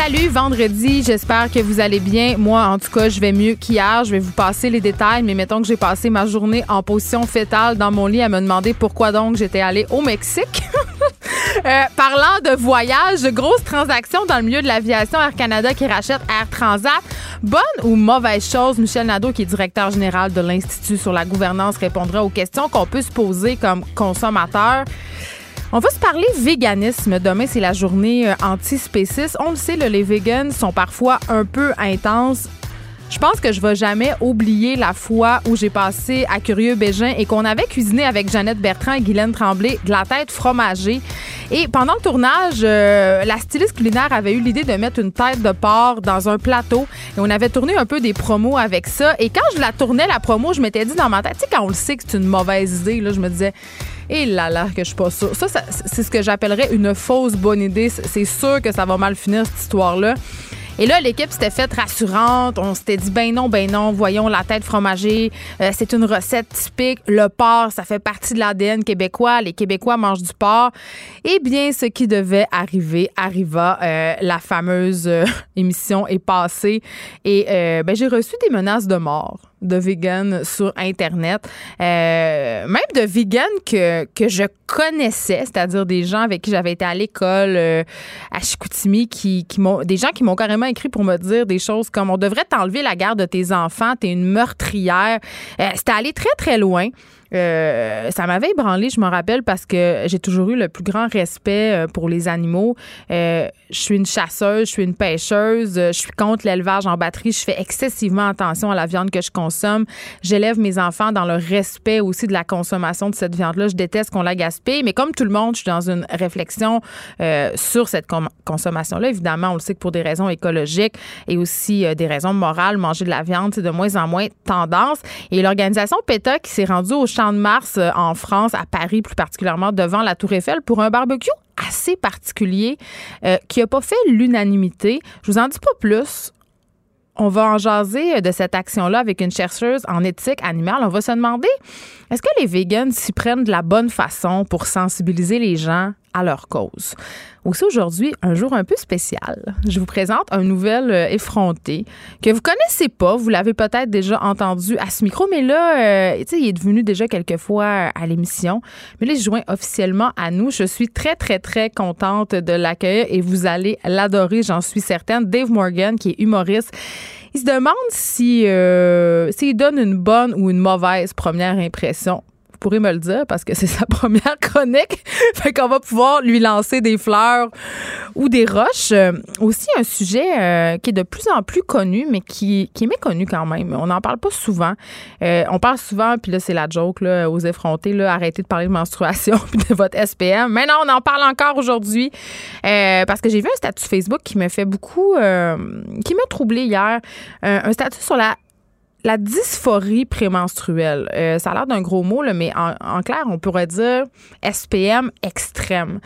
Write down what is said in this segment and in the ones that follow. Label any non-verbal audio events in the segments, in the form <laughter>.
Salut, vendredi, j'espère que vous allez bien. Moi, en tout cas, je vais mieux qu'hier. Je vais vous passer les détails, mais mettons que j'ai passé ma journée en position fétale dans mon lit à me demander pourquoi donc j'étais allée au Mexique. <laughs> Euh, parlant de voyage, grosse transaction dans le milieu de l'aviation, Air Canada qui rachète Air Transat. Bonne ou mauvaise chose, Michel Nadeau, qui est directeur général de l'Institut sur la gouvernance, répondra aux questions qu'on peut se poser comme consommateur. On va se parler véganisme. Demain, c'est la journée euh, anti-spéciste. On le sait, les vegans sont parfois un peu intenses. Je pense que je vais jamais oublier la fois où j'ai passé à Curieux Bégin et qu'on avait cuisiné avec Jeannette Bertrand et Guylaine Tremblay de la tête fromagée. Et pendant le tournage, euh, la styliste culinaire avait eu l'idée de mettre une tête de porc dans un plateau et on avait tourné un peu des promos avec ça. Et quand je la tournais, la promo, je m'étais dit dans ma tête, tu sais, quand on le sait que c'est une mauvaise idée, là, je me disais, et là là, que je suis pas sûre. Ça c'est ce que j'appellerais une fausse bonne idée. C'est sûr que ça va mal finir, cette histoire-là. Et là, l'équipe s'était faite rassurante. On s'était dit, ben non, ben non, voyons la tête fromagée. Euh, c'est une recette typique. Le porc, ça fait partie de l'ADN québécois. Les Québécois mangent du porc. Eh bien, ce qui devait arriver arriva. Euh, la fameuse euh, <laughs> émission est passée. Et ben, j'ai reçu des menaces de mort de vegan sur Internet. Euh, même de vegan que, je connaissais, c'est-à-dire des gens avec qui j'avais été à l'école euh, à Chicoutimi, qui, qui m'ont, des gens qui m'ont carrément écrit pour me dire des choses comme on devrait t'enlever la garde de tes enfants, t'es une meurtrière. Euh, c'était allé très, très loin. Euh, ça m'avait ébranlé, je me rappelle, parce que j'ai toujours eu le plus grand respect euh, pour les animaux. Euh, je suis une chasseuse, je suis une pêcheuse, je suis contre l'élevage en batterie, je fais excessivement attention à la viande que je consomme. J'élève mes enfants dans le respect aussi de la consommation de cette viande-là. Je déteste qu'on la gaspille, mais comme tout le monde, je suis dans une réflexion sur cette consommation-là. Évidemment, on le sait que pour des raisons écologiques et aussi des raisons morales, manger de la viande, c'est de moins en moins tendance. Et l'organisation PETA qui s'est rendue au Champ de Mars euh, en France, à Paris plus particulièrement, devant la Tour Eiffel pour un barbecue assez particulier euh, qui n'a pas fait l'unanimité. Je vous en dis pas plus. On va en jaser euh, de cette action-là avec une chercheuse en éthique animale. On va se demander est-ce que les vegans s'y prennent de la bonne façon pour sensibiliser les gens à leur cause. Aussi aujourd'hui, un jour un peu spécial. Je vous présente un nouvel euh, effronté que vous connaissez pas. Vous l'avez peut-être déjà entendu à ce micro, mais là, euh, il est devenu déjà quelques fois à l'émission. Mais là, il se joint officiellement à nous. Je suis très, très, très contente de l'accueillir et vous allez l'adorer, j'en suis certaine. Dave Morgan, qui est humoriste. Il se demande si euh, s'il donne une bonne ou une mauvaise première impression pourrez me le dire parce que c'est <laughs> sa première chronique. fait qu'on va pouvoir lui lancer des fleurs ou des roches. Euh, aussi, un sujet euh, qui est de plus en plus connu, mais qui, qui est méconnu quand même. On n'en parle pas souvent. Euh, on parle souvent, puis là, c'est la joke là, aux effrontés, là, arrêtez de parler de menstruation <laughs> puis de votre SPM. Mais non, on en parle encore aujourd'hui parce que j'ai vu un statut Facebook qui me fait beaucoup, qui m'a troublé hier. un statut sur la la dysphorie prémenstruelle, euh, ça a l'air d'un gros mot, mais en, clair, on pourrait dire SPM extrême.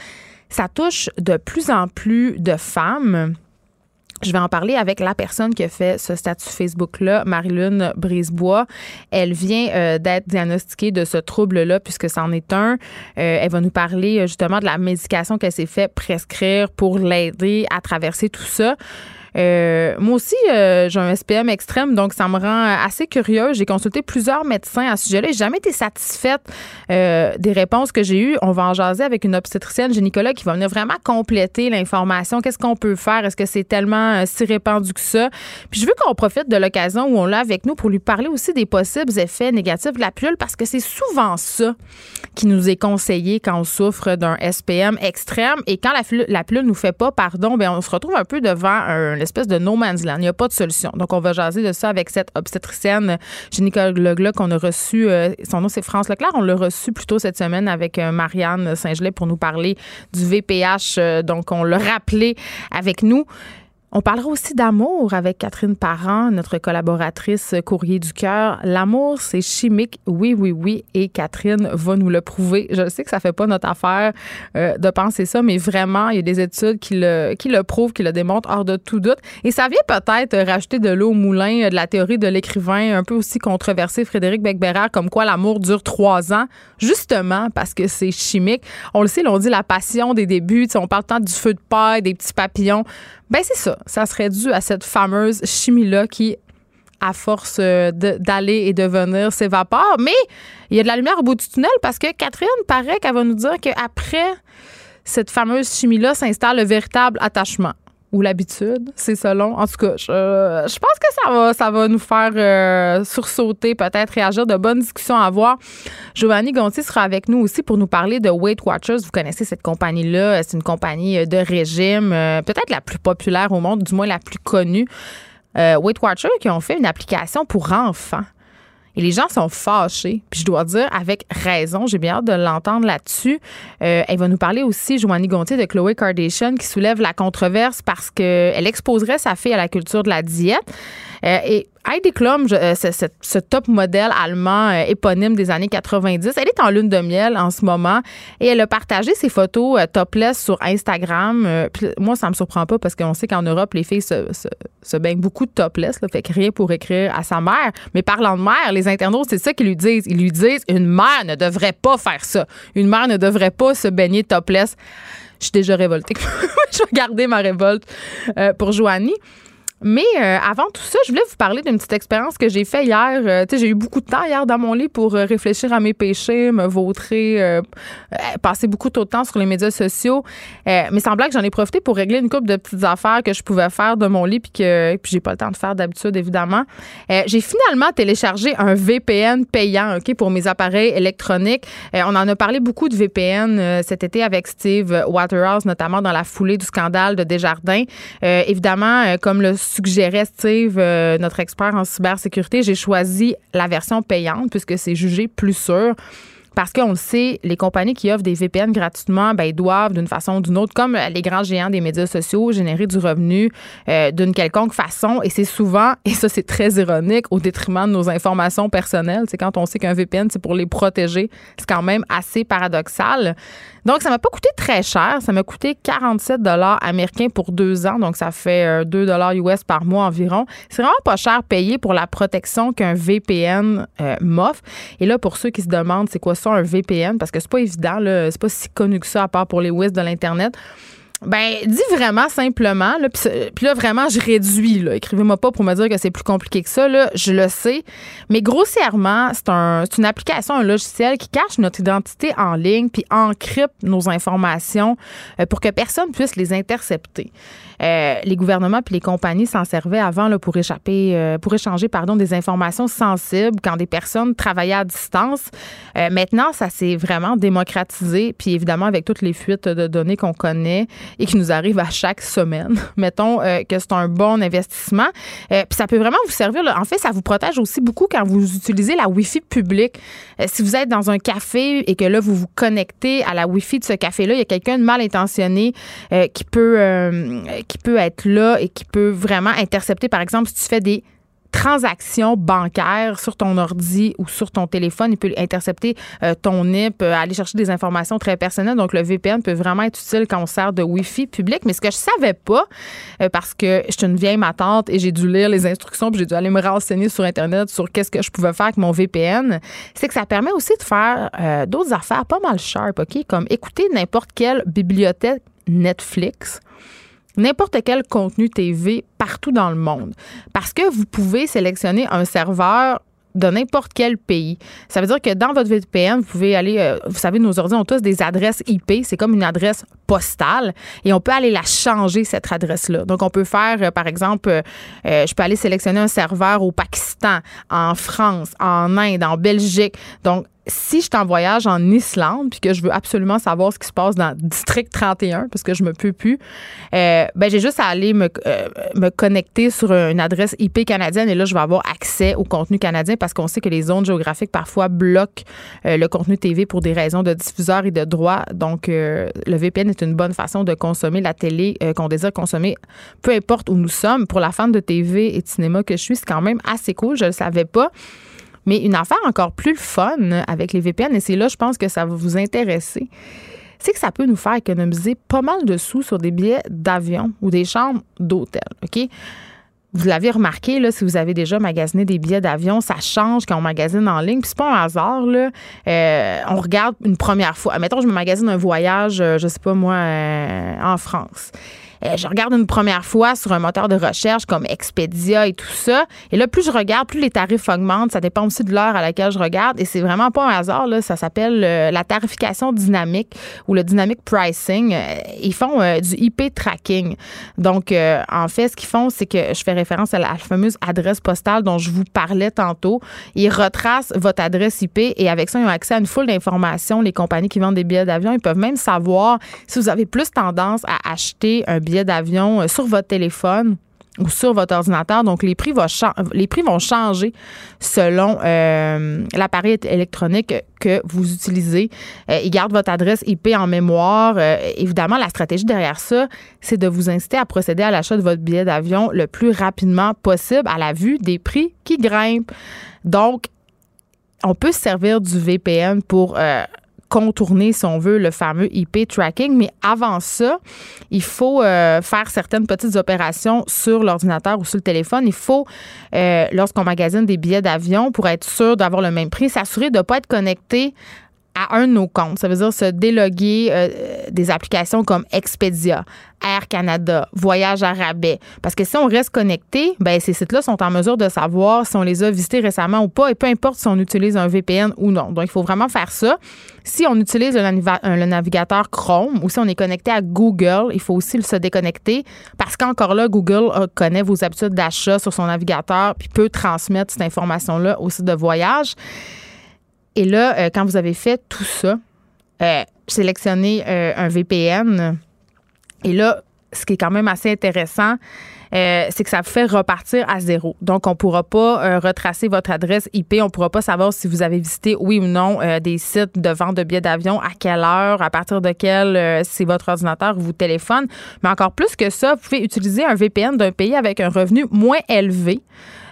Ça touche de plus en plus de femmes. Je vais en parler avec la personne qui a fait ce statut Facebook-là, Marilyn Brisebois. Elle vient euh, d'être diagnostiquée de ce trouble-là, puisque c'en est un. Euh, elle va nous parler justement de la médication qu'elle s'est fait prescrire pour l'aider à traverser tout ça. Euh, moi aussi, euh, j'ai un SPM extrême, donc ça me rend assez curieuse. J'ai consulté plusieurs médecins à ce sujet-là. J'ai jamais été satisfaite euh, des réponses que j'ai eues. On va en jaser avec une obstétricienne gynécologue qui va venir vraiment compléter l'information. Qu'est-ce qu'on peut faire? Est-ce que c'est tellement si répandu que ça? Puis je veux qu'on profite de l'occasion où on l'a avec nous pour lui parler aussi des possibles effets négatifs de la pilule parce que c'est souvent ça qui nous est conseillé quand on souffre d'un SPM extrême et quand la, la pilule nous fait pas pardon, ben on se retrouve un peu devant un espèce de no man's land. Il n'y a pas de solution. Donc, on va jaser de ça avec cette obstétricienne gynécologue-là qu'on a reçue. Euh, son nom, c'est France Leclerc. On l'a reçue plus tôt cette semaine avec euh, Marianne Saint-Gelais pour nous parler du VPH. Euh, donc, on l'a rappelé avec nous. On parlera aussi d'amour avec Catherine Parent, notre collaboratrice courrier du cœur. L'amour, c'est chimique, oui, oui, oui, et Catherine va nous le prouver. Je sais que ça fait pas notre affaire euh, de penser ça, mais vraiment, il y a des études qui le, qui le prouvent, qui le démontrent hors de tout doute. Et ça vient peut-être rajouter de l'eau au moulin de la théorie de l'écrivain un peu aussi controversé Frédéric Becbérard, comme quoi l'amour dure trois ans, justement parce que c'est chimique. On le sait, on dit la passion des débuts, on parle tant du feu de paille, des petits papillons. Ben c'est ça. Ça serait dû à cette fameuse chimie-là qui, à force euh, d'aller et de venir, s'évapore. Mais il y a de la lumière au bout du tunnel parce que Catherine paraît qu'elle va nous dire qu'après cette fameuse chimie-là s'installe le véritable attachement ou l'habitude, c'est selon. En tout cas, je, je, pense que ça va, ça va nous faire euh, sursauter, peut-être réagir, de bonnes discussions à avoir. Giovanni Gontier sera avec nous aussi pour nous parler de Weight Watchers. Vous connaissez cette compagnie-là, c'est une compagnie de régime, euh, peut-être la plus populaire au monde, du moins la plus connue. Euh, Weight Watchers qui ont fait une application pour enfants. Et les gens sont fâchés. Puis je dois dire, avec raison, j'ai bien hâte de l'entendre là-dessus. Euh, elle va nous parler aussi, Joanie Gontier, de Chloé Kardashian, qui soulève la controverse parce qu'elle exposerait sa fille à la culture de la diète. Euh, et Heidi Klum, euh, ce, top modèle allemand euh, éponyme des années 90, elle est en lune de miel en ce moment et elle a partagé ses photos topless sur Instagram. moi, ça me surprend pas parce qu'on sait qu'en Europe, les filles se, baignent beaucoup de topless, là, fait rien pour écrire à sa mère. Mais parlant de mère, les internautes, c'est ça qu'ils lui disent. Ils lui disent une mère ne devrait pas faire ça. Une mère ne devrait pas se baigner topless. Je suis déjà révoltée. <laughs> je vais garder ma révolte pour Joanie. Mais euh, avant tout ça, je voulais vous parler d'une petite expérience que j'ai fait hier. Euh, j'ai eu beaucoup de temps hier dans mon lit pour euh, réfléchir à mes péchés, me vautrer, passer beaucoup de temps sur les médias sociaux. mais semblait que j'en ai profité pour régler une couple de petites affaires que je pouvais faire de mon lit puis que puis j'ai pas le temps de faire d'habitude évidemment. j'ai finalement téléchargé un VPN payant, OK, pour mes appareils électroniques. on en a parlé beaucoup de VPN cet été avec Steve Waterhouse notamment dans la foulée du scandale de Desjardins. évidemment comme le suggérait Steve, euh, notre expert en cybersécurité, j'ai choisi la version payante puisque c'est jugé plus sûr. Parce qu'on le sait, les compagnies qui offrent des VPN gratuitement, ben, doivent, d'une façon ou d'une autre, comme les grands géants des médias sociaux, générer du revenu euh, d'une quelconque façon. Et c'est souvent, <laughs> et ça c'est très ironique, au détriment de nos informations personnelles. C'est quand on sait qu'un VPN, c'est pour les protéger. C'est quand même assez paradoxal. Donc, ça m'a pas coûté très cher. Ça m'a coûté 47 dollars américains pour deux ans. Donc, ça fait 2 euh, US par mois environ. C'est vraiment pas cher payé pour la protection qu'un VPN euh, m'offre. Et là, pour ceux qui se demandent c'est quoi un VPN, parce que c'est pas évident, c'est pas si connu que ça à part pour les WIS de l'Internet. Ben, dis vraiment simplement, là, puis là, vraiment, je réduis. Là. Écrivez-moi pas pour me dire que c'est plus compliqué que ça. Là. Je le sais. Mais grossièrement, c'est un, une application, un logiciel qui cache notre identité en ligne puis encrypte nos informations euh, pour que personne puisse les intercepter. Euh, les gouvernements puis les compagnies s'en servaient avant là, pour échapper, euh, pour échanger pardon, des informations sensibles quand des personnes travaillaient à distance. Euh, maintenant, ça s'est vraiment démocratisé, puis évidemment avec toutes les fuites de données qu'on connaît et qui nous arrivent à chaque semaine. <laughs> Mettons que c'est un bon investissement. puis ça peut vraiment vous servir. En fait, ça vous protège aussi beaucoup quand vous utilisez la Wi-Fi publique. si vous êtes dans un café et que là, vous vous connectez à la Wi-Fi de ce café-là, il y a quelqu'un de mal intentionné qui peut qui peut être là et qui peut vraiment intercepter, par exemple, si tu fais des transactions bancaires sur ton ordi ou sur ton téléphone. Il peut intercepter euh, ton NIP, euh, aller chercher des informations très personnelles. Donc, le VPN peut vraiment être utile quand on sert de Wi-Fi public. Mais ce que je savais pas, euh, parce que je suis une vieille matante et j'ai dû lire les instructions puis j'ai dû aller me renseigner sur Internet sur qu'est-ce que je pouvais faire avec mon VPN, c'est que ça permet aussi de faire d'autres affaires pas mal sharp, OK? Comme écouter n'importe quelle bibliothèque Netflix n'importe quel contenu TV partout dans le monde. Parce que vous pouvez sélectionner un serveur de n'importe quel pays. Ça veut dire que dans votre VPN, vous pouvez aller, euh, vous savez, nos ordi ont tous des adresses IP, c'est comme une adresse postale, et on peut aller la changer, cette adresse-là. Donc, on peut faire, euh, par exemple, euh, je peux aller sélectionner un serveur au Pakistan, en France, en Inde, en Belgique. Donc, si je suis en voyage en Islande puis que je veux absolument savoir ce qui se passe dans district 31 parce que je me peux plus, euh, ben j'ai juste à aller me, euh, me connecter sur une adresse IP canadienne et là je vais avoir accès au contenu canadien parce qu'on sait que les zones géographiques parfois bloquent euh, le contenu TV pour des raisons de diffuseurs et de droits. Donc le VPN est une bonne façon de consommer la télé qu'on désire consommer, peu importe où nous sommes. Pour la fan de TV et de cinéma que je suis, c'est quand même assez cool. Je le savais pas. Mais une affaire encore plus fun avec les VPN, et c'est là, je pense que ça va vous intéresser, c'est que ça peut nous faire économiser pas mal de sous sur des billets d'avion ou des chambres d'hôtel. OK? Vous l'avez remarqué, là, si vous avez déjà magasiné des billets d'avion, ça change quand on magasine en ligne. Puis c'est pas un hasard, là. Euh, on regarde une première fois. Mettons, je me magasine un voyage, euh, je sais pas moi, euh, en France. Euh, je regarde une première fois sur un moteur de recherche comme Expedia et tout ça. Et là, plus je regarde, plus les tarifs augmentent. Ça dépend aussi de l'heure à laquelle je regarde. Et c'est vraiment pas un hasard. Là. Ça s'appelle euh, la tarification dynamique ou le dynamic pricing. Euh, ils font du IP tracking. Donc, en fait, ce qu'ils font, c'est que je fais référence à la, fameuse adresse postale dont je vous parlais tantôt. Ils retracent votre adresse IP et avec ça, ils ont accès à une foule d'informations. Les compagnies qui vendent des billets d'avion, ils peuvent même savoir si vous avez plus tendance à acheter un billet d'avion euh, sur votre téléphone ou sur votre ordinateur. Donc, les prix, les prix vont changer selon euh, l'appareil électronique que vous utilisez. Euh, ils gardent votre adresse IP en mémoire. évidemment, la stratégie derrière ça, c'est de vous inciter à procéder à l'achat de votre billet d'avion le plus rapidement possible à la vue des prix qui grimpent. Donc, on peut se servir du VPN pour contourner, si on veut, le fameux IP tracking. Mais avant ça, il faut euh, faire certaines petites opérations sur l'ordinateur ou sur le téléphone. Il faut, euh, lorsqu'on magasine des billets d'avion, pour être sûr d'avoir le même prix, s'assurer de ne pas être connecté à un de nos comptes. Ça veut dire se déloguer euh, des applications comme Expedia, Air Canada, Voyage à rabais. Parce que si on reste connecté, ben ces sites-là sont en mesure de savoir si on les a visités récemment ou pas, et peu importe si on utilise un VPN ou non. Donc, il faut vraiment faire ça. Si on utilise le, navigateur Chrome ou si on est connecté à Google, il faut aussi se déconnecter parce qu'encore là, Google euh, connaît vos habitudes d'achat sur son navigateur puis peut transmettre cette information-là au site de voyage. Et là, euh, quand vous avez fait tout ça, euh, sélectionnez euh, un VPN. Et là, ce qui est quand même assez intéressant, c'est que ça vous fait repartir à zéro. Donc, on ne pourra pas retracer votre adresse IP. On ne pourra pas savoir si vous avez visité, oui ou non, des sites de vente de billets d'avion, à quelle heure, à partir de quel c'est votre ordinateur ou vous téléphone. Mais encore plus que ça, vous pouvez utiliser un VPN d'un pays avec un revenu moins élevé.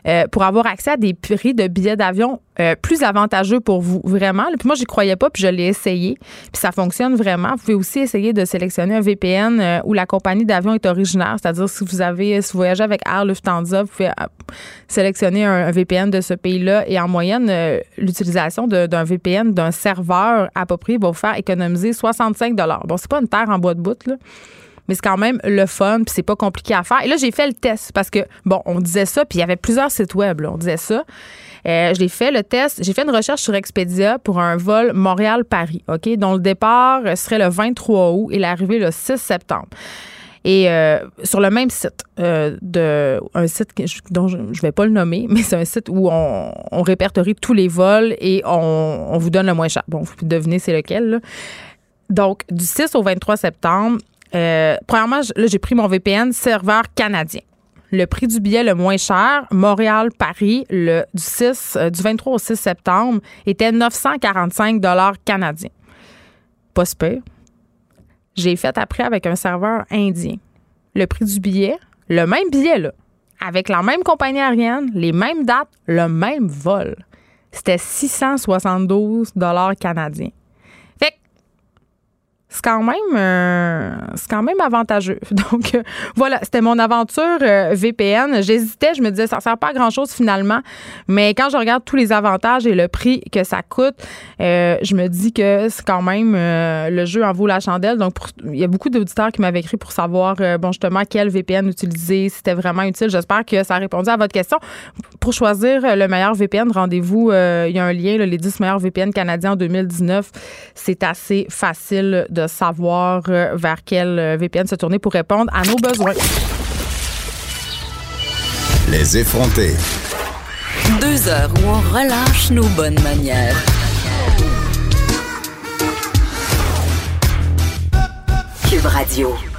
Euh, pour avoir accès à des prix de billets d'avion euh, plus avantageux pour vous, vraiment. Puis moi, j'y croyais pas, puis je l'ai essayé. Puis ça fonctionne vraiment. Vous pouvez aussi essayer de sélectionner un VPN euh, où la compagnie d'avion est originaire, c'est-à-dire si vous avez, si vous voyagez avec Air Lufthansa, vous pouvez sélectionner un, VPN de ce pays-là et en moyenne, l'utilisation d'un VPN d'un serveur approprié va vous faire économiser 65 Bon, c'est pas une terre en bois de bout, là mais c'est quand même le fun, puis c'est pas compliqué à faire. Et là, j'ai fait le test parce que, bon, on disait ça, puis il y avait plusieurs sites web, là, on disait ça. Euh, je l'ai fait, le test. J'ai fait une recherche sur Expedia pour un vol Montréal-Paris, OK, dont le départ serait le 23 août et l'arrivée le 6 septembre. Et euh, sur le même site, euh, de un site dont je ne vais pas le nommer, mais c'est un site où on, répertorie tous les vols et on, vous donne le moins cher. Bon, vous pouvez deviner c'est lequel. Là. Donc, du 6 au 23 septembre, euh, premièrement, là, j'ai pris mon VPN serveur canadien. Le prix du billet le moins cher, Montréal-Paris, du 6, euh, du 23 au 6 septembre, était 945 dollars canadiens. Pas super. J'ai fait après avec un serveur indien. Le prix du billet, le même billet là, avec la même compagnie aérienne, les mêmes dates, le même vol. C'était 672 dollars canadiens c'est quand même euh, c'est quand même avantageux. <laughs> Donc euh, voilà, c'était mon aventure euh, VPN. J'hésitais, je me disais ça sert pas à grand chose finalement, mais quand je regarde tous les avantages et le prix que ça coûte, je me dis que c'est quand même le jeu en vaut la chandelle. Donc il y a beaucoup d'auditeurs qui m'avaient écrit pour savoir bon justement quel VPN utiliser, si c'était vraiment utile. J'espère que ça a répondu à votre question. Pour choisir le meilleur VPN, rendez-vous il y a un lien les 10 meilleurs VPN canadiens en 2019. C'est assez facile de de savoir euh, vers quel euh, VPN se tourner pour répondre à nos besoins. Les effronter. Deux heures où on relâche nos bonnes manières. Cube Radio.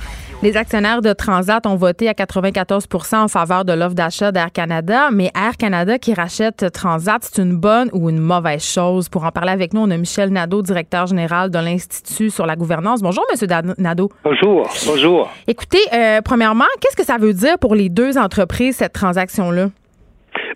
Les actionnaires de Transat ont voté à 94 en faveur de l'offre d'achat d'Air Canada, mais Air Canada qui rachète Transat, c'est une bonne ou une mauvaise chose? Pour en parler avec nous, on a Michel Nadeau, directeur général de l'Institut sur la gouvernance. Bonjour, Monsieur Nadeau. Bonjour, bonjour. Écoutez, euh, premièrement, qu'est-ce que ça veut dire pour les deux entreprises, cette transaction-là?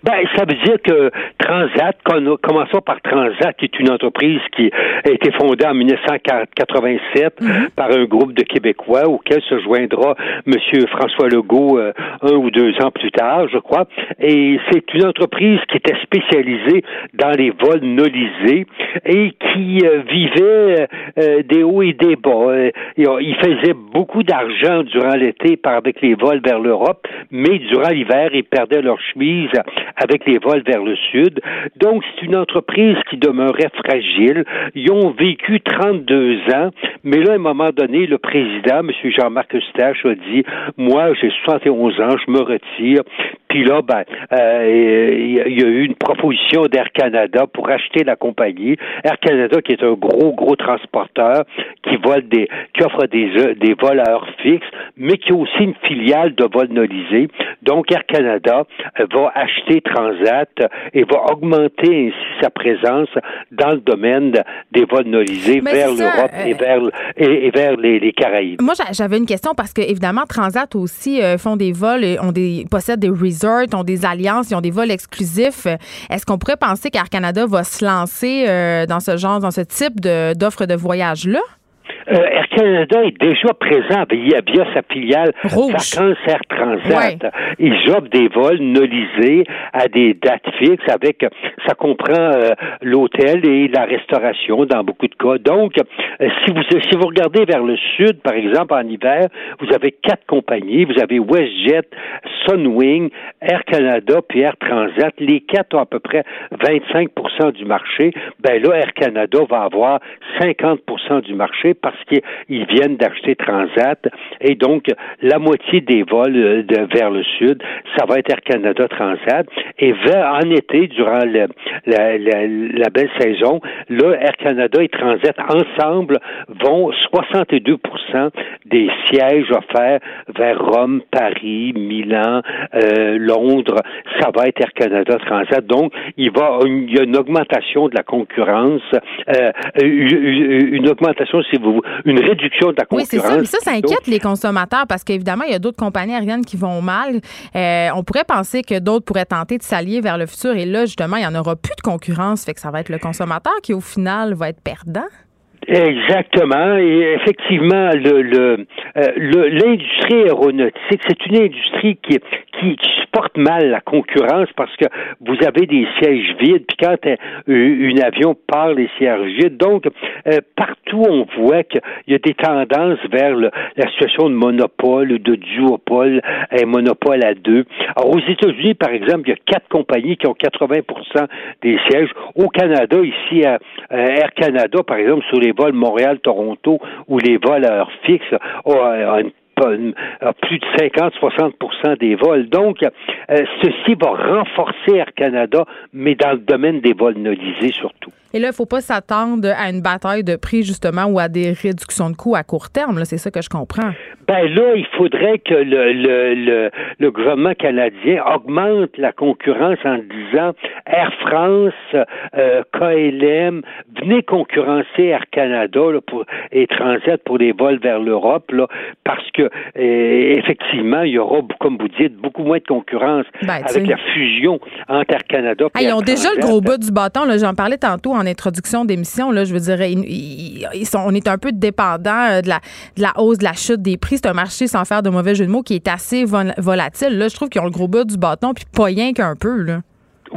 Ben, ça veut dire que Transat, commençons par Transat, qui est une entreprise qui a été fondée en 1987 mhm. par un groupe de Québécois auquel se joindra M. François Legault euh, un ou deux ans plus tard, je crois. Et c'est une entreprise qui était spécialisée dans les vols nolisés et qui euh, vivait euh, des hauts et des bas. il faisait beaucoup d'argent durant l'été par avec les vols vers l'Europe, mais durant l'hiver, ils perdaient leur chemise avec les vols vers le sud. Donc, c'est une entreprise qui demeurait fragile. Ils ont vécu 32 ans, mais là, à un moment donné, le président, M. Jean-Marc Eustache, a dit, moi, j'ai 71 ans, je me retire. Puis là, ben, euh, il y a eu une proposition d'Air Canada pour acheter la compagnie. Air Canada, qui est un gros, gros transporteur, qui vole des, qui offre des, euh, des vols à heure fixe, mais qui a aussi une filiale de vols nolisés. Donc, Air Canada va acheter Transat et va augmenter ainsi sa présence dans le domaine des vols nolisés vers l'Europe et euh, vers, et, vers les, Caraïbes. Moi, j'avais une question parce que, évidemment, Transat aussi euh, font des vols, et ont des, possèdent des resorts, ont des alliances, ils ont des vols exclusifs. Est-ce qu'on pourrait penser qu'Air Canada va se lancer euh, dans ce genre, dans ce type d'offre de voyage-là? Euh, Air Canada est déjà présent via, via sa filiale Vacances Air Transat. Ils offrent des vols nolisés à des dates fixes avec, ça comprend euh, l'hôtel et la restauration dans beaucoup de cas. Donc, euh, si vous si vous regardez vers le sud, par exemple en hiver, vous avez quatre compagnies. Vous avez WestJet, Sunwing, Air Canada puis Air Transat. Les quatre ont à peu près 25% du marché. Ben là, Air Canada va avoir 50% du marché parce parce qu'ils viennent d'acheter Transat. Et donc la moitié des vols euh, de, vers le sud, ça va être Air Canada Transat. Et vers, en été, durant la, belle saison, là, Air Canada et Transat ensemble vont 62% des sièges offerts vers Rome, Paris, Milan, euh, Londres, ça va être Air Canada Transat. Donc, il va il y a une augmentation de la concurrence, euh, une augmentation, si vous une réduction de la concurrence. Oui, c'est ça. Mais ça, ça inquiète les consommateurs parce qu'évidemment, il y a d'autres compagnies aériennes qui vont mal. Euh, on pourrait penser que d'autres pourraient tenter de s'allier vers le futur. Et là, justement, il n'y en aura plus de concurrence. Fait que ça va être le consommateur qui, au final, va être perdant. Exactement. Et effectivement, le, le, euh, l'industrie aéronautique, c'est une industrie qui, qui, qui, supporte mal la concurrence parce que vous avez des sièges vides, puis quand un, avion part, les sièges vides. Donc, euh, partout, on voit qu'il y a des tendances vers la situation de monopole ou de duopole, un monopole à deux. Alors, aux États-Unis, par exemple, il y a quatre compagnies qui ont 80% des sièges. Au Canada, ici, à Air Canada, par exemple, sur les vols Montréal-Toronto ou les vols à heure fixe plus de 50-60% des vols. Donc, euh, ceci va renforcer Air Canada, mais dans le domaine des vols nolisés surtout. Et là, il ne faut pas s'attendre à une bataille de prix, justement, ou à des réductions de coûts à court terme. C'est ça que je comprends. Ben là, il faudrait que le, le, le, gouvernement canadien augmente la concurrence en disant Air France, euh, KLM, venez concurrencer Air Canada pour, et Transat pour les vols vers l'Europe, parce que euh, effectivement, il y aura, comme vous dites, beaucoup moins de concurrence ben, avec la fusion entre Air Canada et Ils ont déjà le gros bout du bâton. J'en parlais tantôt en introduction d'émission. Je veux dire, on est un peu dépendant euh, de la, hausse, de la chute des prix. C'est un marché, sans faire de mauvais jeu de mots, qui est assez volatile. Là, je trouve qu'ils ont le gros bout du bâton, puis pas rien qu'un peu. Là.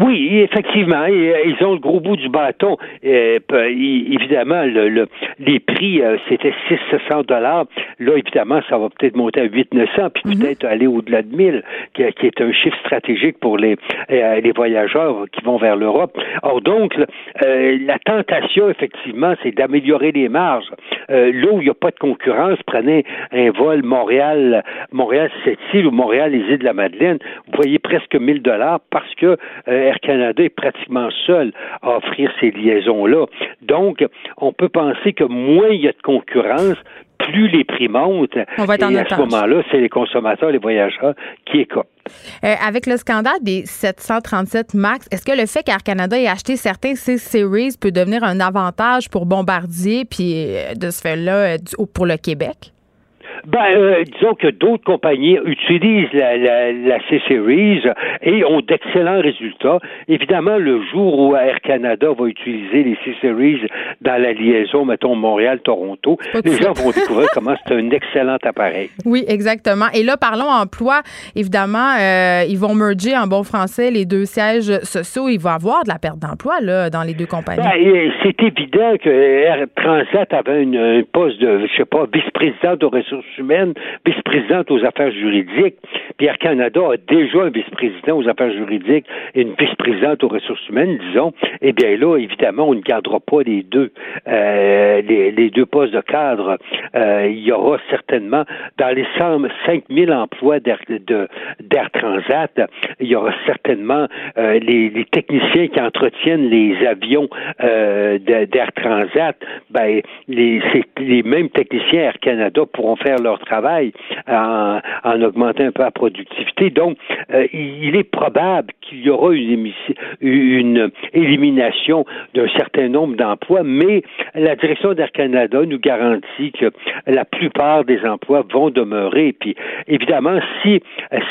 Oui, effectivement, euh, ils ont le gros bout du bâton. Euh, évidemment, le, les prix, euh, c'était 600 dollars. Là, évidemment, ça va peut-être monter à 8 900, puis mhm. peut-être aller au-delà de 1000, qui, qui, est un chiffre stratégique pour les, les voyageurs qui vont vers l'Europe. Or, donc, la tentation, effectivement, c'est d'améliorer les marges. là où il n'y a pas de concurrence, prenez un vol Montréal, Montréal-Sept-Îles ou Montréal-les îles de la Madeleine, vous voyez presque 1000 dollars parce que Air Canada est pratiquement seul à offrir ces liaisons-là. Donc, on peut penser que moins il y a de concurrence, plus les prix montent, On va être en et à otage. ce moment-là, c'est les consommateurs, les voyageurs qui écopent. Euh, avec le scandale des 737 MAX, est-ce que le fait qu'Air Canada ait acheté certains C-Series peut devenir un avantage pour Bombardier, puis euh, de ce fait-là, euh, pour le Québec? Ben, euh, disons que d'autres compagnies utilisent la, la, la C-Series et ont d'excellents résultats. Évidemment, le jour où Air Canada va utiliser les C-Series dans la liaison, mettons, Montréal-Toronto, les de gens vont découvrir comment c'est un excellent appareil. <laughs> Oui, exactement. Et là, parlons emploi. Évidemment, euh, ils vont merger en bon français les deux sièges sociaux. Il va y avoir de la perte d'emploi là, dans les deux compagnies. Ben, c'est évident que Air Transat avait une- un poste de, je sais pas, vice-présidente aux ressources humaines, vice-présidente aux affaires juridiques. Puis Air Canada a déjà un vice-président aux affaires juridiques et une vice-présidente aux ressources humaines, disons. Eh bien là, évidemment, on ne gardera pas les deux, euh, les, deux postes de cadre. Euh, il y aura certainement, dans les 100 5000 emplois d'Air, Transat, il y aura certainement euh, les, techniciens qui entretiennent les avions euh, d'Air Transat. Ben, les, les mêmes techniciens Air Canada pourront faire leur travail en, en augmentant un peu la productivité. Donc, euh, il, est probable qu'il y aura une, élimination d'un certain nombre d'emplois, mais la direction d'Air Canada nous garantit que la plupart des emplois vont demeurer. Puis, évidemment, si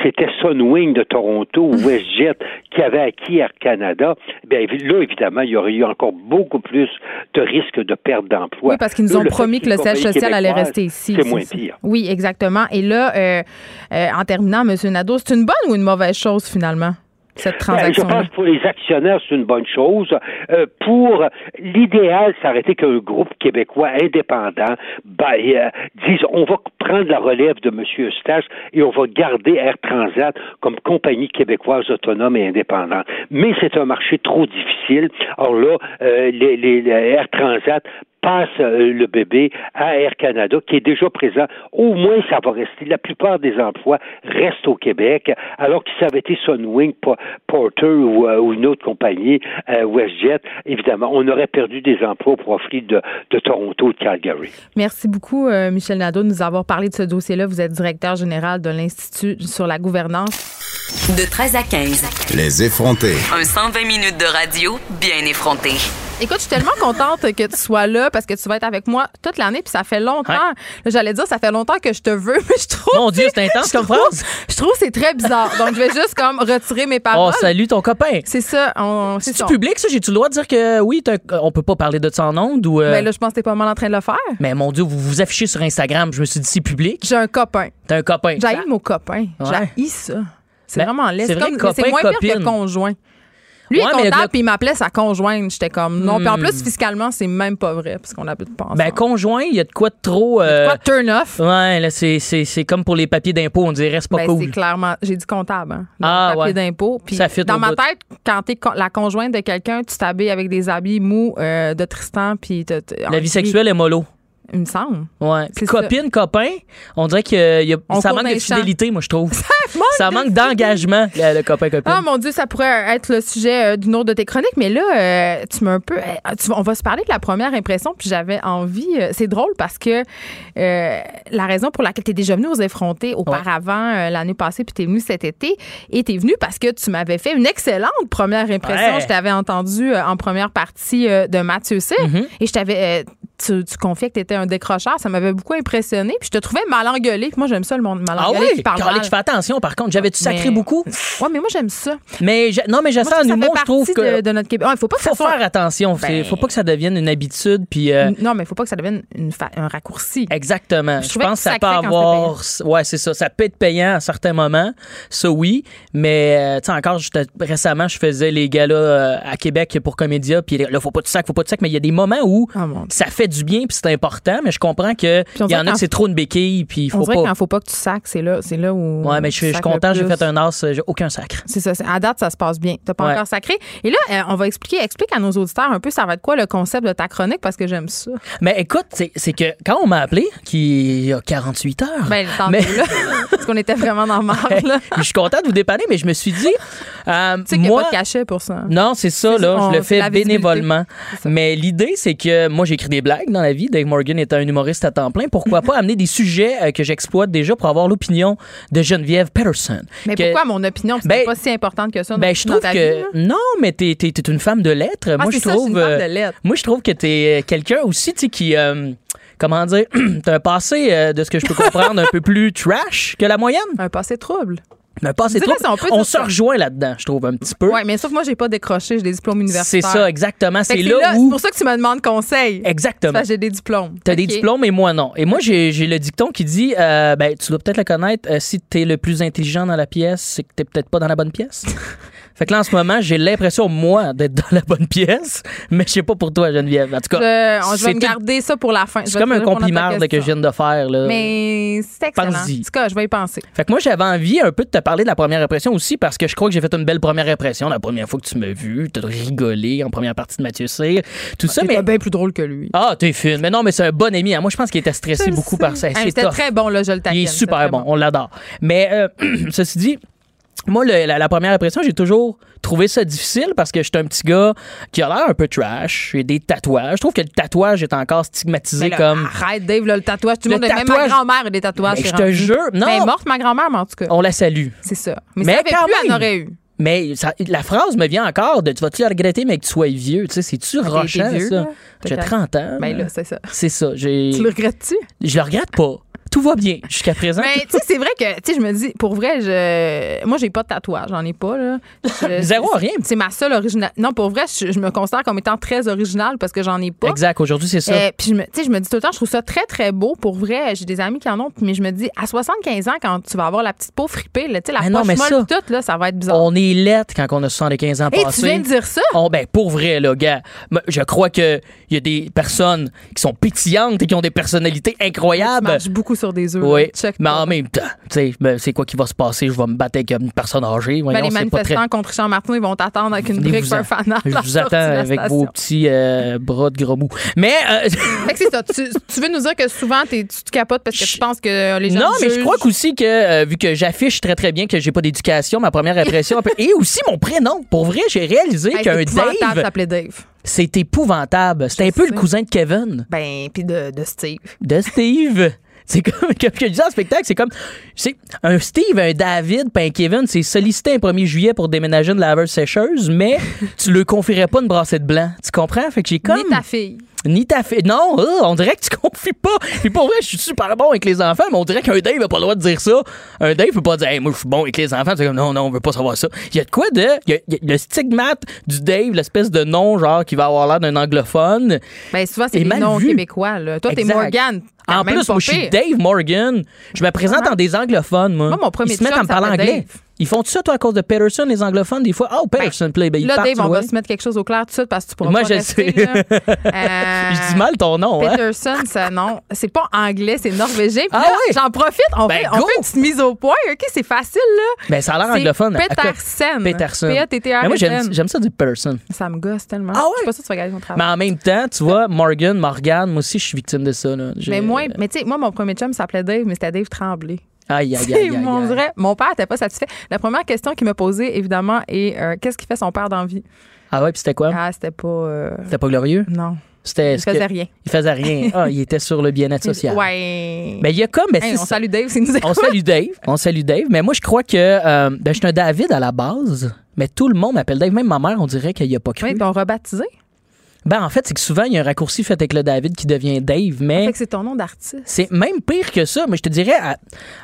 c'était Sunwing de Toronto ou WestJet qui avait acquis Air Canada, bien là, évidemment, il y aurait eu encore beaucoup plus de risques de perte d'emploi. Oui, parce qu'ils nous ont promis que le siège social allait rester ici. C'est moins pire. Oui, exactement. Et là, euh, euh, en terminant, M. Nadeau, c'est une bonne ou une mauvaise chose finalement, cette Ben, je transaction pense que pour les actionnaires, c'est une bonne chose. Euh, pour l'idéal, ça aurait été qu'un groupe québécois indépendant ben, euh, dise on va prendre la relève de M. Eustache et on va garder Air Transat comme compagnie québécoise autonome et indépendante. Mais c'est un marché trop difficile. Alors là, euh, les, les- les Air Transat passe euh, le bébé à Air Canada, qui est déjà présent. Au moins, ça va rester. La plupart des emplois restent au Québec, alors que si ça avait été Sunwing, Po- Porter ou, euh, ou une autre compagnie, euh, WestJet, évidemment, on aurait perdu des emplois au profit de, de Toronto, de Calgary. Merci beaucoup, euh, Michel Nadeau, de nous avoir parlé de ce dossier-là. Vous êtes directeur général de l'Institut sur la gouvernance. De 13 à 15. Les effrontés. Un 120 minutes de radio bien effronté. Écoute, je suis tellement contente que tu sois là parce que tu vas être avec moi toute l'année, puis ça fait longtemps. J'allais dire, ça fait longtemps que je te veux, <laughs> mais je trouve. Mon Dieu, c'est intense comme phrase. Je trouve que c'est très bizarre. Donc, je vais juste comme retirer mes Oh, paroles. salut ton copain. c'est ça. On, c'est C'est ça. public, ça? J'ai-tu le droit de dire que oui, on peut pas parler de ça en ondes ou. euh, Ben là, je pense que t'es pas mal en train de le faire. Mais mon Dieu, vous vous affichez sur Instagram. Je me suis dit, c'est public. J'ai un copain. T'as un copain. J'ai mon copain. J'ai ça. C'est Ben, vraiment laid. c'est vrai comme- copain, moins pire que conjoint. Lui Ouais, est comptable, le- puis il m'appelait sa conjointe. J'étais comme non. Puis en Hmm. plus, fiscalement, c'est même pas vrai, parce qu'on habite pas ensemble. Ben, conjoint, il y a de quoi de trop. euh, Quoi, turn off? Ouais, là, c'est, c'est, c'est comme pour les papiers d'impôt, on dirait, c'est pas Ben, cool. c'est clairement. J'ai dit comptable, hein. Ah, le papier ouais. d'impôt. Puis dans ma bout. tête, quand t'es la conjointe de quelqu'un, tu t'habilles avec des habits mous euh, de Tristan, puis La vie sexuelle est mollo. Il me semble. Ouais. Puis copine, copain, on dirait que euh, y a- On ça manque de champs. fidélité, moi, je trouve. <laughs> ça manque d'engagement, le, le copain-copine. Ah mon Dieu, ça pourrait être le sujet euh, d'une autre de tes chroniques, mais là, euh, tu m'as un peu. euh, tu- on va se parler de la première impression, puis j'avais envie. c'est drôle parce que la raison pour laquelle tu es déjà venu aux effrontés auparavant l'année passée, puis tu es venu cet été, et tu es venu parce que tu m'avais fait une excellente première impression. Ouais. Je t'avais entendu en première partie de Mathieu Cyr, Mm-hmm. et je t'avais. Tu, tu confiais que tu étais un décrocheur. Ça m'avait beaucoup impressionné. Puis je te trouvais mal engueulé. Puis moi, j'aime ça, le monde mal ah engueulé oui, qui parle mal. attention, par contre. J'avais-tu sacré Mais- beaucoup? Ouais, mais moi, j'aime ça. Mais je- non, mais j'essaie en humour, je trouve que. de, de notre Québec. Il faut pas que faut ça soit faire attention. Ben- Faut pas que ça devienne une habitude. Puis euh, Non, mais faut pas que ça devienne une fa- un raccourci. Exactement. Je pense que ça peut avoir. Ouais, c'est ça. Ça peut être payant à certains moments. Ça, oui. Mais, euh, tu sais, encore, récemment, je faisais les galas euh, à Québec pour Comédia. Puis là, faut pas de sac, faut pas de sac. Mais il y a des moments où Ah, ça fait du bien, puis c'est important. Mais je comprends qu'il on y en a que c'est trop une béquille, puis il On faut dirait pas. faut pas que tu sacs, c'est là, c'est là où. Ouais, mais je suis je suis content, j'ai fait un as, j'ai aucun sacre. C'est ça. À date, ça se passe bien. T'as pas Ouais. encore sacré. Et là, euh, on va expliquer, explique à nos auditeurs un peu, ça va être quoi le concept de ta chronique parce que j'aime ça. Mais écoute, c'est c'est que quand on m'a appelé, qui y a 48 heures. Ben, tant Mais- mieux, là. <laughs> parce qu'on était vraiment dans le marre, là. <laughs> je suis content de vous dépanner, mais je me suis dit, euh, Tu sais qu'il n'y a moi, pas de cachet pour ça. Non, c'est ça, là. on- je le fais bénévolement. Mais l'idée, c'est que moi, j'écris des blagues. Dans la vie. Dave Morgan est un humoriste à temps plein. Pourquoi pas amener des sujets euh, que j'exploite déjà pour avoir l'opinion de Geneviève Peterson. Mais Que- pourquoi mon opinion, c'est Ben, pas si importante que ça Ben, je dans trouve ta que. vie, non, mais t'es, t'es une femme de lettres. Ah, moi, je ça, trouve. une euh, de lettres. moi, je trouve que t'es quelqu'un aussi, tu sais, qui. euh, comment dire? <clears throat> t'as un passé, euh, de ce que je peux comprendre, un peu plus trash que la moyenne. Un passé trouble. Trop. si on se rejoint là-dedans, je trouve, un petit peu. Ouais, mais sauf que moi, j'ai pas décroché, j'ai des diplômes c'est universitaires. ça, exactement. C'est là, C'est où. pour ça que tu me demandes conseil. Exactement. J'ai des diplômes. T'as des Ok. diplômes et moi non. Et moi, j'ai le dicton qui dit, euh, ben, tu dois peut-être le connaître, euh, si t'es le plus intelligent dans la pièce, c'est que t'es peut-être pas dans la bonne pièce. <laughs> fait que là, en ce moment, j'ai l'impression, moi, d'être dans la bonne pièce, mais je sais pas pour toi, Geneviève. En tout cas, Je, on- je vais me garder ça pour la fin. C'est comme un compliment que je viens de faire. Là. Mais c'est excellent. En tout cas, je vais y penser. Fait que moi, j'avais envie un peu de te parler de la première impression aussi parce que je crois que j'ai fait une belle première impression la première fois que tu m'as vu. T'as rigolé en première partie de Mathieu Cyr. Tout ça, C'était mais. bien plus drôle que lui. Ah, t'es fine. Mais non, mais c'est un bon ami. hein. Moi, je pense qu'il était stressé beaucoup sais. par ça. C'est C'était très bon, là, je le taquine. Il est super bon, on l'adore. Mais euh, <clears throat> ceci dit, moi, le- la, la première impression, j'ai toujours trouvé ça difficile parce que j'étais un petit gars qui a l'air un peu trash. J'ai des tatouages. Je trouve que le tatouage est encore stigmatisé Mais là, comme. Arrête, Dave, là, le tatouage. Tout le monde, même tatouage- ma grand-mère a des tatouages. Mais je te jure, non. Ben, Elle est morte, ma grand-mère, mais en tout cas. On la salue. C'est ça. Mais, Mais ça avait quand plus, elle même. en aurait eu. Mais ça- la phrase me vient encore de tu vas-tu le regretter, mais que tu sois vieux. Tu sais, c'est-tu Ah, rochant, ça? J'ai T'as 30 ans. Ben là, c'est ça. C'est ça. Tu le regrettes-tu? Je le regrette pas. Tout va bien jusqu'à présent. Mais tu sais, c'est vrai que, tu sais, je me dis, pour vrai, je, moi, j'ai pas de tatouage, j'en ai pas, là. Je- <laughs> Zéro, rien. C'est ma seule originale. Non, pour vrai, je, je me considère comme étant très originale parce que j'en ai pas. Exact. Aujourd'hui, c'est ça. Euh, puis je me, tu sais, je me dis tout le temps, je trouve ça très, très beau. Pour vrai, j'ai des amis qui en ont, mais je me dis, à 75 ans, quand tu vas avoir la petite peau fripée, là, tu sais, la Mais non, poche mais molle ça, pis tout, là, ça va être bizarre. On est lettre quand on a 75 ans Et passés. tu viens de dire ça? Oh, ben, pour vrai, là, gars. Je crois qu'il y a des personnes qui sont pétillantes et qui ont des personnalités incroyables. beaucoup sur des œufs. Oui. Check mais en même temps, tu sais, ben, c'est quoi qui va se passer? Je vais me battre avec une personne âgée. Ben, Voyons, les c'est pas très- manifestants contre Richard Martin, ils vont t'attendre avec une brique un fanal. Je vous attends avec vos petits euh, bras de gros mou. Mais euh, <laughs> Fait que c'est ça. Tu, tu veux nous dire que souvent, tu te capotes parce que tu penses que les gens non, mais je crois qu'aussi que euh, vu que j'affiche très très bien que j'ai pas d'éducation, ma première impression <laughs> et aussi mon prénom. Pour vrai, j'ai réalisé Hey, qu'un c'est épouvantable Dave, s'appeler Dave. c'est épouvantable. C'est un peu sais. le cousin de Kevin, Ben, puis de, de Steve. de Steve. <laughs> C'est comme, <laughs> comme je disais en spectacle, c'est comme, c'est un Steve, un David, puis un Kevin, c'est sollicité un 1er juillet pour déménager une laveuse sécheuse, mais <laughs> tu le confierais pas une brassée de blanc. Tu comprends? Fait que j'ai comme. Ni ta fille. Ni ta fille. Non, euh, on dirait que tu <laughs> confies pas. Puis pour vrai, je suis super bon avec les enfants, mais on dirait qu'un Dave n'a pas le droit de dire ça. Un Dave peut pas dire, hey, moi, je suis bon avec les enfants. C'est comme, non, non, on veut pas savoir ça. Il y a de quoi de. Il y a, il y a le stigmate du Dave, l'espèce de nom, genre, qui va avoir l'air d'un anglophone. Ben, souvent, c'est des mal noms vu. québécois, là. Toi, t'es. Morgan. En plus, moi, je suis. Dave Morgan. Je me présente en des anglophones, moi. Moi, mon premier Ils se mettent à me parler anglais. Dave. Ils font tout ça, toi, à cause de Peterson, les anglophones, des fois? Oh, Peterson, play. Ben, ils Là, partent, Dave, on va se mettre quelque chose au clair tout de suite parce que tu pourras Moi, pas je rester, sais. <laughs> Euh, Je dis mal ton nom, hein? Peterson, ça, non. C'est pas anglais, c'est norvégien. Puis Ah oui? j'en profite, on, Ben, fait, on go! fait une petite mise au point. OK, c'est facile, là. Ben, ça a l'air anglophone. Peterson. Peterson. P-A-T-T-R-S-N. Mais moi, j'aime ça dire Peterson. Ça me gosse tellement. Ah ouais? Je suis pas que tu vas garder ton Mais travail. en même temps, tu vois, Morgan, Morgan, moi aussi, je suis victime de ça. Là. Mais moi, mais tu sais, moi, mon premier chum s'appelait Dave, mais c'était Dave Tremblay. Aïe, aïe, aïe, aïe, mon vrai, mon père n'était pas satisfait. La première question qu'il m'a posée, évidemment, est euh, qu'est-ce qu'il fait son père dans la vie? Ah ouais, puis c'était quoi? Ah, c'était pas. euh, C'était pas glorieux? Non. C'était. Il que- faisait rien. Il faisait rien. Ah, il était sur le bien-être <laughs> social. Ouais. Mais il y a comme. Hey, on ça. salue Dave, c'est nous On salue Dave. On salue Dave. Mais moi, je crois que. euh, ben, je suis un David à la base, mais tout le monde m'appelle Dave. Même ma mère, on dirait qu'il n'y a pas cru. Oui, ils t'ont rebaptisé? Ben, en fait, c'est que souvent, il y a un raccourci fait avec le David qui devient Dave, mais. Fait que c'est ton nom d'artiste. C'est même pire que ça, mais je te dirais, à,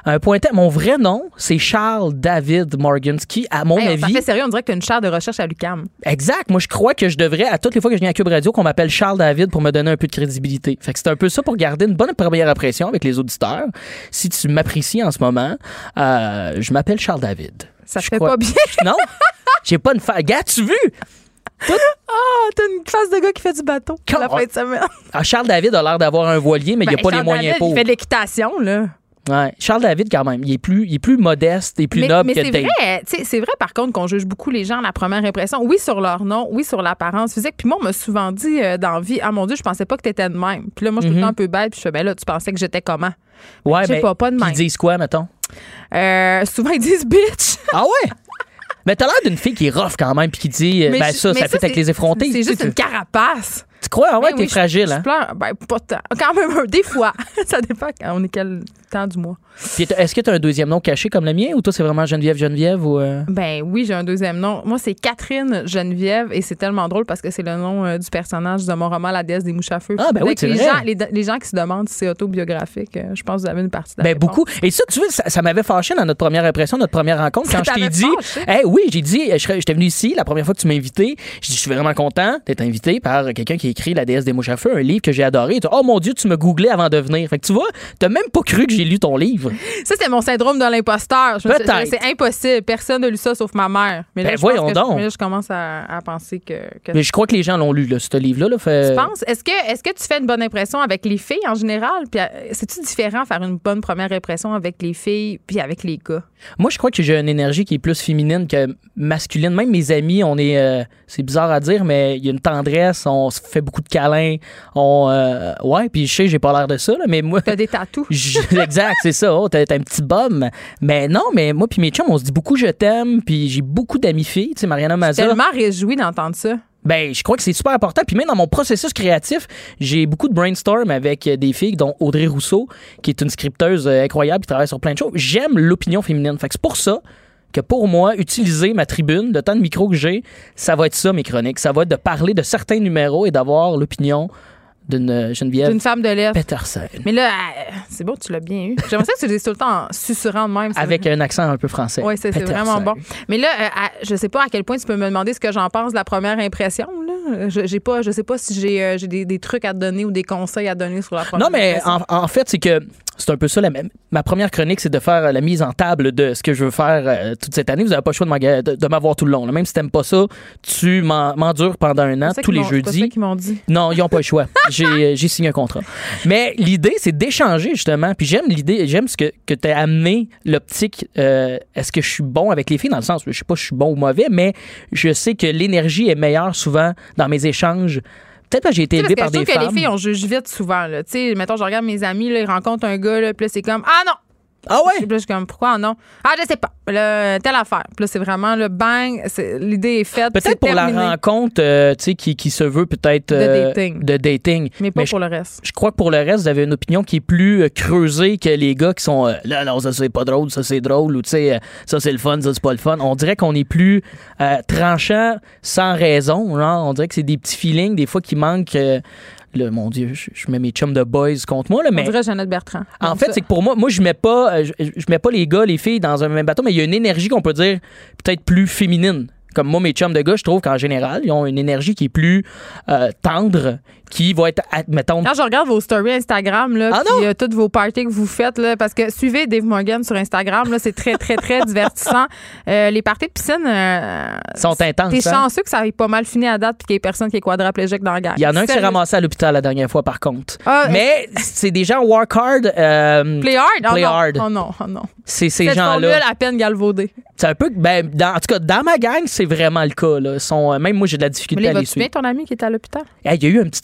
à un point tel- mon vrai nom, c'est Charles David Morgan, ce qui, à mon Hey, ça avis, fait sérieux, on dirait que tu as une chaire de recherche à l'UCAM. exact. Moi, je crois que je devrais, à toutes les fois que je viens à Cube Radio, qu'on m'appelle Charles David pour me donner un peu de crédibilité. Fait que c'est un peu ça pour garder une bonne première impression avec les auditeurs. Si tu m'apprécies en ce moment, euh, je m'appelle Charles David. Ça Je fait crois- pas bien. Non? J'ai pas une fa... Gars, tu vu? <laughs> Ah, t'as une face de gars qui fait du bateau Quand- la fin de semaine. <laughs> Ah, Charles David a l'air d'avoir un voilier, mais il Ben, a pas les moyens David, pour. Il fait de l'équitation, là. Ouais. Charles David, quand même, il est plus, il est plus modeste et plus mais noble mais que c'est Dave. c'est vrai par contre qu'on juge beaucoup les gens à la première impression. Oui, sur leur nom, oui, sur l'apparence physique. Puis moi, on m'a souvent dit euh, dans la vie, ah mon Dieu, je pensais pas que t'étais de même. Puis là, moi, je suis tout le temps un peu bête. Puis je fais, ben là, tu pensais que j'étais comment? Ouais, mais pas, pas de Ils même. disent quoi, mettons? Euh, souvent, ils disent bitch. Ah ouais? <laughs> Mais t'as l'air d'une fille qui est rough quand même, puis qui dit, euh, Mais ben ça, ça fait avec les effrontés. C'est juste une carapace. Tu crois? Ah ouais, Ben t'es je- fragile, je hein? pleure. Ben, pas tant. Quand même, des fois. <laughs> ça dépend quand on est quel temps du mois. Est-ce que tu as un deuxième nom caché comme le mien ou toi, c'est vraiment Geneviève Geneviève ou. euh? Ben oui, j'ai un deuxième nom. Moi, c'est Catherine Geneviève et c'est tellement drôle parce que c'est le nom euh, du personnage de mon roman La déesse des mouches à feu. Ah, ben oui, Fait que c'est les vrai. gens, les, les gens qui se demandent si c'est autobiographique, euh, je pense que vous avez une partie de la Ben réponse. beaucoup. Et ça, tu vois, ça, ça m'avait fâché dans notre première impression, notre première rencontre, Ça quand je t'ai dit. fâché? Eh oui, j'ai dit, je serais- j'étais venu ici la première fois que tu m'as invité. Je dis, je suis vraiment content d'être invité par quelqu'un qui écrit La déesse des mouches à feu, un livre que j'ai adoré. Oh mon Dieu, tu me googlais avant de venir. Fait que tu vois, t'as même pas cru que j'ai lu ton livre. <laughs> Ça, c'est mon syndrome de l'imposteur. Peut-être. C'est impossible. Personne n'a lu ça sauf ma mère. Mais là, Ben je voyons donc. Je, mais là, je commence à, à penser que. que Mais je crois que les gens l'ont lu, là, ce livre-là. Là, fait... Tu penses? Est-ce que, est-ce que tu fais une bonne impression avec les filles en général? Puis, euh, c'est-tu différent faire une bonne première impression avec les filles puis avec les gars? Moi, je crois que j'ai une énergie qui est plus féminine que masculine. Même mes amis, on est. euh, c'est bizarre à dire, mais il y a une tendresse, on se fait beaucoup de câlins. On, euh, ouais, puis je sais, j'ai pas l'air de ça, là, mais moi. T'as des tatous. <laughs> Exact, c'est ça. Oh, t'as t'as un petit bum. Mais non, mais moi puis mes chums, on se dit beaucoup je t'aime, puis j'ai beaucoup d'amis filles. Tu sais, Mariana Mazza. tellement réjoui d'entendre ça. Ben, je crois que c'est super important. Puis même dans mon processus créatif, j'ai beaucoup de brainstorm avec euh, des filles, dont Audrey Rousseau, qui est une scripteuse euh, incroyable, qui travaille sur plein de choses. J'aime l'opinion féminine. Fait que c'est pour ça que pour moi, utiliser ma tribune, le temps de micro que j'ai, ça va être ça, mes chroniques. Ça va être de parler de certains numéros et d'avoir l'opinion d'une euh, Geneviève D'une femme de lettres. Peterson. Mais là, euh, c'est bon, tu l'as bien eu. J'aimerais ça que tu le dises tout le temps en susurrant de même. Avec un accent un peu français. Oui, c'est vraiment bon. Mais là, euh, je sais pas à quel point tu peux me demander ce que j'en pense de la première impression. Là. Je, pas, je sais pas si j'ai j'ai des, des trucs à te donner ou des conseils à te donner sur la première Non, mais impression. en, en fait, c'est que c'est un peu ça. la même- ma première chronique, c'est de faire la mise en table de ce que je veux faire euh, toute cette année. Vous n'avez pas le choix de m'avoir tout le long. là. Même si t'aimes pas ça, tu m'en- m'endures pendant un an, tous les c'est ça jeudis. qu'ils m'ont dit. Non, ils n'ont pas le choix. <laughs> J'ai euh, j'ai signé un contrat. Mais l'idée, c'est d'échanger, justement. Puis j'aime l'idée, j'aime ce que, que tu as amené, l'optique. euh, Est-ce que je suis bon avec les filles? Dans le sens, je sais pas si je suis bon ou mauvais, mais je sais que l'énergie est meilleure souvent dans mes échanges. Peut-être que j'ai été parce par que des je trouve femmes. que les filles, on juge vite souvent. Là. Tu sais, mettons, je regarde mes amis, là, ils rencontrent un gars, là, puis là, c'est comme Ah non! Ah ouais? Puis là, je suis comme Pourquoi non? Ah, je sais pas. Telle affaire. Puis là, c'est vraiment le bang, l'idée est faite. Peut-être pour la rencontre, euh, tu sais, qui, qui se veut peut-être De euh, dating. de dating. Mais pas pour le reste. je crois que pour le reste, vous avez une opinion qui est plus euh, creusée que les gars qui sont euh, là, non, ça c'est pas drôle, ça c'est drôle, ou tu sais, ça c'est le fun, ça c'est pas le fun. On dirait qu'on est plus tranchant sans raison. Genre. On dirait que c'est des petits feelings, des fois, qui manquent. Là, mon Dieu, je, je mets mes chums de boys contre moi, là, On mais. dirait Jeannette Bertrand. En fait, c'est que pour moi, moi, je mets pas, euh, je, je mets pas les gars, les filles dans un même bateau, mais il y a une énergie qu'on peut dire peut-être plus féminine. Comme moi, mes chums de gars, je trouve qu'en général, ils ont une énergie qui est plus euh, tendre, qui va être, à- mettons, Quand je regarde vos stories Instagram, là, Ah puis, euh, toutes vos parties que vous faites, là, parce que suivez Dave Morgan sur Instagram, là, c'est très, très, très <laughs> divertissant. Euh, les parties de piscine, euh, sont intenses. t'es hein? chanceux que ça ait pas mal fini à date puis qu'il y ait personne qui est quadriplégique dans la gang. Il y en a un qui s'est ramassé à l'hôpital la dernière fois, par contre. Ah, Mais c'est des gens work hard. Play hard? Oh Play non. hard. Oh non, oh non. c'est ces gens-là. à peine galvaudée. C'est un peu. Ben, dans, en tout cas, dans ma gang, c'est vraiment le cas. Là. Sont, même moi, j'ai de la Mais difficulté là, à les suivre. ton ami qui est à l'hôpital? Hey, Il y a eu un petit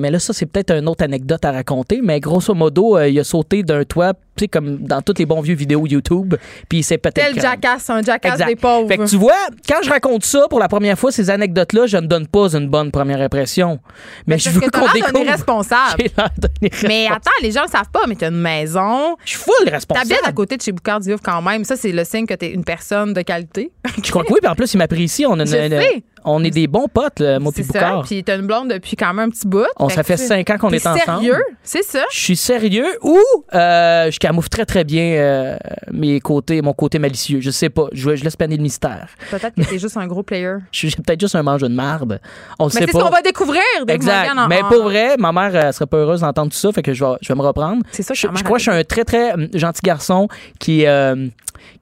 mais là, ça, c'est peut-être une autre anecdote à raconter. Mais grosso modo, euh, il a sauté d'un toit, tu sais, comme dans tous les bons vieux vidéos YouTube, puis il s'est peut-être. Tel jackass, un jackass Exact. des pauvres. Fait que tu vois, quand je raconte ça pour la première fois, ces anecdotes-là, je ne donne pas une bonne première impression. Mais je veux qu'on découvre. irresponsable. D'un Mais irresponsable. attends, les gens le savent pas, mais t'as une maison. Je suis full responsable. T'habites à côté de chez Boucard Diouf quand même. Ça, c'est le signe que t'es une personne de qualité. Je crois que oui, puis en plus, il m'apprécie. On, a une-. On est des bons potes, là, moi puis. Boucard. Puis t'as une blonde depuis quand même un petit bout. On, Fait ça fait cinq ans qu'on est ensemble. sérieux? C'est ça? Je suis sérieux ou euh, je camoufle très très bien euh, mes côtés, mon côté malicieux. Je sais pas. Je, je laisse planer le mystère. Peut-être que t'es juste un gros player. <laughs> Je suis peut-être juste un mange de marde. On le Mais sait c'est ce pas. qu'on va découvrir. Exact. En- Mais en- pour vrai, ma mère euh, serait pas heureuse d'entendre tout ça, fait que je vais, je vais me reprendre. C'est ça Je, je crois que je suis un très très hum, gentil garçon qui euh,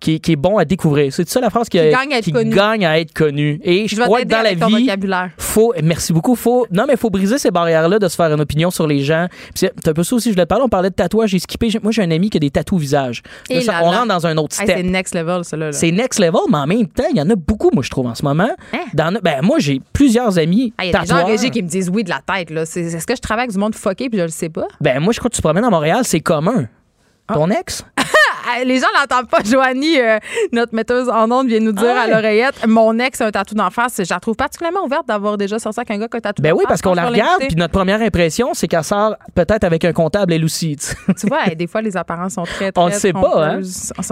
qui, qui est bon à découvrir. C'est ça la phrase qui, Qui gagne à être connu. gagne à être connu. Et je, crois que dans la vie, vocabulaire. faut merci beaucoup faut non mais faut briser ces barrières là de se faire une opinion sur les gens c'est un peu ça aussi je voulais te parler on parlait de tatouage j'ai skippé moi j'ai un ami qui a des tatous visage Là, ça, là on là. rentre dans un autre Hey, step c'est next level, ça, là. c'est next level mais en même temps il y en a beaucoup moi je trouve en ce moment Hein? dans, ben moi j'ai plusieurs amis Il y a des gens qui me disent oui de la tête. là. Est-ce que je travaille avec du monde fucké puis je le sais pas? ben moi je crois que tu te promènes à Montréal c'est commun Ah. ton ex? <laughs> les gens l'entendent pas. <laughs> Joanie, euh, notre metteuse en ondes, vient nous dire Ah à l'oreillette mon ex a un tatou d'en face. Je la trouve particulièrement ouverte d'avoir déjà sorti avec un gars qui a un tatou Ben oui, parce qu'on la regarde, puis notre première impression, c'est qu'elle sort peut-être avec un comptable elle aussi. tu vois, <laughs> des fois, les apparences sont très, très On le sait pas, hein?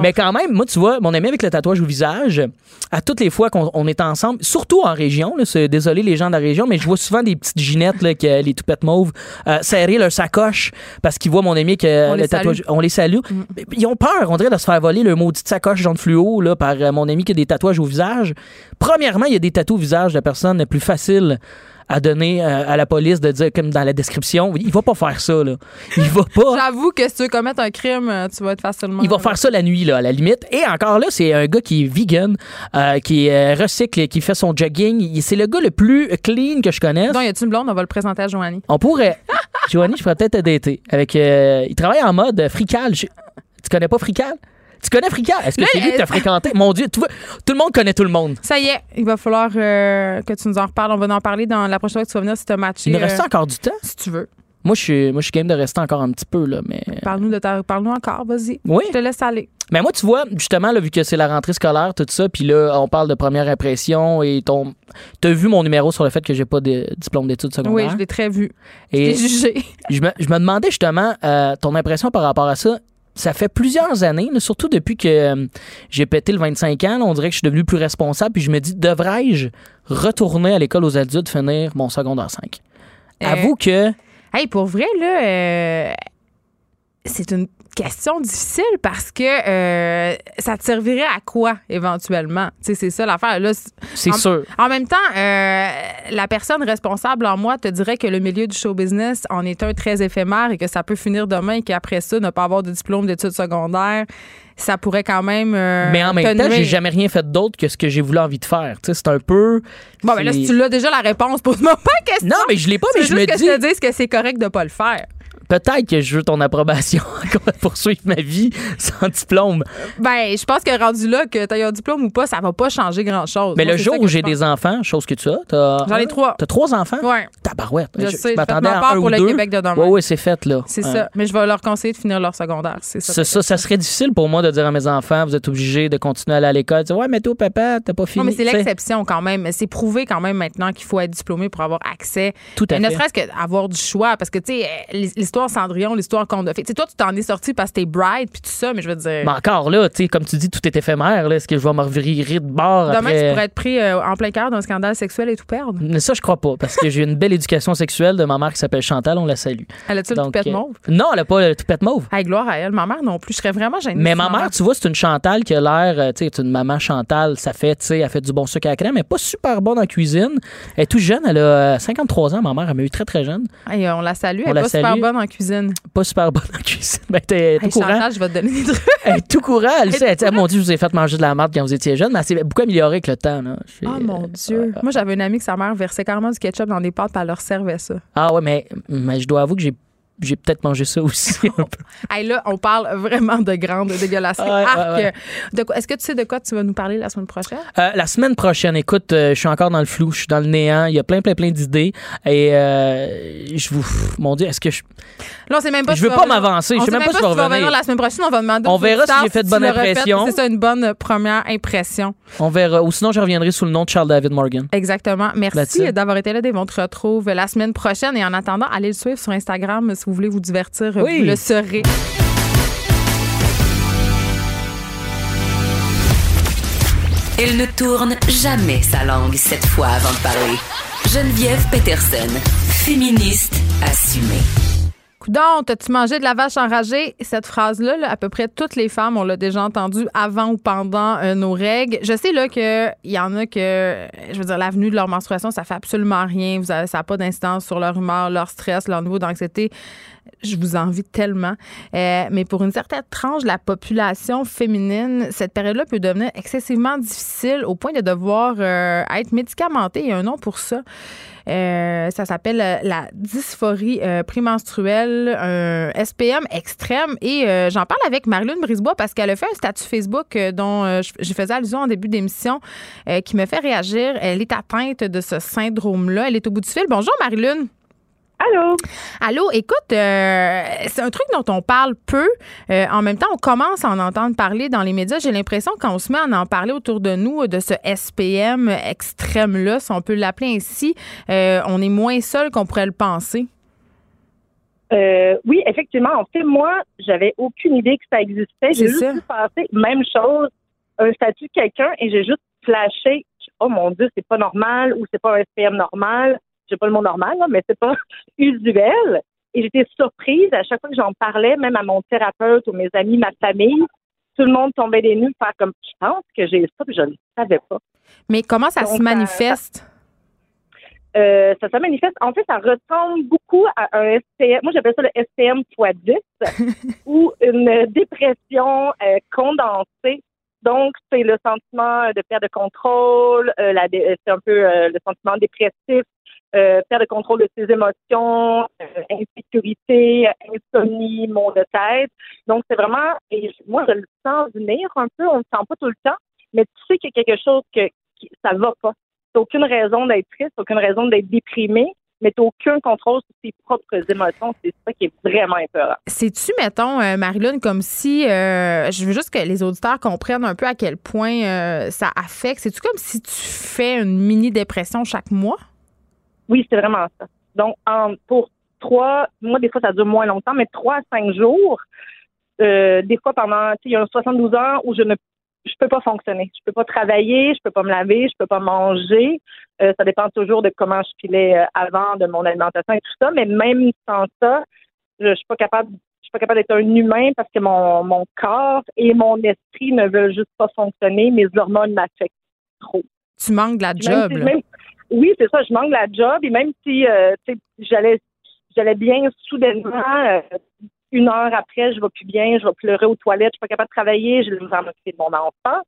Mais quand même, moi, tu vois, mon ami avec le tatouage au visage, à toutes les fois qu'on on est ensemble, surtout en région, là, désolé les gens de la région, mais je vois souvent des petites ginettes, là, que les toupettes mauves, euh, serrer leur sacoche parce qu'ils voient mon ami que On le tatouage. salue. Mm. On les salue. Mais Ils ont peur, on dirait, de se faire voler le maudit sacoche jaune fluo là, par euh, mon ami qui a des tatouages au visage. Premièrement, il y a des tatous au visage de personnes plus faciles à donner euh, à la police de dire, comme dans la description, il va pas faire ça, là. Il va <laughs> pas. J'avoue que si tu veux commettre un crime, euh, tu vas être facilement. Il va faire ça la nuit, là, à la limite. Et encore là, c'est un gars qui est vegan, euh, qui euh, recycle, qui fait son jogging. C'est le gars le plus clean que je connaisse. Donc, y a-tu une blonde? On va le présenter à Joanie. On pourrait. Joanie, je pourrais peut-être dater. Avec, euh, il travaille en mode frical. Je- connais pas frical? Tu connais frical? Est-ce que c'est lui que t'as fréquenté? Mon Dieu, tu vois, tout le monde connaît tout le monde. Ça y est, il va falloir euh, que tu nous en reparles. On va en parler dans la prochaine fois que tu vas venir si tu as matché. Il nous reste euh, encore du temps? si tu veux. Moi, je suis, moi, je suis game de rester encore un petit peu, là, mais. Parle-nous de ta... Parle-nous encore, vas-y. Oui. Je te laisse aller. Mais moi, tu vois, justement, là, vu que c'est la rentrée scolaire, tout ça, puis là, on parle de première impression et ton. T'as vu mon numéro sur le fait que j'ai pas de diplôme d'études Oui, secondaires? je l'ai très vu. Et Je jugé. je me, je me demandais justement euh, ton impression par rapport à ça. Ça fait plusieurs années, surtout depuis que euh, j'ai pété le 25 ans, on dirait que je suis devenu plus responsable, puis je me dis, devrais-je retourner à l'école aux adultes, finir mon secondaire 5? Euh, Avoue que Hey, pour vrai, là, euh, c'est une question difficile parce que euh, ça te servirait à quoi éventuellement? Tu sais, c'est ça l'affaire. C'est en- sûr. En même temps, euh, la personne responsable en moi te dirait que le milieu du show business en est un très éphémère et que ça peut finir demain et qu'après ça, ne pas avoir de diplôme d'études secondaires, ça pourrait quand même. euh, Mais en même te temps, j'ai jamais rien fait d'autre que ce que j'ai voulu envie de faire. Tu sais, c'est un peu. Bon, mais là, si tu l'as déjà la réponse, pose-moi pas question. Non, mais je l'ai pas, mais je me juste que dis. je te dise que c'est correct de pas le faire. Peut-être que je veux ton approbation <laughs> pour poursuivre ma vie sans diplôme. Ben, je pense que rendu là, que tu un diplôme ou pas, ça va pas changer grand-chose. Mais Moi, le jour où je j'ai des enfants, chose que tu as, t'as. J'en ai trois. T'as trois enfants? Ouais. Tabarouette. Je sais, je m'attendais à un pour ou le deux. Québec de demain. Oui, oui, c'est fait, là. C'est Euh, ça. Mais je vais leur conseiller de finir leur secondaire. C'est ça. Ça, ça, ça serait difficile pour moi de dire à mes enfants, vous êtes obligés de continuer à aller à l'école. Dire, ouais, mais toi, papa, t'as pas fini. Non, mais c'est l'exception quand même. C'est prouvé quand même maintenant qu'il faut être diplômé pour avoir accès. Tout à ne fait. serait-ce qu'avoir du choix. Parce que, tu sais, l'histoire Cendrillon, l'histoire qu'on a fait. Tu sais, toi, tu t'en es sorti parce que t'es bright puis tout ça, mais je veux dire. Mais encore là, tu sais, comme tu dis, tout est éphémère. là. Est-ce que je vais me revirer de bord Demain, après? tu pourrais être pris euh, en plein cœur d'un scandale sexuel et tout perdre. Mais ça, je crois pas, parce que j'ai une belle éducation sexuelle de ma mère qui s'appelle Chantal, on la salue. Elle a-tu le toupette euh, mauve? Non, elle a pas le toupette mauve. Hey, gloire à elle. Ma mère non plus. Je serais vraiment gênée. Mais ma mère, tu vois, c'est une Chantal qui a l'air, euh, tu sais, une maman Chantal, ça fait, tu sais, elle fait du bon sucre à la crème, elle est pas super bonne en cuisine. Elle est tout jeune, elle a euh, 53 ans, ma mère, elle m'a eu très très jeune. Hey, on la salue. On Elle est pas super bonne en cuisine. Pas super bonne en cuisine. Ben, t'es tout Hey, courant. Chantal, je vais te donner des trucs. <laughs> Elle est tout courant. Elle sait, elle dit, Ah, mon Dieu, je vous ai fait manger de la marde quand vous étiez jeune, mais elle s'est beaucoup améliorée avec le temps, là. Oh mon Dieu. Moi, j'avais une amie que sa mère versait carrément du ketchup dans des pâtes, puis elle leur servait ça. Ah ouais, mais, mais je dois avouer que j'ai, j'ai peut-être mangé ça aussi <laughs> un peu. Hey, là, on parle vraiment de grande dégueulasserie. Ouais, ouais, quoi- Est-ce que tu sais de quoi tu vas nous parler la semaine prochaine? Euh, la semaine prochaine, écoute, euh, je suis encore dans le flou, je suis dans le néant, il y a plein, plein, plein d'idées. Et euh, je vous. Mon Dieu, est-ce que je. Là, on sait même pas Je si veux pas m'avancer, je sais même pas si tu vas revenir. la semaine prochaine. On va demander On verra si j'ai fait de tu bonne impression. C'est ça, une bonne première impression. On verra. Ou sinon, je reviendrai sous le nom de Charles David Morgan. Exactement. Merci d'avoir été là. Dave. On te retrouve la semaine prochaine. Et en attendant, allez le suivre sur Instagram si vous voulez vous divertir. Oui. Vous le serez. Elle ne tourne jamais sa langue cette fois avant de parler. Geneviève Peterson, féministe assumée. Coudon, t'as-tu mangé de la vache enragée? Cette phrase-là, là, à peu près toutes les femmes, on l'a déjà entendue avant ou pendant euh, nos règles. Je sais là qu'il y en a que, je veux dire, l'avenue de leur menstruation, ça fait absolument rien. Vous avez, ça n'a pas d'incidence sur leur humeur, leur stress, leur niveau d'anxiété. Je vous envie tellement. Euh, mais pour une certaine tranche de la population féminine, cette période-là peut devenir excessivement difficile au point de devoir euh, être médicamentée. Il y a un nom pour ça. Euh, ça s'appelle la dysphorie euh, un SPM extrême. Et j'en parle avec Marilyn Brisebois parce qu'elle a fait un statut Facebook dont je- faisais allusion en début d'émission qui me fait réagir. Elle est atteinte de ce syndrome-là. Elle est au bout du fil. Bonjour Marilyn. Allô? Allô, écoute, euh, c'est un truc dont on parle peu. Euh, en même temps, on commence à en entendre parler dans les médias. J'ai l'impression qu'on se met à en parler autour de nous, de ce SPM extrême-là, si on peut l'appeler ainsi, euh, on est moins seul qu'on pourrait le penser. oui, effectivement. En fait, moi, j'avais aucune idée que ça existait. J'ai juste pensé, même chose, un statut de quelqu'un et j'ai juste flashé, oh mon Dieu, c'est pas normal ou c'est pas un SPM normal j'ai pas le mot normal, mais c'est pas <laughs> usuel. Et j'étais surprise à chaque fois que j'en parlais, même à mon thérapeute ou mes amis, ma famille, tout le monde tombait des nues, faire comme je pense que j'ai ça, puis je ne le savais pas. Mais comment ça se manifeste? Euh, ça, se manifeste. En fait, ça ressemble beaucoup à un SPM. Moi, j'appelle ça le SPM x 10 ou une dépression euh, condensée. Donc, c'est le sentiment de perte de contrôle, euh, c'est un peu le sentiment dépressif, euh, perte de contrôle de ses émotions, euh, insécurité, insomnie, maux de tête. Donc, c'est vraiment, et moi, je le sens venir un peu, on ne le sent pas tout le temps, mais tu sais qu'il y a quelque chose que qui, ça va pas. Tu aucune raison d'être triste, aucune raison d'être déprimé, mais tu aucun contrôle sur tes propres émotions. C'est ça qui est vraiment important. C'est-tu, mettons, euh, Marilyn, comme si, euh, je veux juste que les auditeurs comprennent un peu à quel point euh, ça affecte. C'est-tu comme si tu fais une mini-dépression chaque mois? Oui, c'est vraiment ça. Donc, pour trois, moi, des fois, ça dure moins longtemps, mais trois à cinq jours, euh, des fois pendant, il y a 72 heures où je ne je peux pas fonctionner. Je peux pas travailler, je peux pas me laver, je peux pas manger. Euh, ça dépend toujours de comment je filais euh, avant, de mon alimentation et tout ça. Mais même sans ça, je, je suis pas capable, je suis pas capable d'être un humain parce que mon, mon corps et mon esprit ne veulent juste pas fonctionner. Mes hormones m'affectent trop. Tu manques de la job. Oui, c'est ça, je manque la job et même si euh, j'allais j'allais bien soudainement, euh, une heure après, je vais plus bien, je vais pleurer aux toilettes, je suis pas capable de travailler, je vais me m'occuper de mon enfant.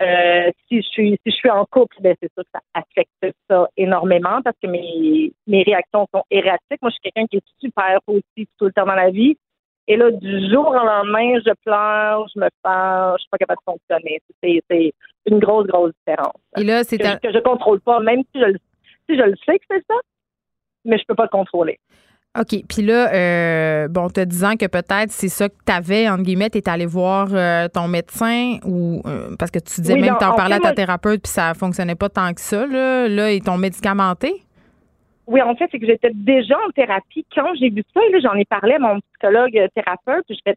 Euh, si je suis si je suis en couple, ben c'est sûr que ça affecte ça énormément parce que mes mes réactions sont erratiques. Moi, je suis quelqu'un qui est super positif tout le temps dans la vie. Et là, du jour au lendemain, je pleure, je me fâche, je suis pas capable de fonctionner. C'est une grosse, grosse différence. Et là, c'est que, que, je contrôle pas, même si je, si je le sais que c'est ça, mais je peux pas le contrôler. OK. Puis là, euh, bon, te disant que peut-être c'est ça que tu avais, entre guillemets, tu allé voir euh, ton médecin ou euh, parce que tu disais même que tu en parlais à ta thérapeute puis ça fonctionnait pas tant que ça, là. Là, ils t'ont médicamenté? Oui, en fait, c'est que j'étais déjà en thérapie. Quand j'ai vu ça, j'en ai parlé à mon psychologue euh, thérapeute. Je fais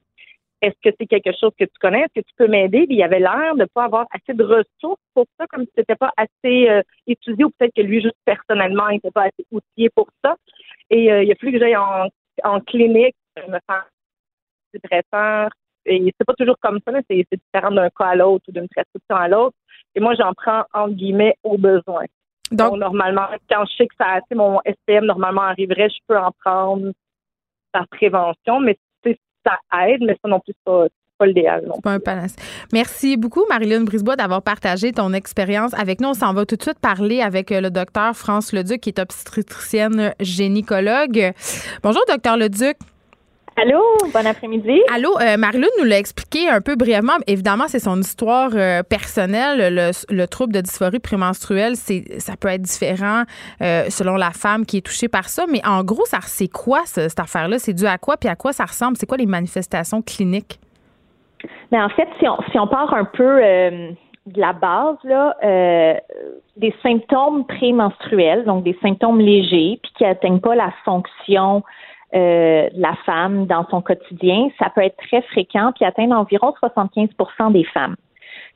est-ce que c'est quelque chose que tu connais? Est-ce que tu peux m'aider? Puis il avait l'air de ne pas avoir assez de ressources pour ça, comme si c'était pas assez euh, étudié ou peut-être que lui, juste personnellement, il n'était pas assez outillé pour ça. Et euh, il a fallu que j'aille en, en clinique me faire dépresseur. Et c'est pas toujours comme ça, c'est différent d'un cas à l'autre ou d'une prescription à l'autre. Et moi, j'en prends, entre guillemets, au besoin. Donc, normalement, quand je sais que ça, mon SPM normalement arriverait, je peux en prendre par prévention, mais ça aide, mais ça non plus, pas, pas l'idéal. C'est pas un panace. Merci beaucoup, Marilyn Brisebois, d'avoir partagé ton expérience avec nous. On s'en va tout de suite parler avec euh, le docteur France Leduc, qui est obstétricienne gynécologue. Bonjour, docteur Leduc. Allô, bon après-midi. Allô, euh, Marilyn nous l'a expliqué un peu brièvement. Évidemment, c'est son histoire euh, personnelle. Le, trouble de dysphorie prémenstruelle, c'est, ça peut être différent euh, selon la femme qui est touchée par ça. Mais en gros, ça, c'est quoi cette affaire-là? C'est dû à quoi? Puis à quoi ça ressemble? C'est quoi les manifestations cliniques? Mais en fait, si on, si on part un peu de la base, là, des symptômes prémenstruels, donc des symptômes légers, puis qui n'atteignent pas la fonction euh, la femme dans son quotidien, ça peut être très fréquent puis atteindre environ 75% des femmes.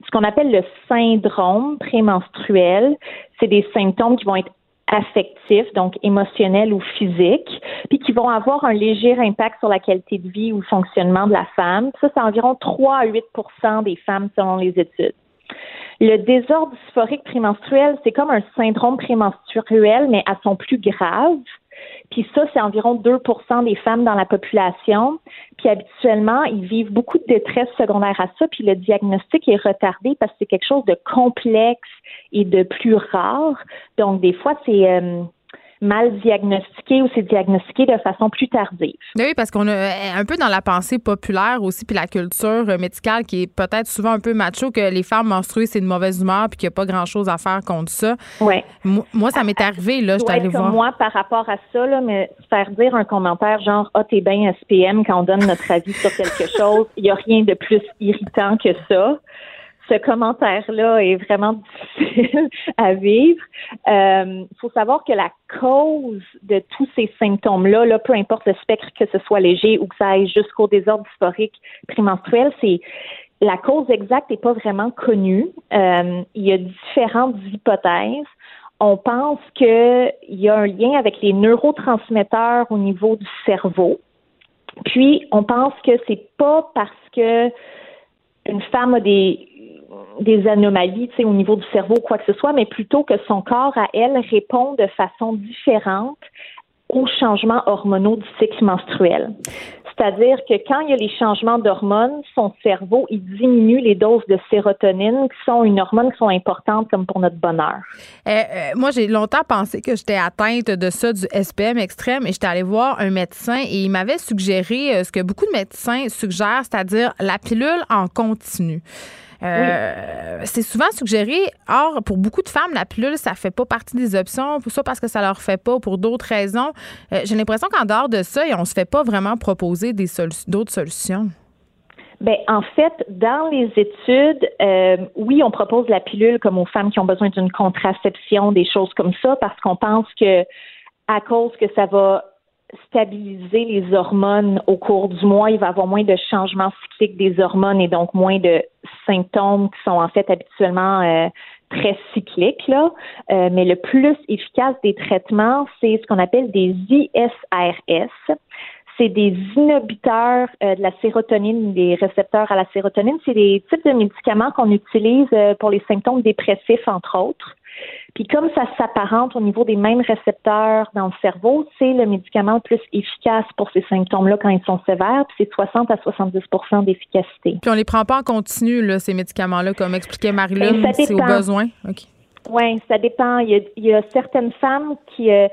Ce qu'on appelle le syndrome prémenstruel, c'est des symptômes qui vont être affectifs, donc émotionnels ou physiques, puis qui vont avoir un léger impact sur la qualité de vie ou le fonctionnement de la femme. Ça, c'est environ 3 à 8% des femmes selon les études. Le désordre dysphorique prémenstruel, c'est comme un syndrome prémenstruel, mais à son plus grave. Puis ça, c'est environ 2% des femmes dans la population. Puis habituellement, ils vivent beaucoup de détresse secondaire à ça. Puis le diagnostic est retardé parce que c'est quelque chose de complexe et de plus rare. Donc des fois, c'est euh, mal diagnostiqué ou c'est diagnostiqué de façon plus tardive. Ben oui, parce qu'on est un peu dans la pensée populaire aussi, puis la culture médicale qui est peut-être souvent un peu macho, que les femmes menstruées, c'est une mauvaise humeur, puis qu'il n'y a pas grand-chose à faire contre ça. Ouais. Moi, ça m'est arrivé, là, je suis allée voir. Moi, par rapport à ça, là, mais faire dire un commentaire genre, ah, t'es bien SPM quand on donne notre avis sur quelque <laughs> chose, il n'y a rien de plus irritant que ça ce commentaire-là est vraiment <laughs> difficile à vivre. Il euh, faut savoir que la cause de tous ces symptômes-là, là, peu importe le spectre, que ce soit léger ou que ça aille jusqu'au désordre dysphorique prémenstruel, c'est la cause exacte n'est pas vraiment connue. Euh, il y a différentes hypothèses. On pense qu'il y a un lien avec les neurotransmetteurs au niveau du cerveau. Puis, on pense que c'est pas parce que une femme a des des anomalies au niveau du cerveau quoi que ce soit, mais plutôt que son corps à elle répond de façon différente aux changements hormonaux du cycle menstruel. C'est-à-dire que quand il y a les changements d'hormones, son cerveau, il diminue les doses de sérotonine, qui sont une hormone qui sont importantes comme pour notre bonheur. Euh, euh, moi, j'ai longtemps pensé que j'étais atteinte de ça, du SPM extrême, et j'étais allée voir un médecin et il m'avait suggéré euh, ce que beaucoup de médecins suggèrent, c'est-à-dire la pilule en continu. Euh, c'est souvent suggéré. Or, pour beaucoup de femmes, la pilule, ça fait pas partie des options, soit parce que ça leur fait pas, pour d'autres raisons. Euh, j'ai l'impression qu'en dehors de ça, on se fait pas vraiment proposer des d'autres solutions. Ben, en fait, dans les études, euh, oui, on propose la pilule comme aux femmes qui ont besoin d'une contraception, des choses comme ça, parce qu'on pense que à cause que ça va stabiliser les hormones au cours du mois. Il va y avoir moins de changements cycliques des hormones et donc moins de symptômes qui sont en fait habituellement euh, très cycliques. Là. Euh, mais le plus efficace des traitements, c'est ce qu'on appelle des ISRS. C'est des inhibiteurs euh, de la sérotonine, des récepteurs à la sérotonine. C'est des types de médicaments qu'on utilise pour les symptômes dépressifs, entre autres. Puis comme ça s'apparente au niveau des mêmes récepteurs dans le cerveau, c'est le médicament le plus efficace pour ces symptômes-là quand ils sont sévères, puis c'est 60 à 70% d'efficacité. Puis on les prend pas en continu, là, ces médicaments-là, comme expliquait Marilyn, ben, c'est au besoin? Oui, ça dépend. Il y, a, certaines femmes qui... Euh,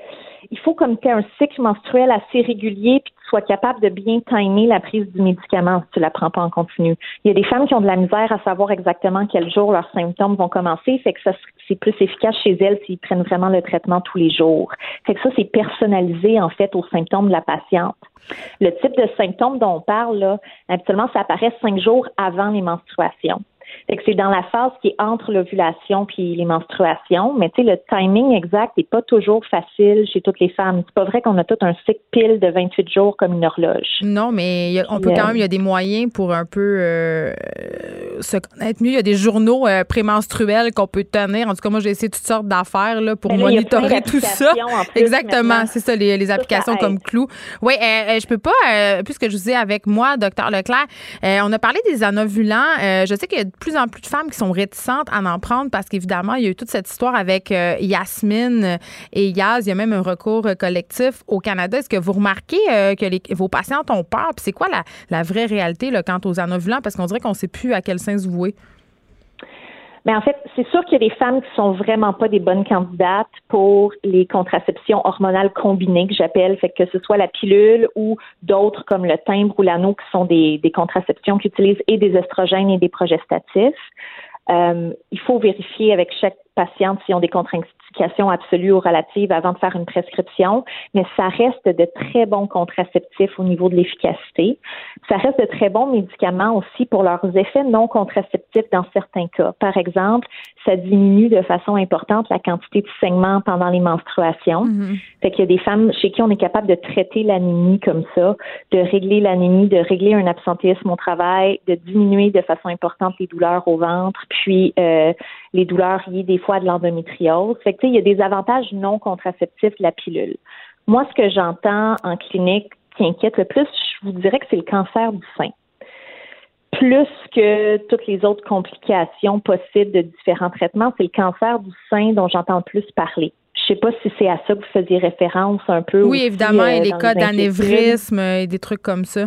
il faut comme tu un cycle menstruel assez régulier puis que tu sois capable de bien timer la prise du médicament si tu la prends pas en continu. Il y a des femmes qui ont de la misère à savoir exactement quel jour leurs symptômes vont commencer, fait que ça c'est plus efficace chez elles s'ils prennent vraiment le traitement tous les jours. Fait que ça c'est personnalisé en fait aux symptômes de la patiente. Le type de symptômes dont on parle là, habituellement ça apparaît cinq jours avant les menstruations c'est dans la phase qui est entre l'ovulation puis les menstruations, mais tu sais, le timing exact n'est pas toujours facile chez toutes les femmes. C'est pas vrai qu'on a tout un cycle pile de 28 jours comme une horloge. Non, mais on peut quand même, il y a des moyens pour un peu euh, se connaître mieux. Il y a des journaux euh, prémenstruels qu'on peut tenir. En tout cas, moi, j'ai essayé toutes sortes d'affaires là, pour monitorer tout ça. Exactement, c'est ça, les, applications comme Clou. Oui, euh, je peux pas, puisque je vous ai avec moi, docteur Leclerc, on a parlé des anovulants. je sais qu'il y a de plus en plus de femmes qui sont réticentes à en prendre parce qu'évidemment, il y a eu toute cette histoire avec euh, Yasmine et Yaz. Il y a même un recours collectif au Canada. Est-ce que vous remarquez euh, que vos patientes ont peur? Puis c'est quoi la, vraie réalité quant aux anovulants? Parce qu'on dirait qu'on ne sait plus à quel sens se vouer. Mais en fait, c'est sûr qu'il y a des femmes qui sont vraiment pas des bonnes candidates pour les contraceptions hormonales combinées que j'appelle, fait que ce soit la pilule ou d'autres comme le timbre ou l'anneau qui sont des, contraceptions qui utilisent et des estrogènes et des progestatifs. Euh, il faut vérifier avec chaque patiente s'ils ont des absolues ou relatives avant de faire une prescription, mais ça reste de très bons contraceptifs au niveau de l'efficacité. Ça reste de très bons médicaments aussi pour leurs effets non contraceptifs dans certains cas. Par exemple, ça diminue de façon importante la quantité de saignements pendant les menstruations. Mm-hmm. Fait qu'il y a des femmes chez qui on est capable de traiter l'anémie comme ça, de régler l'anémie, de régler un absentéisme au travail, de diminuer de façon importante les douleurs au ventre, puis euh, les douleurs liées des fois de l'endométriose. Fait que, il y a des avantages non contraceptifs de la pilule. Moi, ce que j'entends en clinique qui inquiète le plus, je vous dirais que c'est le cancer du sein plus que toutes les autres complications possibles de différents traitements, c'est le cancer du sein dont j'entends le plus parler. Je sais pas si c'est à ça que vous faisiez référence un peu. Oui, évidemment, et euh, les cas d'anévrisme et des trucs comme ça.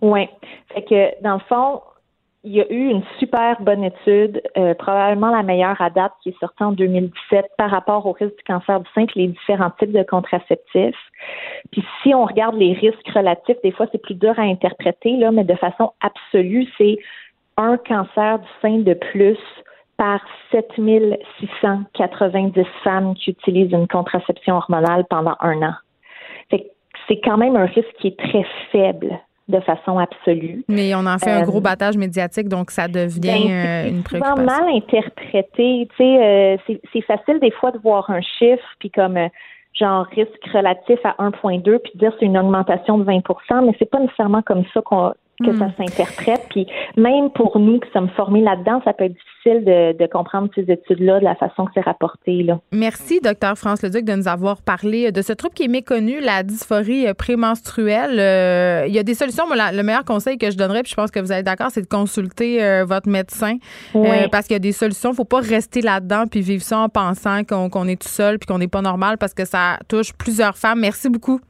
Oui. Fait que, dans le fond, il y a eu une super bonne étude, euh, probablement la meilleure à date, qui est sortie en 2017 par rapport au risque du cancer du sein et les différents types de contraceptifs. Puis si on regarde les risques relatifs, des fois c'est plus dur à interpréter, là, mais de façon absolue, c'est un cancer du sein de plus par 7690 femmes qui utilisent une contraception hormonale pendant un an. C'est quand même un risque qui est très faible de façon absolue. Mais on en fait un gros euh, battage médiatique, donc ça devient ben, euh, une préoccupation. C'est mal interprété. Tu sais, euh, c'est facile des fois de voir un chiffre, puis comme genre risque relatif à 1,2, puis dire c'est une augmentation de 20 mais c'est pas nécessairement comme ça qu'on que ça hmm. s'interprète. Puis même pour nous qui sommes formés là-dedans, ça peut être difficile de, comprendre ces études-là de la façon que c'est rapporté. Là. Merci, docteur France Leduc, de nous avoir parlé de ce trouble qui est méconnu, la dysphorie euh, prémenstruelle. Euh, il y a des solutions. Moi, le meilleur conseil que je donnerais, puis je pense que vous êtes d'accord, c'est de consulter euh, votre médecin parce qu'il y a des solutions. Il ne faut pas rester là-dedans puis vivre ça en pensant qu'on est tout seul puis qu'on n'est pas normal parce que ça touche plusieurs femmes. Merci beaucoup.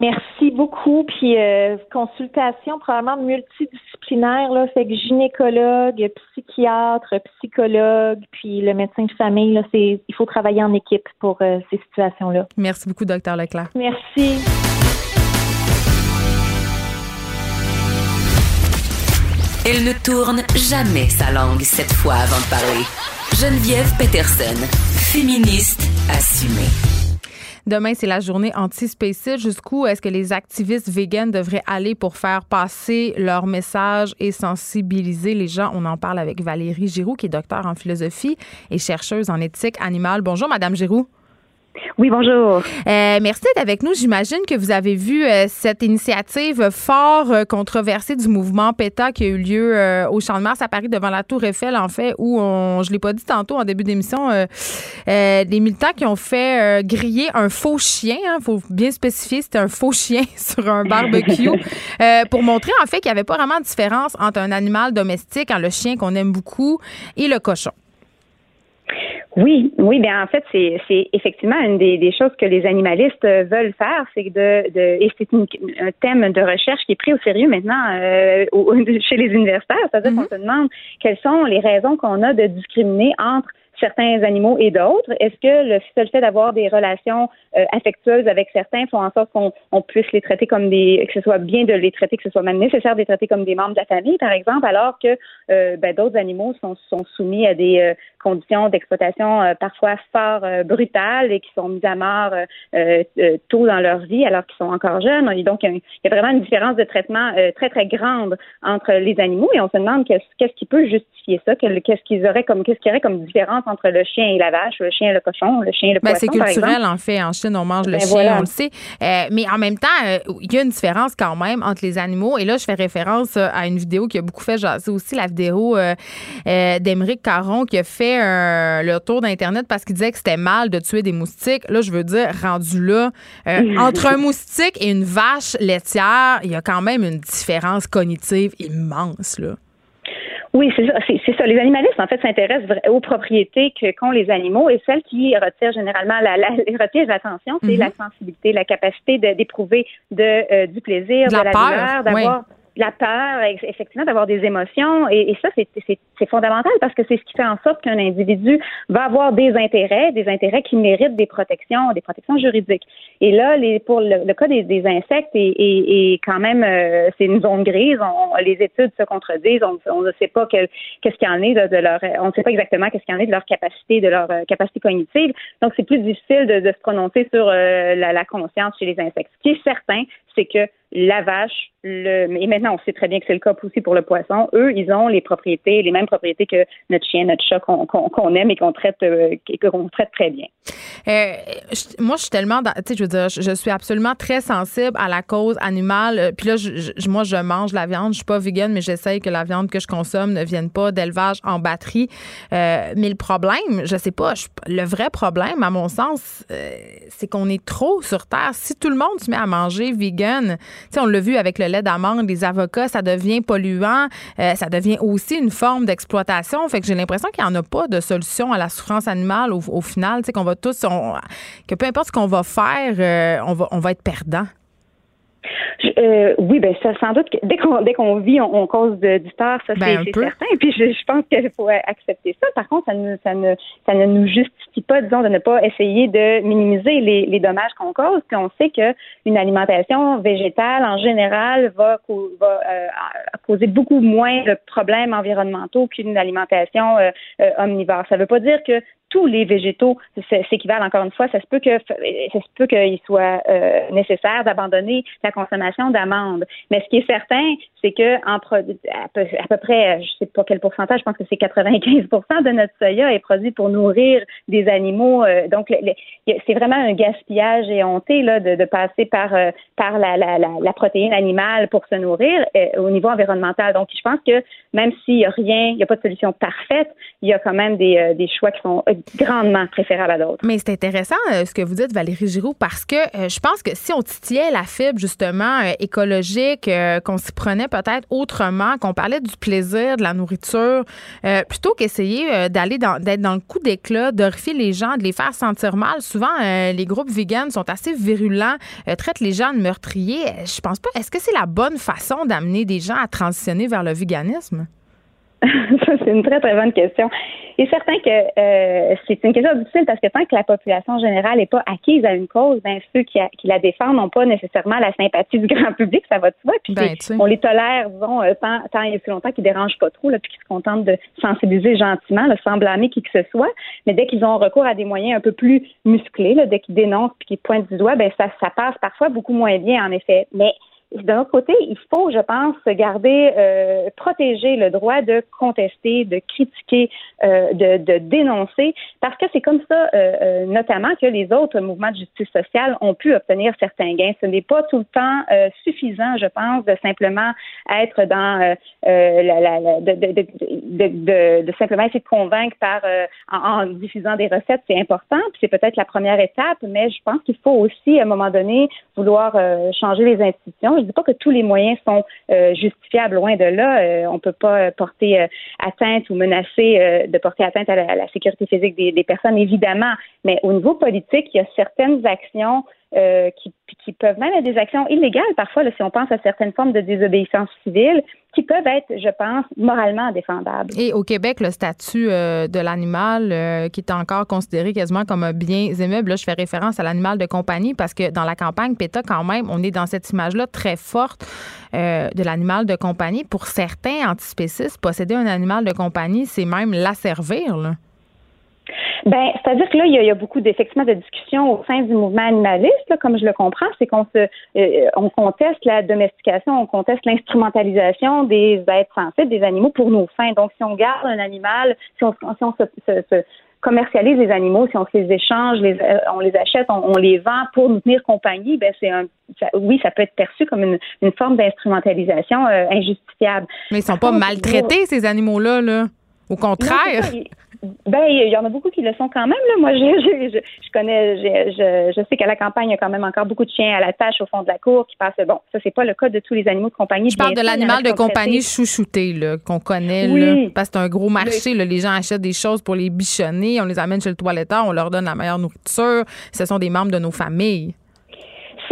Merci beaucoup. Puis euh, consultation probablement multidisciplinaire, là, fait que gynécologue, psychiatre, psychologue, puis le médecin de famille, là, c'est il faut travailler en équipe pour euh, ces situations-là. Merci beaucoup, docteur Leclerc. Merci. Elle ne tourne jamais sa langue cette fois avant de parler. Geneviève Peterson, féministe assumée. Demain, c'est la journée anti-spacide. Jusqu'où est-ce que les activistes véganes devraient aller pour faire passer leur message et sensibiliser les gens? On en parle avec Valérie Giroux, qui est docteur en philosophie et chercheuse en éthique animale. Bonjour, Madame Giroux. Oui, bonjour. Euh, merci d'être avec nous. J'imagine que vous avez vu euh, cette initiative fort euh, controversée du mouvement PETA qui a eu lieu au Champ de Mars à Paris devant la Tour Eiffel, en fait, où on, je l'ai pas dit tantôt en début d'émission, des militants qui ont fait griller un faux chien. Il hein, faut bien spécifier, c'était un faux chien <laughs> sur un barbecue <laughs> pour montrer en fait qu'il n'y avait pas vraiment de différence entre un animal domestique, hein, le chien qu'on aime beaucoup, et le cochon. Oui, oui, bien en fait, c'est, c'est effectivement une des, des, choses que les animalistes veulent faire, c'est de, de et c'est un thème de recherche qui est pris au sérieux maintenant euh, <laughs> chez les universitaires, c'est-à-dire qu'on mm-hmm. se demande quelles sont les raisons qu'on a de discriminer entre certains animaux et d'autres? Est-ce que le seul fait d'avoir des relations euh, affectueuses avec certains font en sorte qu'on on puisse les traiter comme des, que ce soit bien de les traiter, que ce soit même nécessaire de les traiter comme des membres de la famille, par exemple, alors que euh, ben, d'autres animaux sont, sont soumis à des euh, conditions d'exploitation parfois fort brutales et qui sont mises à mort tôt dans leur vie alors qu'ils sont encore jeunes. Et donc, il y a vraiment une différence de traitement très, très grande entre les animaux et on se demande qu'est-ce, qu'est-ce qui peut justifier ça, qu'est-ce qu'ils auraient comme, qu'est-ce qu'il y aurait comme différence entre le chien et la vache, le chien et le cochon, le chien et le ben, poisson. C'est culturel, en fait. En Chine, on mange le ben, chien, on le sait. Euh, mais en même temps, euh, il y a une différence quand même entre les animaux. Et là, je fais référence euh, à une vidéo qui a beaucoup fait jaser aussi, la vidéo d'Émeric Caron qui a fait le tour d'Internet parce qu'il disait que c'était mal de tuer des moustiques. Là, je veux dire, rendu là, <laughs> entre un moustique et une vache laitière, il y a quand même une différence cognitive immense, là. Oui, c'est ça. C'est ça. Les animalistes, en fait, s'intéressent aux propriétés que qu'ont les animaux et celle qui retire généralement la, l'attention, c'est la mhm. sensibilité, la capacité d'éprouver de, euh, du plaisir, de la, douleur, d'avoir la peur, effectivement, d'avoir des émotions. Et, ça, c'est fondamental parce que c'est ce qui fait en sorte qu'un individu va avoir des intérêts, des intérêts qui méritent des protections, des protections juridiques. Et là, les, pour le, cas des, insectes, et, quand même, euh, c'est une zone grise. On, les études se contredisent. On, ne sait pas qu'est-ce qu'il en est de, leur, on ne sait pas exactement qu'est-ce qu'il en est de leur capacité, de leur euh, capacité cognitive. Donc, c'est plus difficile de, se prononcer sur euh, la, la conscience chez les insectes. Ce qui est certain, c'est que la vache, le, et maintenant on sait très bien que c'est le cas aussi pour le poisson, eux, ils ont les propriétés, les mêmes propriétés que notre chien, notre chat qu'on aime et qu'on traite, euh, traite très bien. Euh, moi, je suis tellement, tu sais, je veux dire, je, suis absolument très sensible à la cause animale. Euh, puis là, moi, je mange la viande. Je suis pas vegan, mais j'essaye que la viande que je consomme ne vienne pas d'élevage en batterie. mais le problème, je sais pas, le vrai problème, à mon sens, c'est qu'on est trop sur terre. Si tout le monde se met à manger vegan, on l'a vu avec le lait d'amande, les avocats, ça devient polluant, euh, ça devient aussi une forme d'exploitation. Fait que j'ai l'impression qu'il n'y en a pas de solution à la souffrance animale au, final, tu qu'on va tous, que peu importe ce qu'on va faire, euh, on, va, on va être perdant. Euh, oui, ben ça, sans doute que dès qu'on dès qu'on vit, on, cause de, du tort, ça Ben, c'est certain. Puis je, je pense qu'il faut accepter ça. Par contre, ça ne ça ne ça ne nous justifie pas, disons, de ne pas essayer de minimiser les, les dommages qu'on cause. Puis on sait que une alimentation végétale en général va, va euh, causer beaucoup moins de problèmes environnementaux qu'une alimentation euh, euh, omnivore. Ça ne veut pas dire que tous les végétaux s'équivalent encore une fois. Ça se peut que ça se peut qu'il soit euh, nécessaire d'abandonner la consommation d'amandes. Mais ce qui est certain, c'est que en à, peu, à peu près, je sais pas quel pourcentage, je pense que c'est 95 de notre soya est produit pour nourrir des animaux. euh, donc c'est vraiment un gaspillage éhonté là de, de passer par euh, par la, la, la, protéine animale pour se nourrir euh, au niveau environnemental. Donc je pense que même s'il y a rien, il n'y a pas de solution parfaite, il y a quand même des, des choix qui sont grandement préférables à d'autres. Mais c'est intéressant euh, ce que vous dites, Valérie Giroux, parce que euh, je pense que si on titillait la fibre, justement, euh, écologique, qu'on s'y prenait peut-être autrement, qu'on parlait du plaisir, de la nourriture, plutôt qu'essayer d'aller dans, d'être dans le coup d'éclat, d'horrifier les gens, de les faire sentir mal. Souvent, les groupes véganes sont assez virulents, traitent les gens de meurtriers. Je pense pas. Est-ce que c'est la bonne façon d'amener des gens à transitionner vers le véganisme? <laughs> Ça, c'est une très, très bonne question. Et certain que euh, c'est une question difficile parce que tant que la population générale n'est pas acquise à une cause, ben, ceux qui, a- qui la défendent n'ont pas nécessairement la sympathie du <laughs> grand public, ça va de soi. Puis Ben, on les tolère, disons, euh, tant, tant et aussi longtemps qu'ils dérangent pas trop, là, puis qu'ils se contentent de sensibiliser gentiment, là, sans blâmer qui que ce soit. Mais dès qu'ils ont recours à des moyens un peu plus musclés, là, dès qu'ils dénoncent puis qu'ils pointent du doigt, ben ça, ça passe parfois beaucoup moins bien, en effet. Mais d'un côté, il faut, je pense, garder, euh, protéger le droit de contester, de critiquer, euh, de, de dénoncer, parce que c'est comme ça, euh, euh, notamment, que les autres mouvements de justice sociale ont pu obtenir certains gains. Ce n'est pas tout le temps euh, suffisant, je pense, de simplement être dans euh, la, la, la- de, de, de, simplement essayer de convaincre par en, en diffusant des recettes, c'est important, puis c'est peut-être la première étape, mais je pense qu'il faut aussi, à un moment donné, vouloir changer les institutions. Je dis pas que tous les moyens sont euh, justifiables, loin de là. Euh, on peut pas euh, porter euh, atteinte ou menacer de porter atteinte à la, sécurité physique des personnes, évidemment. Mais au niveau politique, il y a certaines actions euh, qui, qui peuvent même être des actions illégales parfois, si on pense à certaines formes de désobéissance civile, qui peuvent être, je pense, moralement défendables. Et au Québec, le statut euh, de l'animal euh, qui est encore considéré quasiment comme un bien aimable, là, je fais référence à l'animal de compagnie parce que dans la campagne PETA, quand même, on est dans cette image-là très forte de l'animal de compagnie. Pour certains antispécistes, posséder un animal de compagnie, c'est même l'asservir. Ben, c'est-à-dire que là, il y a, il y a beaucoup d'effectivement de discussions au sein du mouvement animaliste, là, comme je le comprends, c'est qu'on se, euh, on conteste la domestication, on conteste l'instrumentalisation des êtres sensibles, des animaux pour nos fins. Donc, si on garde un animal, si on, si on se, se- se commercialise les animaux, si on se les échange, les, euh, on les achète, on, on les vend pour nous tenir compagnie, ben c'est un, ça- oui, ça peut être perçu comme une, une forme d'instrumentalisation euh, injustifiable. Mais ils sont Par pas contre, maltraités, ces animaux-là. Là. Au contraire. Ben, il y en a beaucoup qui le sont quand même. Là. Moi, je, je, je, connais, je, je, je sais qu'à la campagne, il y a quand même encore beaucoup de chiens à la tâche au fond de la cour qui passent. Bon, ça, c'est pas le cas de tous les animaux de compagnie. Je parle de l'animal de compagnie chouchouté là, qu'on connaît. Oui. Là, parce que c'est un gros marché. Là, les gens achètent des choses pour les bichonner. On les amène chez le toiletteur. On leur donne la meilleure nourriture. Ce sont des membres de nos familles.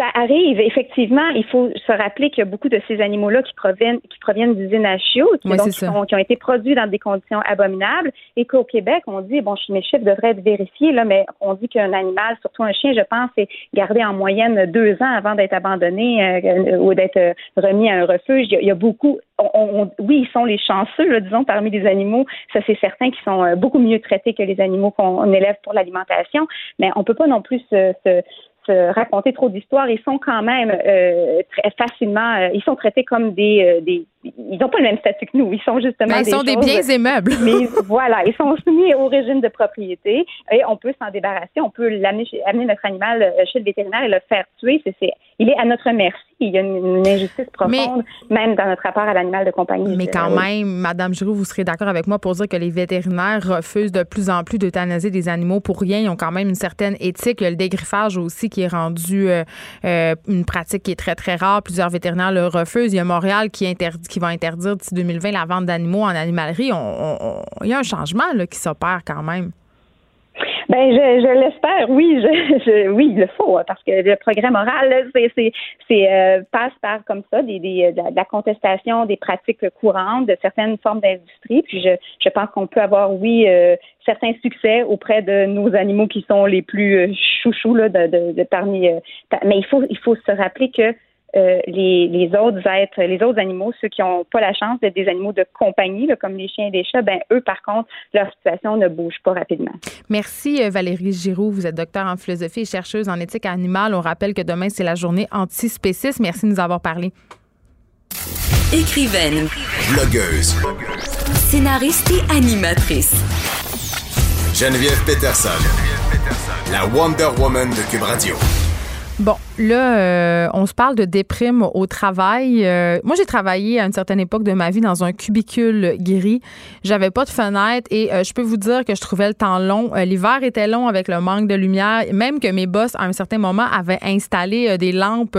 Ça arrive, effectivement. Il faut se rappeler qu'il y a beaucoup de ces animaux-là qui proviennent, qui proviennent d'usines à chiots, qui, Oui, donc, c'est qui, ça. sont- qui ont été produits dans des conditions abominables, et qu'au Québec, on dit, bon, mes chiffres devraient être vérifiés, là, mais on dit qu'un animal, surtout un chien, je pense, est gardé en moyenne deux ans avant d'être abandonné euh, ou d'être euh, remis à un refuge. Il y a, il y a beaucoup. on- on- oui, ils sont les chanceux, là, disons, parmi les animaux. Ça, c'est certain qu'ils sont euh, beaucoup mieux traités que les animaux qu'on élève pour l'alimentation. Mais on peut pas non plus se, se- se raconter trop d'histoires. Ils sont quand même euh, très facilement, euh, ils sont traités comme des, euh, des ils n'ont pas le même statut que nous. Ils sont justement Mais ils sont des biens immeubles. <laughs> mais voilà, ils sont soumis au régime de propriété et on peut s'en débarrasser. On peut l'amener amener notre animal chez le vétérinaire et le faire tuer. C'est- il est à notre merci. Il y a une, une injustice profonde, même dans notre rapport à l'animal de compagnie. Mais quand même, Madame Giroux, vous serez d'accord avec moi pour dire que les vétérinaires refusent de plus en plus d'euthanasier des animaux pour rien. Ils ont quand même une certaine éthique. Il y a le dégriffage aussi qui est rendu euh, euh, une pratique qui est très, très rare. Plusieurs vétérinaires le refusent. Il y a Montréal qui, interdit, qui va interdire d'ici 2020 la vente d'animaux en animalerie. On- on- on- il y a un changement là, qui s'opère quand même. Ben, je, je l'espère, oui, je, <laughs> je, oui, il le faut, hein, parce que le progrès moral, c'est, euh, passe par comme ça des, des, de la contestation des pratiques courantes de certaines formes d'industrie. Puis je, je pense qu'on peut avoir, oui, euh, certains succès auprès de nos animaux qui sont les plus euh, chouchous là, de, de, de parmi. mais il faut, il faut se rappeler que euh, les, les, autres êtres, les autres animaux, ceux qui n'ont pas la chance d'être des animaux de compagnie, là, comme les chiens et les chats, ben eux, par contre, leur situation ne bouge pas rapidement. Merci euh, Valérie Giroux. Vous êtes docteur en philosophie et chercheuse en éthique animale. On rappelle que demain, c'est la journée antispéciste. Merci de nous avoir parlé. Écrivaine. Blogueuse. Scénariste et animatrice. Geneviève Peterson. La Wonder Woman de Cube Radio. Bon, là, euh, on se parle de déprime au travail. Euh, moi, j'ai travaillé à une certaine époque de ma vie dans un cubicule gris. J'avais pas de fenêtre et euh, je peux vous dire que je trouvais le temps long. L'hiver était long avec le manque de lumière. Même que mes boss, à un certain moment, avaient installé des lampes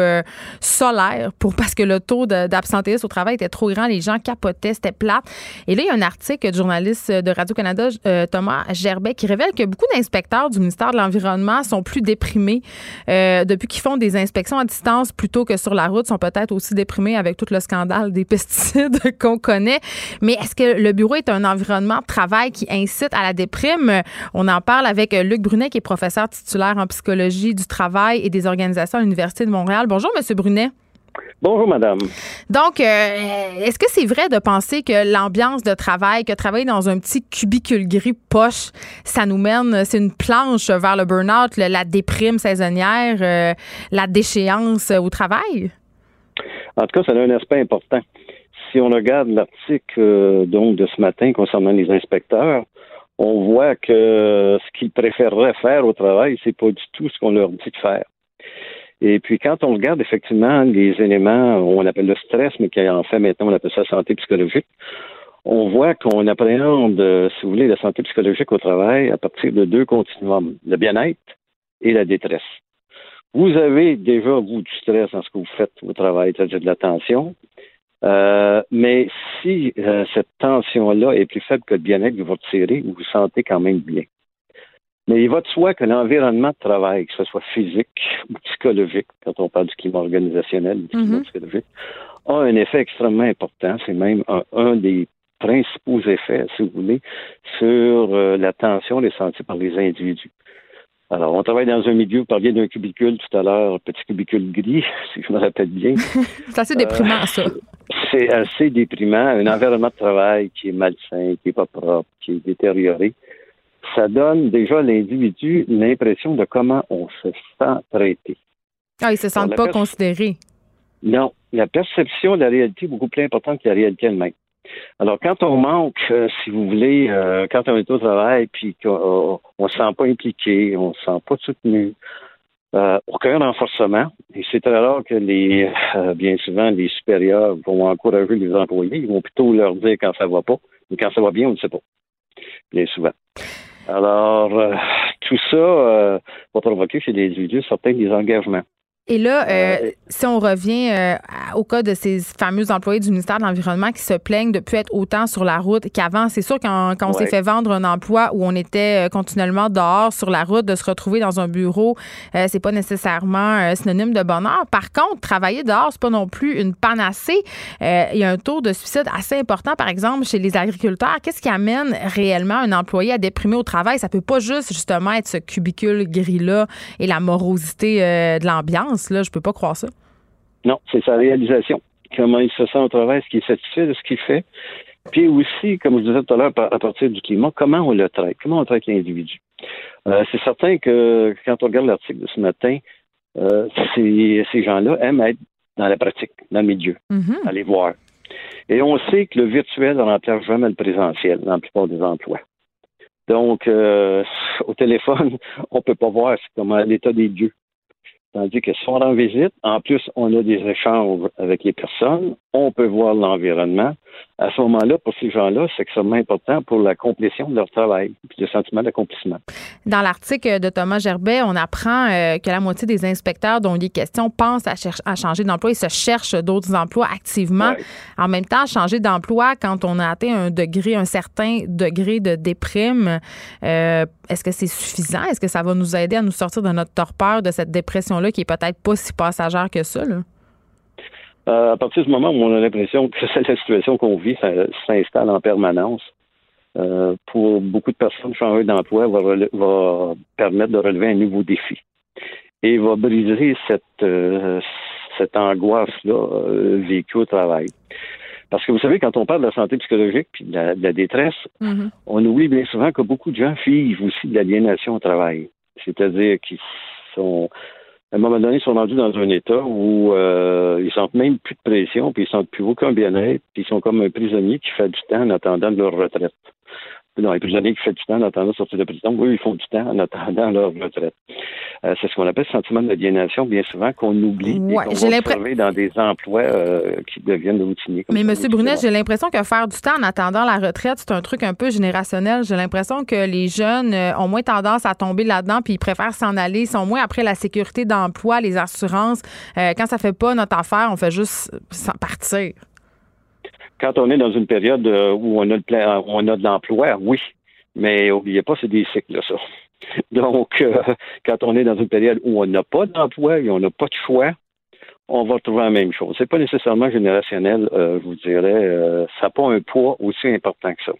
solaires pour parce que le taux d'absentéisme au travail était trop grand. Les gens capotaient, c'était plate. Et là, il y a un article du journaliste de Radio-Canada, Thomas Gerbet, qui révèle que beaucoup d'inspecteurs du ministère de l'Environnement sont plus déprimés depuis qui font des inspections à distance plutôt que sur la route sont peut-être aussi déprimés avec tout le scandale des <laughs> pesticides qu'on connaît. Mais est-ce que le bureau est un environnement de travail qui incite à la déprime? On en parle avec Luc Brunet, qui est professeur titulaire en psychologie du travail et des organisations à l'Université de Montréal. Bonjour, Monsieur Brunet. Bonjour, madame. Donc, euh, est-ce que c'est vrai de penser que l'ambiance de travail, que travailler dans un petit cubicule gris poche, ça nous mène, c'est une planche vers le burn-out, la déprime saisonnière, euh, la déchéance au travail? En tout cas, ça a un aspect important. Si on regarde l'article euh, donc de ce matin concernant les inspecteurs, on voit que ce qu'ils préféreraient faire au travail, c'est pas du tout ce qu'on leur dit de faire. Et puis, quand on regarde effectivement les éléments, on appelle le stress, mais qui en fait maintenant, on appelle ça santé psychologique, on voit qu'on appréhende, euh, si vous voulez, la santé psychologique au travail à partir de deux continuums, le bien-être et la détresse. Vous avez déjà, vous, du stress dans ce que vous faites au travail, c'est-à-dire de la tension, euh, mais si euh, cette tension-là est plus faible que le bien-être que vous retirez, vous vous sentez quand même bien. Mais il va de soi que l'environnement de travail, que ce soit physique ou psychologique, quand on parle du climat organisationnel, du climat mhm. psychologique, a un effet extrêmement important. C'est même un, des principaux effets, si vous voulez, sur euh, la tension ressentie par les individus. Alors, on travaille dans un milieu, vous parliez d'un cubicule tout à l'heure, petit cubicule gris, <laughs> si je me rappelle bien. <laughs> c'est assez déprimant, ça. C'est assez déprimant. Un environnement de travail qui est malsain, qui n'est pas propre, qui est détérioré ça donne déjà à l'individu l'impression de comment on se sent traité. Ah, ils se sentent pas considérés. Non, la perception de la réalité est beaucoup plus importante que la réalité elle-même. Alors, quand on manque, euh, si vous voulez, euh, quand on est au travail, puis qu'on ne se sent pas impliqué, on ne se sent pas soutenu, euh, aucun renforcement. Et c'est très rare que les, bien souvent, les supérieurs vont encourager les employés. Ils vont plutôt leur dire quand ça va pas. Mais quand ça va bien, on ne sait pas. Bien souvent. Alors, euh, tout ça euh, va provoquer chez les individus certains engagements. Et là, euh, euh, si on revient euh, au cas de ces fameux employés du ministère de l'Environnement qui se plaignent de plus être autant sur la route qu'avant, c'est sûr quand, quand on s'est fait vendre un emploi où on était continuellement dehors sur la route, de se retrouver dans un bureau, c'est pas nécessairement synonyme de bonheur. Par contre, travailler dehors, c'est pas non plus une panacée. Il y a un taux de suicide assez important, par exemple, chez les agriculteurs. Qu'est-ce qui amène réellement un employé à déprimer au travail? Ça peut pas juste justement être ce cubicule gris-là et la morosité de l'ambiance. Là, je peux pas croire ça. Non, c'est sa réalisation. Comment il se sent au travail, est-ce qu'il est satisfait de ce qu'il fait? Puis aussi, comme je disais tout à l'heure, à partir du climat, comment on le traite, comment on traite l'individu? Euh, c'est certain que quand on regarde l'article de ce matin, euh, ces, gens-là aiment être dans la pratique, dans le milieu, mm-hmm. aller voir. Et on sait que le virtuel ne remplace jamais le présentiel dans la plupart des emplois. Donc, euh, au téléphone, <laughs> on ne peut pas voir comment l'état des lieux. Tandis que si on rend visite, en plus, on a des échanges avec les personnes, on peut voir l'environnement, à ce moment-là, pour ces gens-là, c'est extrêmement important pour la complétion de leur travail, puis le sentiment d'accomplissement. Dans l'article de Thomas Gerbet, on apprend euh, que la moitié des inspecteurs dont il est question pensent à, à changer d'emploi et se cherchent d'autres emplois activement. En même temps, changer d'emploi quand on a atteint un degré, un certain degré de déprime, euh, est-ce que c'est suffisant? Est-ce que ça va nous aider à nous sortir de notre torpeur, de cette dépression-là qui est peut-être pas si passagère que ça? Euh, à partir du moment où on a l'impression que c'est la situation qu'on vit, ça s'installe en permanence. Euh, pour beaucoup de personnes, changer d'emploi va, va, permettre de relever un nouveau défi et va briser cette, euh, cette angoisse-là vécue au travail. Parce que vous savez, quand on parle de la santé psychologique puis de la, détresse, mm-hmm. on oublie bien souvent que beaucoup de gens vivent aussi de l'aliénation au travail. C'est-à-dire qu'ils sont à un moment donné, ils sont rendus dans un état où euh, ils sentent même plus de pression, puis ils sentent plus aucun bien-être, puis ils sont comme un prisonnier qui fait du temps en attendant de leur retraite. Non, les prisonniers qui font du temps en attendant de sortir de prison, oui, ils font du temps en attendant leur retraite. Euh, c'est ce qu'on appelle le sentiment d'aliénation, bien souvent, qu'on oublie ouais, et qu'on va trouver dans des emplois euh, qui deviennent routiniers. Mais M. Brunet, j'ai l'impression que faire du temps en attendant la retraite, c'est un truc un peu générationnel. J'ai l'impression que les jeunes euh, ont moins tendance à tomber là-dedans, puis ils préfèrent s'en aller, ils sont moins après la sécurité d'emploi, les assurances. quand ça fait pas notre affaire, on fait juste partir quand on est dans une période euh, où on a, le on a de l'emploi, oui. Mais n'oubliez pas, c'est des cycles, ça. <laughs> Donc, euh, quand on est dans une période où on n'a pas d'emploi et on n'a pas de choix, on va retrouver la même chose. C'est pas nécessairement générationnel, euh, je vous dirais. ça n'a pas un poids aussi important que ça.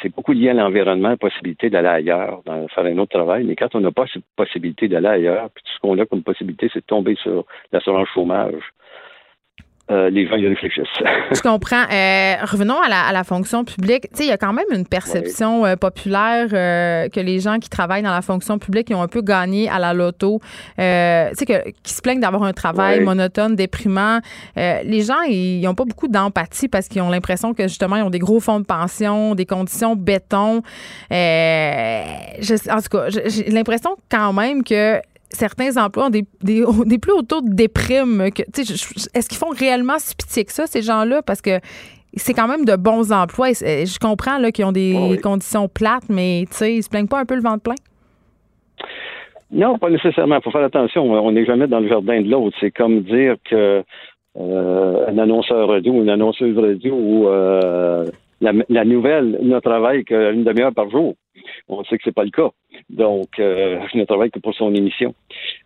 C'est beaucoup lié à l'environnement, la possibilité d'aller ailleurs, dans, faire un autre travail. Mais quand on n'a pas cette possibilité d'aller ailleurs, puis tout ce qu'on a comme possibilité, c'est de tomber sur l'assurance chômage euh, les gens y réfléchissent. Je comprends. Euh, revenons à la, fonction publique. Il y a quand même une perception euh, populaire que les gens qui travaillent dans la fonction publique ils ont un peu gagné à la loto. sais, qui se plaignent d'avoir un travail monotone, déprimant. les gens, ils n'ont pas beaucoup d'empathie parce qu'ils ont l'impression que justement, ils ont des gros fonds de pension, des conditions béton. Je, en tout cas, j'ai l'impression quand même que certains emplois ont <laughs> des, plus hauts taux de déprime. Est-ce qu'ils font réellement si pitié que ça, ces gens-là? Parce que c'est quand même de bons emplois. je comprends qu'ils ont des conditions plates, mais ils se plaignent pas un peu le vent de plein? Non, pas nécessairement. Il faut faire attention. On n'est jamais dans le jardin de l'autre. C'est comme dire que euh, un annonceur radio ou une annonceuse radio ou euh, la, nouvelle ne travaille qu'une demi-heure par jour. On sait que c'est pas le cas. Donc, euh, je ne travaille que pour son émission.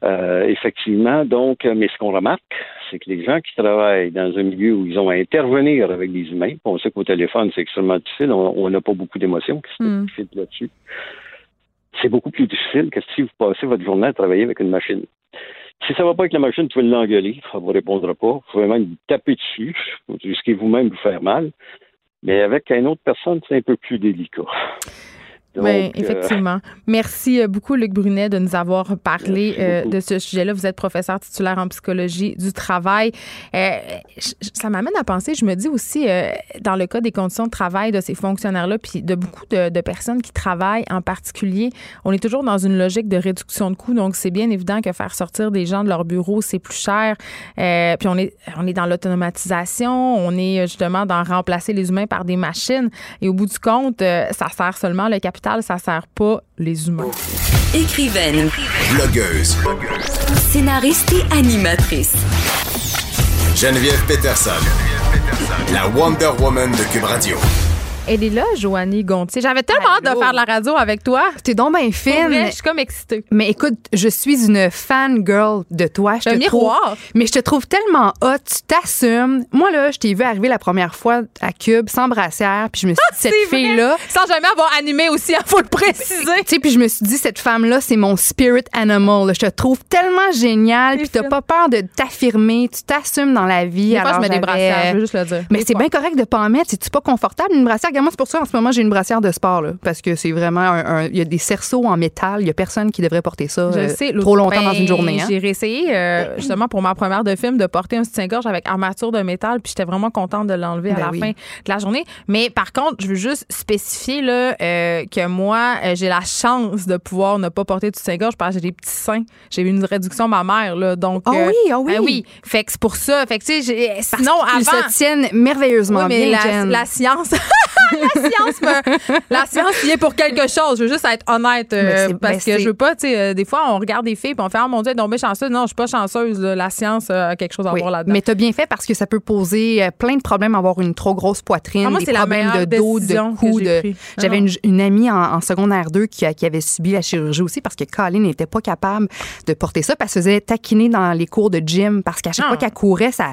Euh, effectivement, donc, mais ce qu'on remarque, c'est que les gens qui travaillent dans un milieu où ils ont à intervenir avec des humains, on sait qu'au téléphone, c'est extrêmement difficile, on n'a pas beaucoup d'émotions qui se mm. là-dessus? C'est beaucoup plus difficile que si vous passez votre journée à travailler avec une machine. Si ça ne va pas avec la machine, vous pouvez l'engueuler, ça ne vous répondra pas. Vous pouvez même vous taper dessus, vous risquez vous-même vous faire mal. Mais avec une autre personne, c'est un peu plus délicat. Oui, euh, effectivement. Merci euh, beaucoup, Luc Brunet, de nous avoir parlé euh, de ce sujet-là. Vous êtes professeur titulaire en psychologie du travail. ça m'amène à penser, je me dis aussi, dans le cas des conditions de travail de ces fonctionnaires-là, puis de beaucoup de, personnes qui travaillent en particulier, on est toujours dans une logique de réduction de coûts. Donc, c'est bien évident que faire sortir des gens de leur bureau, c'est plus cher. puis on est, on est dans l'automatisation, on est justement dans remplacer les humains par des machines. Et au bout du compte, ça sert seulement le capital ça sert pas les humains. Écrivaine. Blogueuse. Scénariste et animatrice. Geneviève Peterson. La Wonder Woman de Cube Radio. Elle est là, Joanie Gontier. J'avais tellement hâte de faire la radio avec toi. T'es donc bien fine. je suis comme excitée. Mais écoute, je suis une fan girl de toi. Je te miroir. mais je te trouve tellement hot. Tu t'assumes. Moi, là, je t'ai vu arriver la première fois à Cube sans brassière. Puis je me suis dit, cette fille-là. Sans jamais avoir animé aussi, il faut le préciser. Tu sais, puis je me suis dit, cette femme-là, c'est mon spirit animal. Je te trouve tellement géniale. Puis t'as pas peur de t'affirmer. Tu t'assumes dans la vie. Des fois, je mets des brassières, je veux juste le dire. Mais c'est bien correct de pas en mettre. C'est-tu pas confortable, une brassière? Regarde, c'est pour ça, en ce moment, j'ai une brassière de sport, là, parce que c'est vraiment un- il y a des cerceaux en métal. Il y a personne qui devrait porter ça Je euh, sais, trop longtemps ben, dans une journée. hein. J'ai réessayé, euh, justement, pour ma première de film, de porter un soutien-gorge avec armature de métal, puis j'étais vraiment contente de l'enlever à Ben la oui. fin de la journée. Mais par contre, je veux juste spécifier là, euh, que moi, j'ai la chance de pouvoir ne pas porter de soutien-gorge parce que j'ai des petits seins. J'ai eu une réduction mammaire, là, donc... Ah oui, ah oui. euh, oui, fait que c'est pour ça. Fait que, tu sais, sinon, avant... se tiennent merveilleusement Oui, mais bien, la, Jen. la science, <laughs> la science, me- la science y est pour quelque chose. Je veux juste être honnête euh, Mais parce ben, que je veux pas, tu sais, euh, des fois on regarde des filles puis on fait ah mon dieu, elle est tombée chanceuse. Non, je suis pas chanceuse. là. La science euh, a quelque chose à Oui, voir là-dedans. mais tu as bien fait parce que ça peut poser euh, plein de problèmes, avoir une trop grosse poitrine, Ah, moi, des c'est la problèmes de dos, de cou. De... Ah J'avais non. une, une amie en, en secondaire 2 qui, avait subi la chirurgie aussi parce que Colin n'était pas capable de porter ça parce qu'elle se faisait taquiner dans les cours de gym parce qu'à chaque Non. fois qu'elle courait, ça,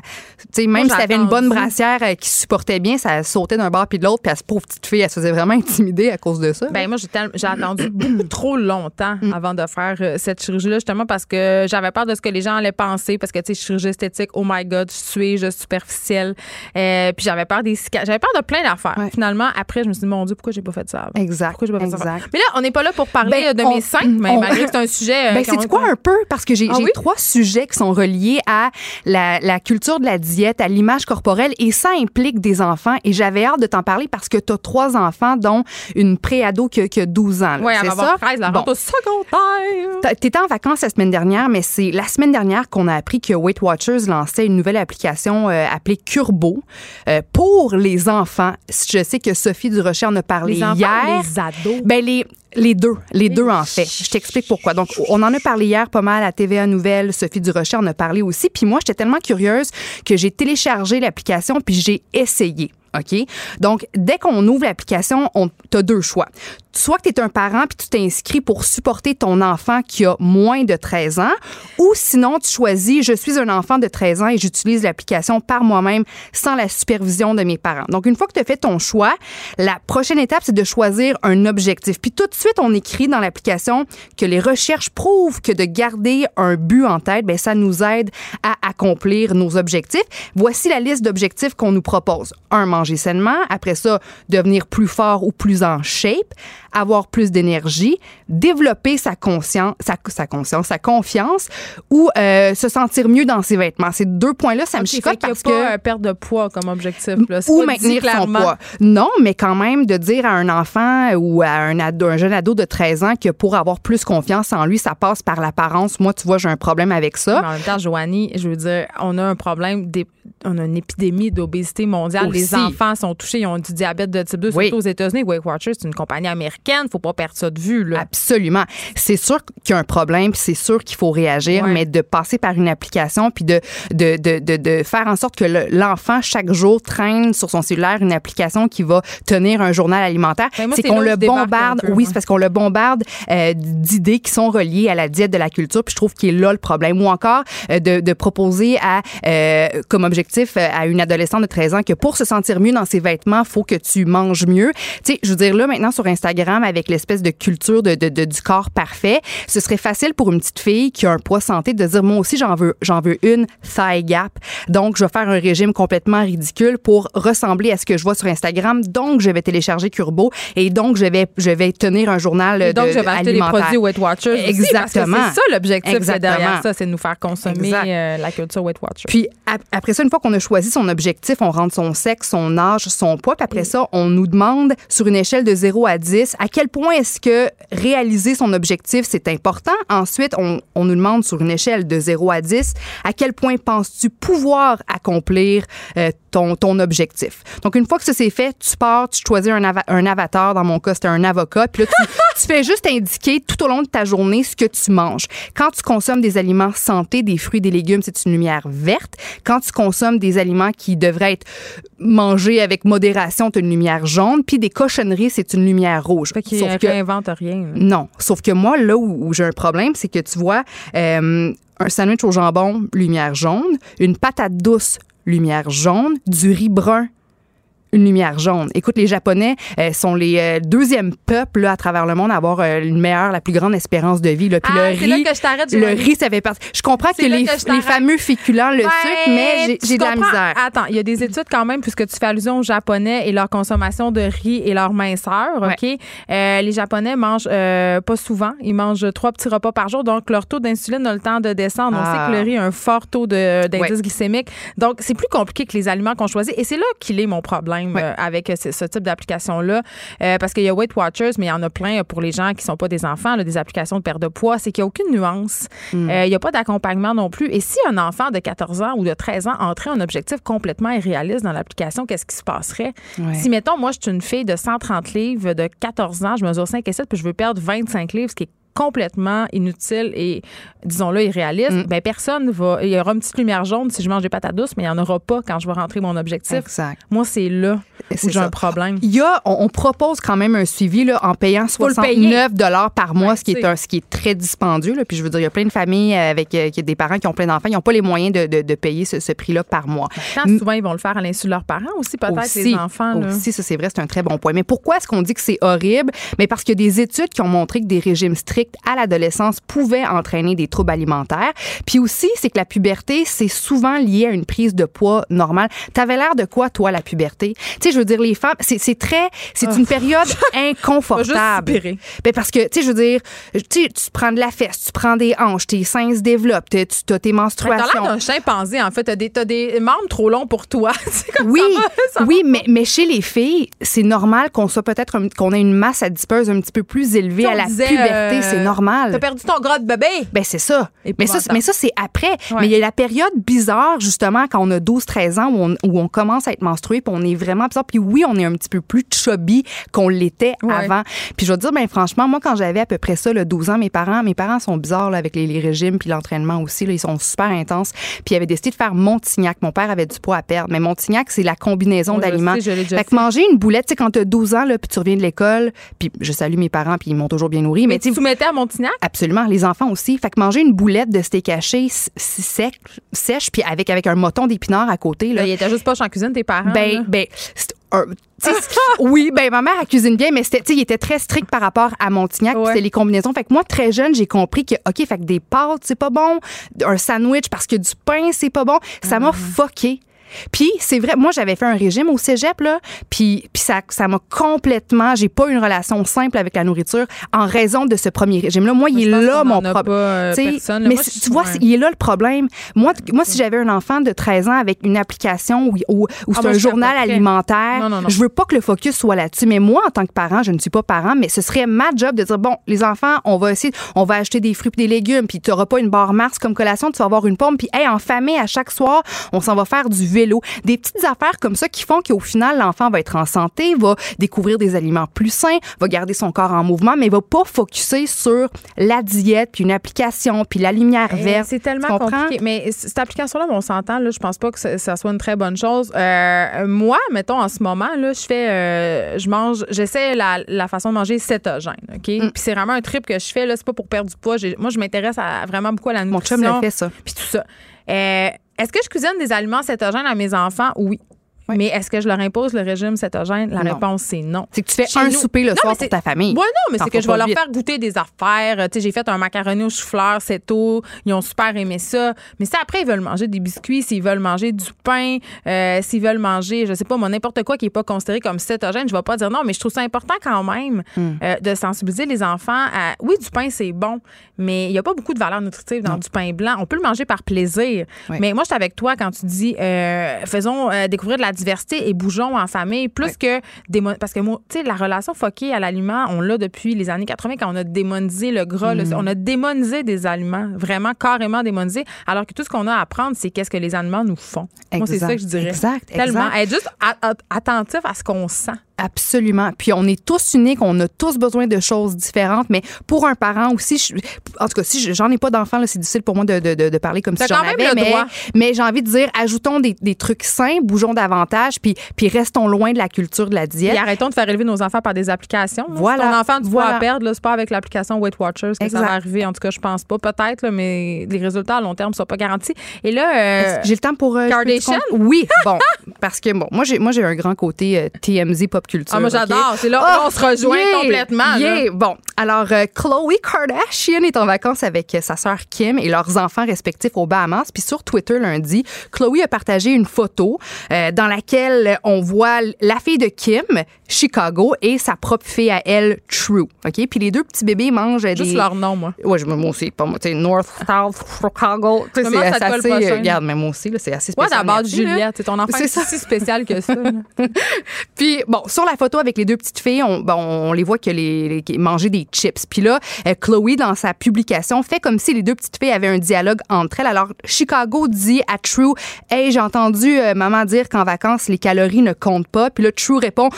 tu sais, même Moi, si elle avait une bonne brassière qui supportait bien, ça sautait d'un bord puis de l'autre puis pauvre petite fille, elle se faisait vraiment intimider à cause de ça. Ben moi j'ai attendu beaucoup trop longtemps Mm. avant de faire euh, cette chirurgie là justement parce que j'avais peur de ce que les gens allaient penser parce que tu sais chirurgie esthétique oh my god suis-je superficielle? Euh, puis j'avais peur des cicatrices j'avais peur de plein d'affaires Ouais. finalement après je me suis dit mon dieu pourquoi j'ai pas fait ça avant? Exact, pourquoi j'ai pas fait ça avant? exact. mais là on n'est pas là pour parler Ben, euh, de on- mes seins mais malgré que c'est un sujet euh, Ben, c'est quoi un peu? Parce que j'ai Ah oui? trois sujets qui sont reliés à la, la culture de la diète, à l'image corporelle, et ça implique des enfants. Et j'avais hâte de t'en parler parce que tu as trois enfants, dont une préado qui, a- qui a 12 ans. Ouais, elle va avoir 13 la Bon. au secondaire. T'a- T'étais en vacances la semaine dernière, mais c'est la semaine dernière qu'on a appris que Weight Watchers lançait une nouvelle application euh, appelée Curbo euh, pour les enfants. Je sais que Sophie Durocher en a parlé Les enfants hier. les ados? Ben les les deux, les deux en fait. Je t'explique pourquoi. Donc on en a parlé hier pas mal à TVA Nouvelle, Sophie Durocher en a parlé aussi. Puis moi j'étais tellement curieuse que j'ai téléchargé l'application puis j'ai essayé. OK? Donc, dès qu'on ouvre l'application, on as deux choix. Soit que tu es un parent puis tu t'inscris pour supporter ton enfant qui a moins de 13 ans, ou sinon tu choisis je suis un enfant de 13 ans et j'utilise l'application par moi-même sans la supervision de mes parents. Donc, une fois que tu as fait ton choix, la prochaine étape, c'est de choisir un objectif. Puis tout de suite, on écrit dans l'application que les recherches prouvent que de garder un but en tête, ben ça nous aide à accomplir nos objectifs. Voici la liste d'objectifs qu'on nous propose. Un, manger sainement. Après ça, devenir plus fort ou plus en shape. Avoir plus d'énergie. Développer sa conscience, sa, sa conscience, sa confiance ou euh, se sentir mieux dans ses vêtements. Ces deux points-là, ça me Ok, fait chicote qu'il y a parce pas que euh, perte de poids comme objectif. là. Ou maintenir son poids. Non, mais quand même de dire à un enfant ou à un, ado, un jeune ado de 13 ans que pour avoir plus confiance en lui, ça passe par l'apparence. Moi, tu vois, j'ai un problème avec ça. Mais en même temps, Joanie, je veux dire, on a un problème, on a une épidémie d'obésité mondiale. Les enfants sont touchés, ils ont du diabète de type 2, Oui. surtout aux États-Unis. Weight Watchers, c'est une compagnie américaine, faut pas perdre ça de vue. Là. Absolument. C'est sûr qu'il y a un problème, puis c'est sûr qu'il faut réagir, Ouais. mais de passer par une application, puis de, de, de, de, de faire en sorte que le- l'enfant, chaque jour, traîne sur son cellulaire une application qui va tenir un journal alimentaire, Ben, c'est qu'on le bombarde. peu, oui, c'est parce qu'on le bombarde euh, d'idées qui sont reliées à la diète de la culture, puis je trouve qu'il est là le problème. Ou encore euh, de, de proposer à, euh, comme objectif euh, à une adolescente de 13 ans que pour se sentir mieux dans ses vêtements, faut que tu manges mieux. Tu sais, je veux dire, là, maintenant, sur Instagram, avec l'espèce de culture de, de, de- du corps parfait, ce serait facile pour une petite fille qui a un poids santé de dire, moi aussi, j'en veux, j'en veux une thigh gap. Donc, je vais faire un régime complètement ridicule pour ressembler à ce que je vois sur Instagram. Donc, je vais télécharger Curbo et donc, je vais, je vais tenir un journal Et donc, de, je vais acheter des produits Weight Watchers. Exactement. c'est ça l'objectif c'est derrière ça, c'est de nous faire consommer euh, la culture Weight Watchers. Puis ap- après ça, une fois qu'on a choisi son objectif, on rentre son sexe, son âge, son poids. Puis après ça, on nous demande sur une échelle de 0 à 10 à quel point est-ce que réaliser son objectif, c'est important? Ensuite, on, nous demande sur une échelle de 0 à 10 à quel point penses-tu pouvoir accomplir euh, ton, ton objectif. Donc, une fois que ça c'est fait, tu pars, tu choisis un, ava- un avatar. Dans mon cas, c'était un avocat. Puis là, tu, <laughs> tu fais juste indiquer tout au long de ta journée ce que tu manges. Quand tu consommes des aliments santé, des fruits, des légumes, c'est une lumière verte. Quand tu consommes des aliments qui devraient être mangés avec modération, c'est une lumière jaune. Puis des cochonneries, c'est une lumière rouge. Fait qu'il réinvente rien. non. Sauf que moi, là où, où j'ai un problème, c'est que tu vois, euh, un sandwich au jambon, lumière jaune, une patate douce, lumière jaune, du riz brun, une lumière jaune. Écoute, les Japonais euh, sont les euh, deuxième peuple là, à travers le monde à avoir euh, une meilleure, la plus grande espérance de vie. Là. Puis Ah, le c'est là riz, que je t'arrête, le riz, ça fait partie. Je comprends que les, que je les fameux féculents, le sucre, mais j'ai- de la misère. Attends, il y a des études quand même, puisque tu fais allusion aux Japonais et leur consommation de riz et leur minceur. OK? Euh, les Japonais mangent euh, pas souvent. Ils mangent trois petits repas par jour. Donc, leur taux d'insuline a le temps de descendre. On Ah. sait que le riz a un fort taux d'indice Ouais. glycémique. Donc, c'est plus compliqué que les aliments qu'on choisit. Et c'est là qu'il est mon problème Euh, avec euh, ce, ce type d'application-là. Euh, parce qu'il y a Weight Watchers, mais il y en a plein pour les gens qui sont pas des enfants, là, des applications de perte de poids. C'est qu'il n'y a aucune nuance. Hmm. Euh, il n'y a pas d'accompagnement non plus. Et si un enfant de 14 ans ou de 13 ans entrait un objectif complètement irréaliste dans l'application, qu'est-ce qui se passerait? Si, mettons, moi, je suis une fille de 130 livres, de 14 ans, je mesure 5 et 7, puis je veux perdre 25 livres, ce qui est complètement inutile et, disons-le, irréaliste, Mm. ben personne va... Il y aura une petite lumière jaune si je mange des patates douces, mais il n'y en aura pas quand je vais rentrer mon objectif. Exact. Moi, c'est là où C'est j'ai un problème. Il y a, on, on propose quand même un suivi là, en payant Faut le payer. 69 dollars par mois, Ouais, ce qui est un, ce qui est très dispendieux. Là. Puis je veux dire, il y a plein de familles avec euh, qui- des parents qui ont plein d'enfants, ils n'ont pas les moyens de, de- de payer ce, ce prix-là par mois. Quand souvent, ils vont le faire à l'insu de leurs parents aussi, peut-être, les enfants. là. aussi, ça c'est vrai, c'est un très bon point. Mais pourquoi est-ce qu'on dit que c'est horrible? Mais parce qu'il y a des études qui ont montré que des régimes stricts à l'adolescence pouvaient entraîner des troubles alimentaires. Puis aussi, c'est que la puberté, c'est souvent lié à une prise de poids normale. T'avais l'air de quoi, toi, la puberté? Tu sais, je veux dire, les femmes, c'est très, c'est une période <laughs> inconfortable. Ben parce que, tu sais, je veux dire, tu prends de la fesse, tu prends des hanches, tes seins se développent, tu as tes Mais T'as menstruations. l'air d'un chimpanzé, en fait. T'as des, t'as des membres trop longs pour toi. <laughs> Comme Oui, ça va, ça va oui, mais, mais chez les filles, c'est normal qu'on soit peut-être qu'on ait une masse adipeuse un petit peu plus élevée à la disait, puberté, euh, c'est T'as normal. perdu ton gras de bébé. Ben c'est ça. Mais ça, mais ça c'est après. Ouais. Mais il y a la période bizarre justement quand on a 12-13 ans où on, où on commence à être menstrué, puis on est vraiment bizarre. Puis oui, on est un petit peu plus chubby qu'on l'était Ouais. avant. Puis je veux dire, ben franchement, moi quand j'avais à peu près ça, le 12 ans, mes parents, mes parents sont bizarres là, avec les, les régimes puis l'entraînement aussi. Là, ils sont super intenses. Puis ils avaient décidé de faire Montignac. Mon père avait du poids à perdre, mais Montignac c'est la combinaison Ouais, d'aliments. Fait que manger une boulette, tu sais, quand t'as 12 ans, là, puis tu reviens de l'école, puis je salue mes parents, puis ils m'ont toujours bien nourri, mais, Mais tu tu à Montignac? Absolument, les enfants aussi. Fait que manger une boulette de steak haché sec, sèche, puis avec, avec un moton d'épinards à côté. Là, Là, il était juste pas en cuisine, tes parents. là. ben, ben, un- sais, c'est- <laughs> oui, ben ma mère elle cuisine bien, mais il était très strict par rapport à Montignac, Ouais. c'était les combinaisons. Fait que moi, très jeune, j'ai compris que, OK, fait que des pâtes, c'est pas bon, un sandwich parce que du pain, c'est pas bon. Ça m'a fucké. Puis c'est vrai, moi j'avais fait un régime au cégep là, puis puis ça ça m'a complètement, j'ai pas une relation simple avec la nourriture en raison de ce premier régime là. Moi, il est là mon problème. euh, mais Moi, c'est- tu vois, c'est- il est là le problème. Moi, moi si j'avais un enfant de 13 ans avec une application où c'est Ah, moi, un journal alimentaire, Non, non, non. je veux pas que le focus soit là-dessus. Mais moi, en tant que parent, je ne suis pas parent, mais ce serait ma job de dire bon, les enfants, on va essayer, on va acheter des fruits et des légumes, puis tu n'auras pas une barre Mars comme collation, tu vas avoir une pomme, puis hey, en famille, à chaque soir, on s'en va faire du vélo. Des petites affaires comme ça qui font qu'au final, l'enfant va être en santé, va découvrir des aliments plus sains, va garder son corps en mouvement, mais va pas focuser sur la diète, puis une application, puis la lumière Eh, verte. C'est tellement compliqué. Mais cette application-là, on s'entend, là, je pense pas que ça, ça soit une très bonne chose. Euh, moi, mettons, en ce moment, là, je fais, euh, je mange, j'essaie la, la façon de manger cétogène, OK? Mm. Puis c'est vraiment un trip que je fais, là, c'est pas pour perdre du poids. Moi, je m'intéresse vraiment beaucoup à la Mon nutrition. chum le fait, ça. Puis tout ça. Euh, est-ce que je cuisine des aliments cétogènes à mes enfants? Oui. Mais est-ce que je leur impose le régime cétogène? La Non. réponse, c'est non. C'est que tu fais Chez un nous- souper le Non, soir pour ta famille. Ouais, non, mais c'est que je vais leur vite. faire goûter des affaires. Tu sais, j'ai fait un macaroni au chou-fleur, c'est tôt. Ils ont super aimé ça. Mais si après, ils veulent manger des biscuits, s'ils veulent manger du pain, euh, s'ils veulent manger, je sais pas, moi, n'importe quoi qui est pas considéré comme cétogène, je vais pas dire non, mais je trouve ça important quand même Hmm. euh, de sensibiliser les enfants à. Oui, du pain, c'est bon, mais il y a pas beaucoup de valeur nutritive dans du pain blanc. On peut le manger par plaisir. Oui. Mais moi, je suis avec toi quand tu dis euh, faisons euh, découvrir de la diversité et bougeons en famille plus que parce que moi, tu sais la relation foquée à l'aliment, on l'a depuis les années 80 quand on a démonisé le gras, là, on a démonisé des aliments, vraiment carrément démonisé, alors que tout ce qu'on a à apprendre, c'est qu'est-ce que les aliments nous font. Moi, c'est ça que je dirais. Exact, Tellement exact. être juste a- a- attentif à ce qu'on sent. Absolument. Puis on est tous uniques, on a tous besoin de choses différentes, mais pour un parent aussi, je- en tout cas, si je- j'en ai pas d'enfant, c'est difficile pour moi de, de- de- parler comme si j'en avais, le mais, droit. mais j'ai envie de dire, ajoutons des, des trucs sains, bougeons davantage, puis, puis restons loin de la culture de la diète. Et arrêtons de faire élever nos enfants par des applications. là. Voilà. Si ton enfant du poids Voilà. à perdre, c'est pas avec l'application Weight Watchers que ça Exact. va arriver. En tout cas, je pense pas. Peut-être, mais les résultats à long terme sont pas garantis. Et là, euh, J'ai le temps pour... euh, Kardashian? Oui, bon. <laughs> parce que bon, moi j'ai moi j'ai un grand côté euh, TMZ pop culture. Ah, moi, j'adore. C'est là, là, on se rejoint yeah, complètement, là. yeah. Bon, alors euh, Khloe Kardashian est en vacances avec euh, sa sœur Kim et leurs enfants respectifs aux Bahamas. Puis sur Twitter lundi, Chloé a partagé une photo euh, dans laquelle on voit la fille de Kim, Chicago, et sa propre fille à elle, True. Ok, puis les deux petits bébés mangent Juste des. leur nom, moi. Ouais, je moi aussi, pas moi, North, South, Chicago. C'est assez. euh, regarde, mais moi aussi, c'est assez Moi, spécial. d'abord, merci, là. Juliette. Ton enfant C'est est si spécial que ça. <laughs> Puis bon, sur la photo avec les deux petites filles, on, bon, on les voit que les, les- mangeaient des chips. Puis là, euh, Chloé dans sa publication fait comme si les deux petites filles avaient un dialogue entre elles. Alors Chicago dit à True, "Hey, j'ai entendu euh, maman dire qu'en vacances les calories ne comptent pas." Puis là True répond,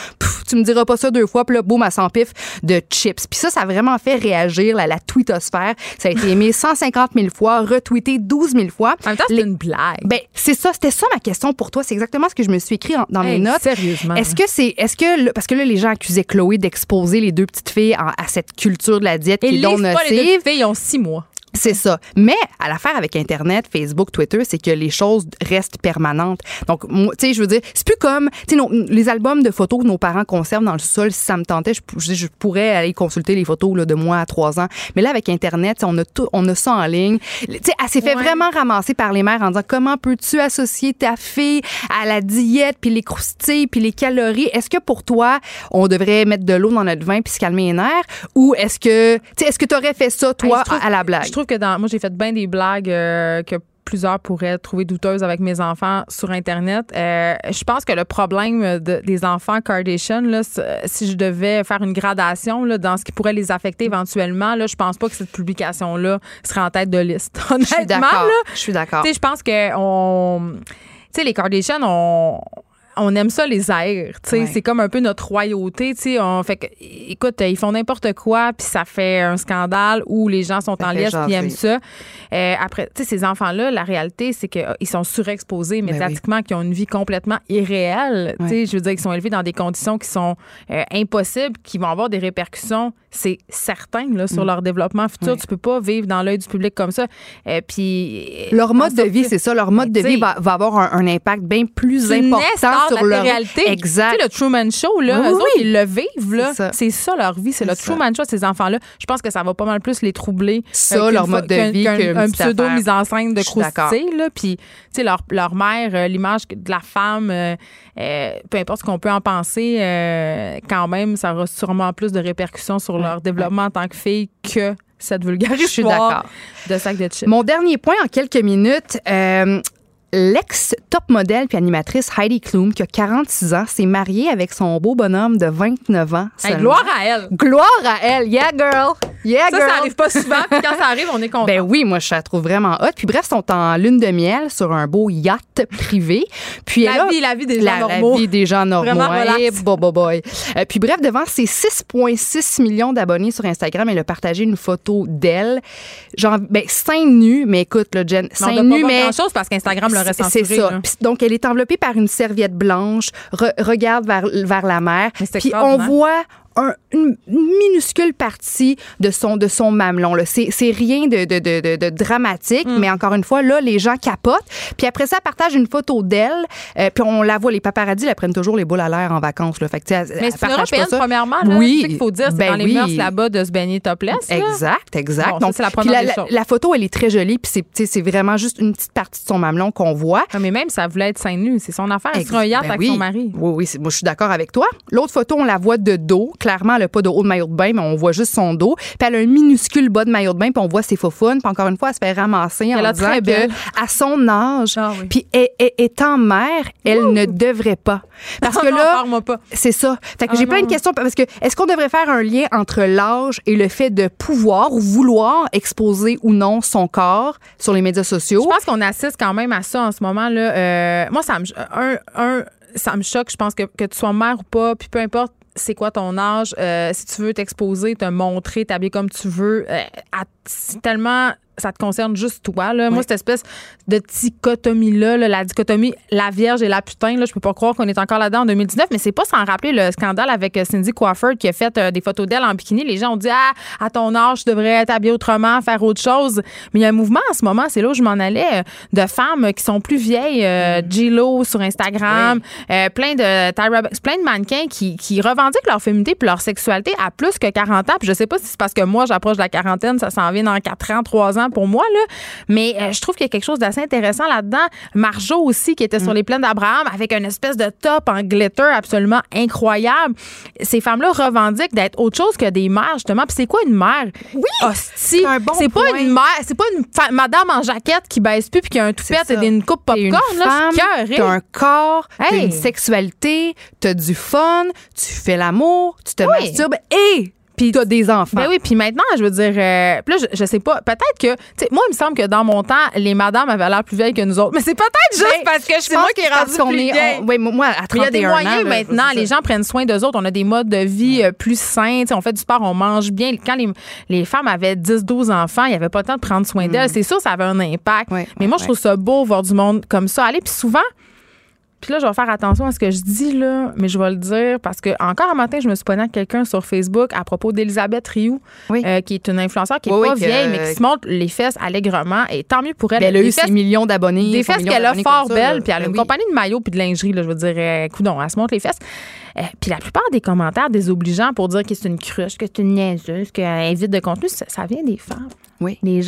"Tu me diras pas ça deux fois." Puis là, boum, à son pif de chips. Puis ça, ça a vraiment fait réagir la, la tweetosphère. Ça a été aimé <laughs> 150 000 fois, retweeté 12 000 fois. En même temps, Les- une blague. ben, c'est ça, c'était ça ma question pour toi. C'est exactement ce que je me suis écrit en- dans mes notes. sérieusement. Est-ce que c'est, est-ce que, parce que là, les gens accusaient Chloé d'exposer les deux petites filles à cette culture de la diète Et qui est livre pas les deux nocive. petites filles, ils ont six mois. C'est ça. Mais à l'affaire avec Internet, Facebook, Twitter, c'est que les choses restent permanentes. Donc, tu sais, je veux dire, c'est plus comme, tu sais, les albums de photos que nos parents conservent dans le sol. Si ça me tentait, je, je, je pourrais aller consulter les photos là, de moi à trois ans. Mais là, avec Internet, on a tout, on a ça en ligne. Tu sais, elle s'est fait Ouais. vraiment ramasser par les mères en disant comment peux-tu associer ta fille à la diète, puis les croustilles, puis les calories? Est-ce que pour toi, on devrait mettre de l'eau dans notre vin puis se calmer les nerfs, ou est-ce que, tu sais, est-ce que tu aurais fait ça toi trouve- à la blague? Je trouve que dans, moi, j'ai fait bien des blagues euh, que plusieurs pourraient trouver douteuses avec mes enfants sur Internet. Euh, je pense que le problème de- des enfants Kardashian, là, si je devais faire une gradation là, dans ce qui pourrait les affecter éventuellement, là, je pense pas que cette publication-là serait en tête de liste. <laughs> Je suis Honnêtement, Je suis d'accord. je pense que on, tu sais, les Kardashians, on, on aime ça les airs. Tu sais, Ouais. c'est comme un peu notre royauté. Tu sais, on fait que, écoute, ils font n'importe quoi, puis ça fait un scandale où les gens sont Ça en liesse puis aiment ça. Euh, après, tu sais, ces enfants-là, la réalité, c'est qu'ils sont surexposés Ben médiatiquement, qu'ils ont une vie complètement irréelle. Tu sais, je veux dire, qu'ils sont élevés dans des conditions qui sont euh, impossibles, qui vont avoir des répercussions, c'est certain, là, sur leur développement futur. Mm. Ouais. Tu peux pas vivre dans l'œil du public comme ça. Euh, puis Leur mode de vie, c'est ça. Leur mode de vie va, va avoir un, un impact bien plus important star sur de la leur réalité. Exact. Tu sais, le Truman Show, là, Oui, eux oui. autres, ils le vivent, là. C'est ça. Ça. leur vie. C'est le ça. Truman Show, ces enfants-là. Je pense que ça va pas mal plus les troubler. Ça, euh, qu'une leur mode de vie, qu'un- pseudo mise en scène de croustille, là. Puis, tu sais, leur, leur mère, euh, l'image de la femme, euh, peu importe ce qu'on peut en penser, quand même, ça aura sûrement plus de répercussions sur leur développement en tant que fille que cette vulgaire Je suis d'accord. de sac de chips. Mon dernier point en quelques minutes. euh, L'ex-top modèle puis animatrice Heidi Klum, qui a 46 ans, s'est mariée avec son beau bonhomme de 29 ans. Hey, gloire à elle. Gloire à elle. Yeah, girl. Yeah, Ça, girl. ça arrive pas souvent. Puis quand ça arrive, on est content. Ben oui, moi, je la trouve vraiment hot. Puis bref, ils sont en lune de miel sur un beau yacht privé. Puis La elle a- vie, la vie des gens la, la normaux. vie des gens normaux. Eh, bo- bo- boy. Euh, puis bref, devant ses 6,6 millions d'abonnés sur Instagram, elle a partagé une photo d'elle. Genre, ben, seins nus, mais écoute, là, Jen, seins nus, mais. grand-chose parce qu'Instagram l'aurait C'est- censuré. C'est ça. donc, elle est enveloppée par une serviette blanche, re- regarde vers, vers la mer. Puis on voit un- une minuscule partie de son, de son mamelon. là. C'est c'est rien de, de, de, de- dramatique, Mm. mais encore une fois, là, les gens capotent. Puis après ça, elle partage une photo d'elle. euh, puis on la voit, les paparazzis, la prennent toujours les boules à l'air en vacances. Là. Fait que, elle- Mais c'est une européenne, premièrement. Là, Oui. Qu'il faut dire. C'est Ben dans les oui. mœurs là-bas de se baigner topless. là. Exact, exact. Bon, ça, c'est la première la, des la- choses. la photo, elle est très jolie, puis c'est- vraiment juste une petite partie de son mamelon qu'on voit. Ah, Mais même, ça voulait être seins nus. C'est son affaire. Elle un yacht ben avec oui. son mari. Oui, oui, moi je suis d'accord avec toi. L'autre photo, on la voit de dos. Clairement, elle n'a pas de haut de maillot de bain, mais on voit juste son dos. Puis elle a un minuscule bas de maillot de bain, puis on voit ses faufounes. Puis encore une fois, elle se fait ramasser Elle en disant très que belle. à son âge, Ah oui. puis étant mère, elle ne devrait pas. Parce que <laughs> là, c'est ça. Fait que Ah j'ai plein de questions parce que est-ce qu'on devrait faire un lien entre l'âge et le fait de pouvoir ou vouloir exposer ou non son corps sur les médias sociaux? Je pense qu'on assiste quand même à ça en ce moment. là. Euh, moi, ça me, un, un, ça me choque. Je pense que, que tu sois mère ou pas, puis peu importe c'est quoi ton âge, euh, si tu veux t'exposer, te montrer, t'habiller comme tu veux, euh, tellement ça te concerne juste toi. Là. Moi, cette espèce de dichotomie-là, là, la dichotomie la Vierge et la putain, là, je peux pas croire qu'on est encore là-dedans en 2019, mais c'est pas sans rappeler le scandale avec euh, Cindy Crawford qui a fait euh, des photos d'elle en bikini. Les gens ont dit Ah, à ton âge, tu devrais être habillée autrement, faire autre chose. Mais il y a un mouvement en ce moment, c'est là où je m'en allais, euh, de femmes qui sont plus vieilles, euh, J-Lo sur Instagram, euh, plein de Tyra plein de mannequins qui, qui revendiquent leur féminité puis leur sexualité à plus que 40 ans. Puis je sais pas si c'est parce que moi, j'approche de la quarantaine, ça s'en vient dans 4 ans, 3 ans pour moi, là. Mais euh, je trouve qu'il y a quelque chose d'assez intéressant là-dedans. Marjo aussi, qui était sur les plaines d'Abraham avec une espèce de top en glitter absolument incroyable. Ces femmes-là revendiquent d'être autre chose que des mères, justement. Puis c'est quoi une mère? Oui! c'est un bon c'est pas une mère, c'est pas une madame en jaquette qui baisse plus puis qui a un toupette C'est et une coupe T'es une popcorn. là, t'as un corps, t'as Hey. une sexualité, t'as du fun, tu fais l'amour, tu te Oui. masturbes et puis t'as des enfants. Ben oui, puis maintenant, je veux dire, euh, là, je, je sais pas, peut-être que, tu sais, moi, il me semble que dans mon temps, les madames avaient l'air plus vieilles que nous autres. Mais c'est peut-être juste Ben, parce que je suis moi qui parce rendue qu'on est- on- oui, moi, à 31 Mais il y a des moyens là, maintenant. Les gens prennent soin d'eux autres. On a des modes de vie euh, plus sains. Tu sais, on fait du sport, on mange bien. Quand les, les femmes avaient 10-12 enfants, il n'y avait pas le temps de prendre soin d'elles. C'est sûr, ça avait un impact. Mm. Mais ouais, moi, je trouve ça beau voir du monde comme ça aller. Puis souvent, puis là, je vais faire attention à ce que je dis, là, mais je vais le dire parce que encore un matin, je me suis pognée avec quelqu'un sur Facebook à propos d'Elisabeth Rioux, Oui. euh, qui est une influenceur qui est Oui, pas oui, que- vieille, mais qui se montre les fesses allègrement. Et tant mieux pour elle. Ben, elle a eu fesses- ses millions d'abonnés. des fesses qu'elle a fort belles, puis elle a Ben une compagnie de maillots puis de lingerie, là, je veux dire, euh, coudon, elle se montre les fesses. Euh, puis la plupart des commentaires désobligeants pour dire que c'est une cruche, que c'est une niaiseuse, qu'elle évite de contenu, ça, ça vient des femmes. Oui. Les,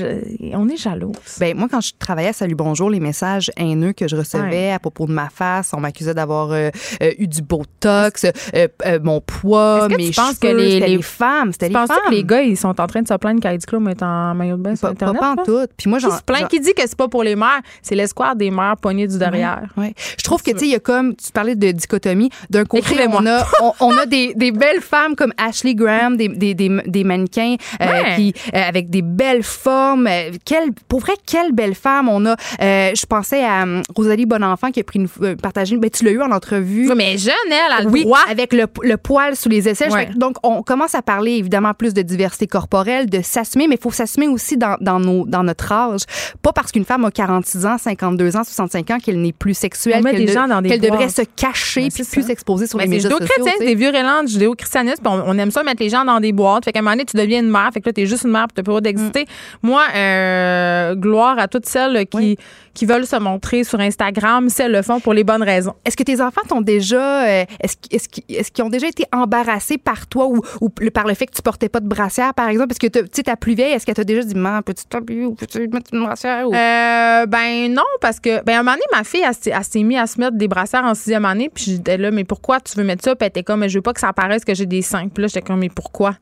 on est jaloux. Ben, moi, quand je travaillais à Salut Bonjour, les messages haineux que je recevais à propos de ma face, on m'accusait d'avoir euh, euh, eu du botox, euh, mon poids, mes cheveux, que les- les- les femmes, c'était Tu les penses femmes. que les gars, ils sont en train de se plaindre qu'Heidi Klum est en maillot de bain sur Pas, pas, Internet? pas en tout. Puis moi, Qui j'en- se plaint, qui dit que c'est pas pour les mères, c'est l'espoir des mères poignées du derrière. Ouais. Je trouve que, tu sais, il y a comme, tu parlais de dichotomie. D'un côté, on a, <laughs> on, on a des, des belles femmes comme Ashley Graham, des, des, des, des mannequins Ouais. qui, avec des belles formes. Euh, Quelle, pour vrai, quelle belle femme. On a, euh, je pensais à euh, Rosalie Bonenfant qui a pris une, euh, partagé, ben, tu l'as eu en entrevue. Oui, mais jeune, elle, a le Oui, droit. avec le, le poil sous les aisselles. Ouais. Donc, on commence à parler évidemment plus de diversité corporelle, de s'assumer, mais il faut s'assumer aussi dans, dans, nos, dans notre âge. Pas parce qu'une femme a 46 ans, 52 ans, 65 ans qu'elle n'est plus sexuelle, qu'elle des qu'elle devrait se cacher Mais puis plus s'exposer sur Mais les médias sociaux. c'est des vieux-rélantes judéo-christianistes, on, on aime ça mettre les gens dans des boîtes. Fait qu'à un moment donné, tu deviens une mère, fait que là, t'es juste une mère, pas le droit d'exister. Moi, euh, gloire à toutes celles qui, qui veulent se montrer sur Instagram, si elles le font pour les bonnes raisons. Est-ce que tes enfants t'ont déjà, euh, est-ce qu'- est-ce qu'- est-ce qu'ils ont déjà été embarrassés par toi ou, par le fait que tu portais pas de brassière, par exemple? Parce que tu sais, ta plus vieille, est-ce qu'elle t'a déjà dit, maman, peux-tu t'habiller ou peux-tu mettre une brassière? Ou... Euh, ben non, parce que ben, à un moment donné, ma fille, elle, s'est- elle s'est mise à se mettre des brassières en sixième année, puis j'étais là, mais pourquoi tu veux mettre ça? Puis elle était comme, mais je veux pas que ça apparaisse que j'ai des seins. Puis là, j'étais comme, mais pourquoi?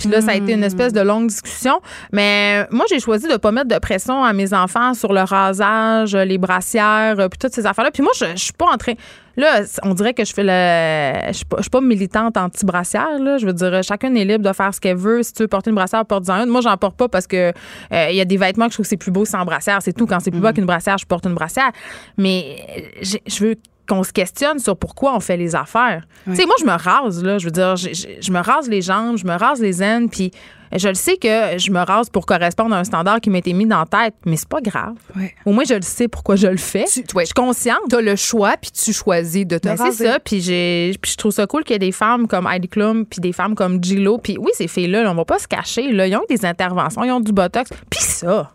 Puis là, ça a été une espèce de longue discussion. Mais moi, j'ai choisi de pas mettre de pression à mes enfants sur le rasage, les brassières, puis toutes ces affaires-là. Puis moi, je, je suis pas en train. Là, on dirait que je fais le. Je suis pas, je suis pas militante anti-brassière, là. Je veux dire, chacune est libre de faire ce qu'elle veut. Si tu veux porter une brassière, porte-en une. Moi, j'en porte pas parce que euh, il y a des vêtements que je trouve que c'est plus beau sans brassière. C'est tout. Quand c'est plus beau qu'une brassière, je porte une brassière. Mais euh, je veux qu'on se questionne sur pourquoi on fait les affaires. Tu sais, moi, je me rase, là. Je veux dire, je, je- je me rase les jambes, je me rase les aines, puis je le sais que je me rase pour correspondre à un standard qui m'était mis dans la tête, mais c'est pas grave. Ouais. Au moins, je le sais pourquoi je le fais. Tu- ouais. Je suis consciente. T'as le choix, puis tu choisis de te Ben, raser. c'est ça, puis j'ai puis je trouve ça cool qu'il y ait des femmes comme Heidi Klum puis des femmes comme Gillo, puis oui, ces filles-là, là, on va pas se cacher, là, ils ont des interventions, ils ont du botox, puis ça,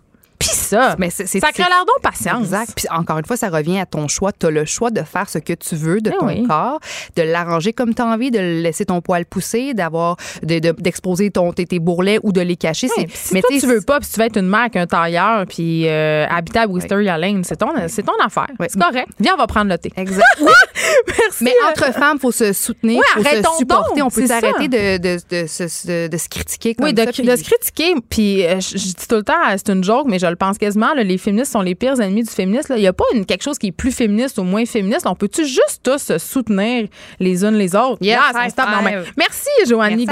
ça. Mais c'est- Sacré c'est- leur don patience. Exact. Puis encore une fois, ça revient à ton choix. Tu as le choix de faire ce que tu veux de Eh ton oui. corps, de l'arranger comme tu as envie, de laisser ton poil pousser, d'avoir de- de- d'exposer ton tes, tes bourrelets ou de les cacher. Puis si toi, tu veux pas, puis tu veux être une mère avec un tailleur, puis euh, habiter à Wisteria Lane, c'est ton, c'est ton affaire. C'est correct. Viens, on va prendre le thé. Exact. Oui, <laughs> Merci. mais entre femmes, faut se soutenir, faut se supporter. donc, On peut s'arrêter de, de, de, se- de- de se critiquer comme Oui, de, ça. puis- de se critiquer. Puis euh, je, je dis tout le temps, c'est une joke, mais je le pense quasiment. là, les féministes sont les pires ennemis du féminisme. là. Il n'y a pas une, quelque chose qui est plus féministe ou moins féministe? On peut-tu juste tous se soutenir les unes les autres? Yes, on high se tape dans la five. main. Merci, à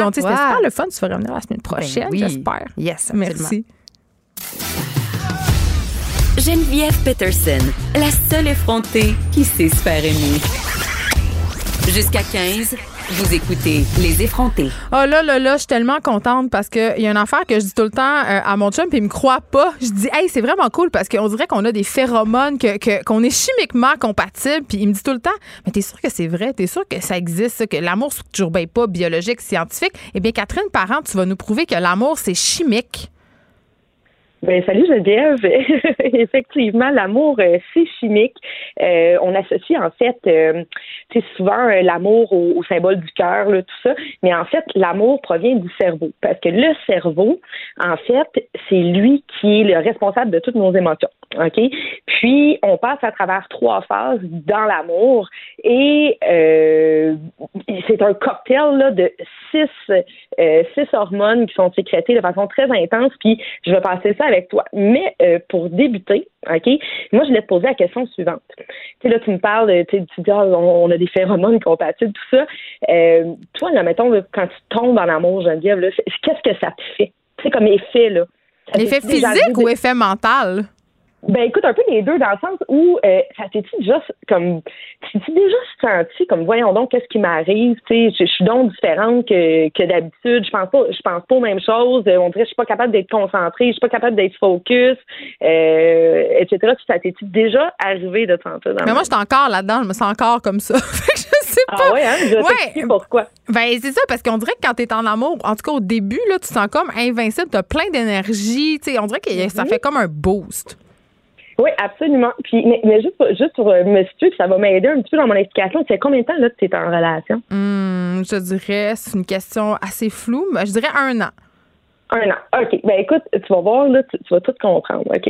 Gontier. C'était super le fun. Tu vas revenir la semaine Ben prochaine, oui. j'espère. Yes, absolument. Merci. Geneviève Peterson, la seule effrontée qui sait se faire aimer. Jusqu'à 15, Vous écoutez Les effrontés. Oh là là là, je suis tellement contente parce qu'il y a une affaire que je dis tout le temps euh, à mon chum puis il me croit pas. Je dis hey, c'est vraiment cool parce qu'on dirait qu'on a des phéromones que que- qu'on est chimiquement compatibles puis il me dit tout le temps mais t'es sûr que c'est vrai, t'es sûr que ça existe que l'amour bien pas biologique, scientifique. Eh bien Catherine Parent, tu vas nous prouver que l'amour c'est chimique. Ben, salut Geneviève. <laughs> Effectivement, l'amour, euh, c'est chimique. Euh, on associe en fait, euh, c'est souvent euh, l'amour au, symbole du cœur, tout ça. Mais en fait, l'amour provient du cerveau, parce que le cerveau, en fait, c'est lui qui est le responsable de toutes nos émotions. Ok? Puis, on passe à travers trois phases dans l'amour, et euh, c'est un cocktail là, de six, six hormones qui sont sécrétées de façon très intense. Puis, je vais passer ça avec toi. Mais euh, pour débuter, OK, moi, je voulais te poser la question suivante. Tu sais, là, tu me parles, tu sais, tu dis, ah, on, a des phéromones compatibles, tout ça. Euh, toi, là, mettons, quand tu tombes en amour, Geneviève, qu'est-ce que ça te fait? Tu sais, comme effet, là. L'effet physique ou effet mental? Ben écoute, un peu les deux, dans le sens où euh, ça t'es-tu déjà comme tu t'es déjà senti comme voyons donc qu'est-ce qui m'arrive, tu sais, je, suis donc différente que, que d'habitude, je pense pas je pense pas aux mêmes choses, euh, on dirait que je suis pas capable d'être concentrée, je suis pas capable d'être focus, euh, etc. Ça t'es-tu déjà arrivé de te sentir dans Mais moi, je suis encore là-dedans, je me sens encore comme ça. <laughs> Je sais pas. Ah ouais, hein? Je Ouais. pourquoi. Ben, c'est ça, parce qu'on dirait que quand t'es en amour, en tout cas au début, là, tu te sens comme invincible, t'as plein d'énergie, tu sais, on dirait que Mm-hmm. ça fait comme un boost. Oui, absolument. Puis, mais, mais juste, pour- juste pour euh, me situer, ça va m'aider un petit peu dans mon explication. Fait combien de temps là, que tu es en relation? Hum, je dirais, c'est une question assez floue, mais je dirais un an. Un an. OK. Ben écoute, tu vas voir, là, tu, tu vas tout comprendre. OK?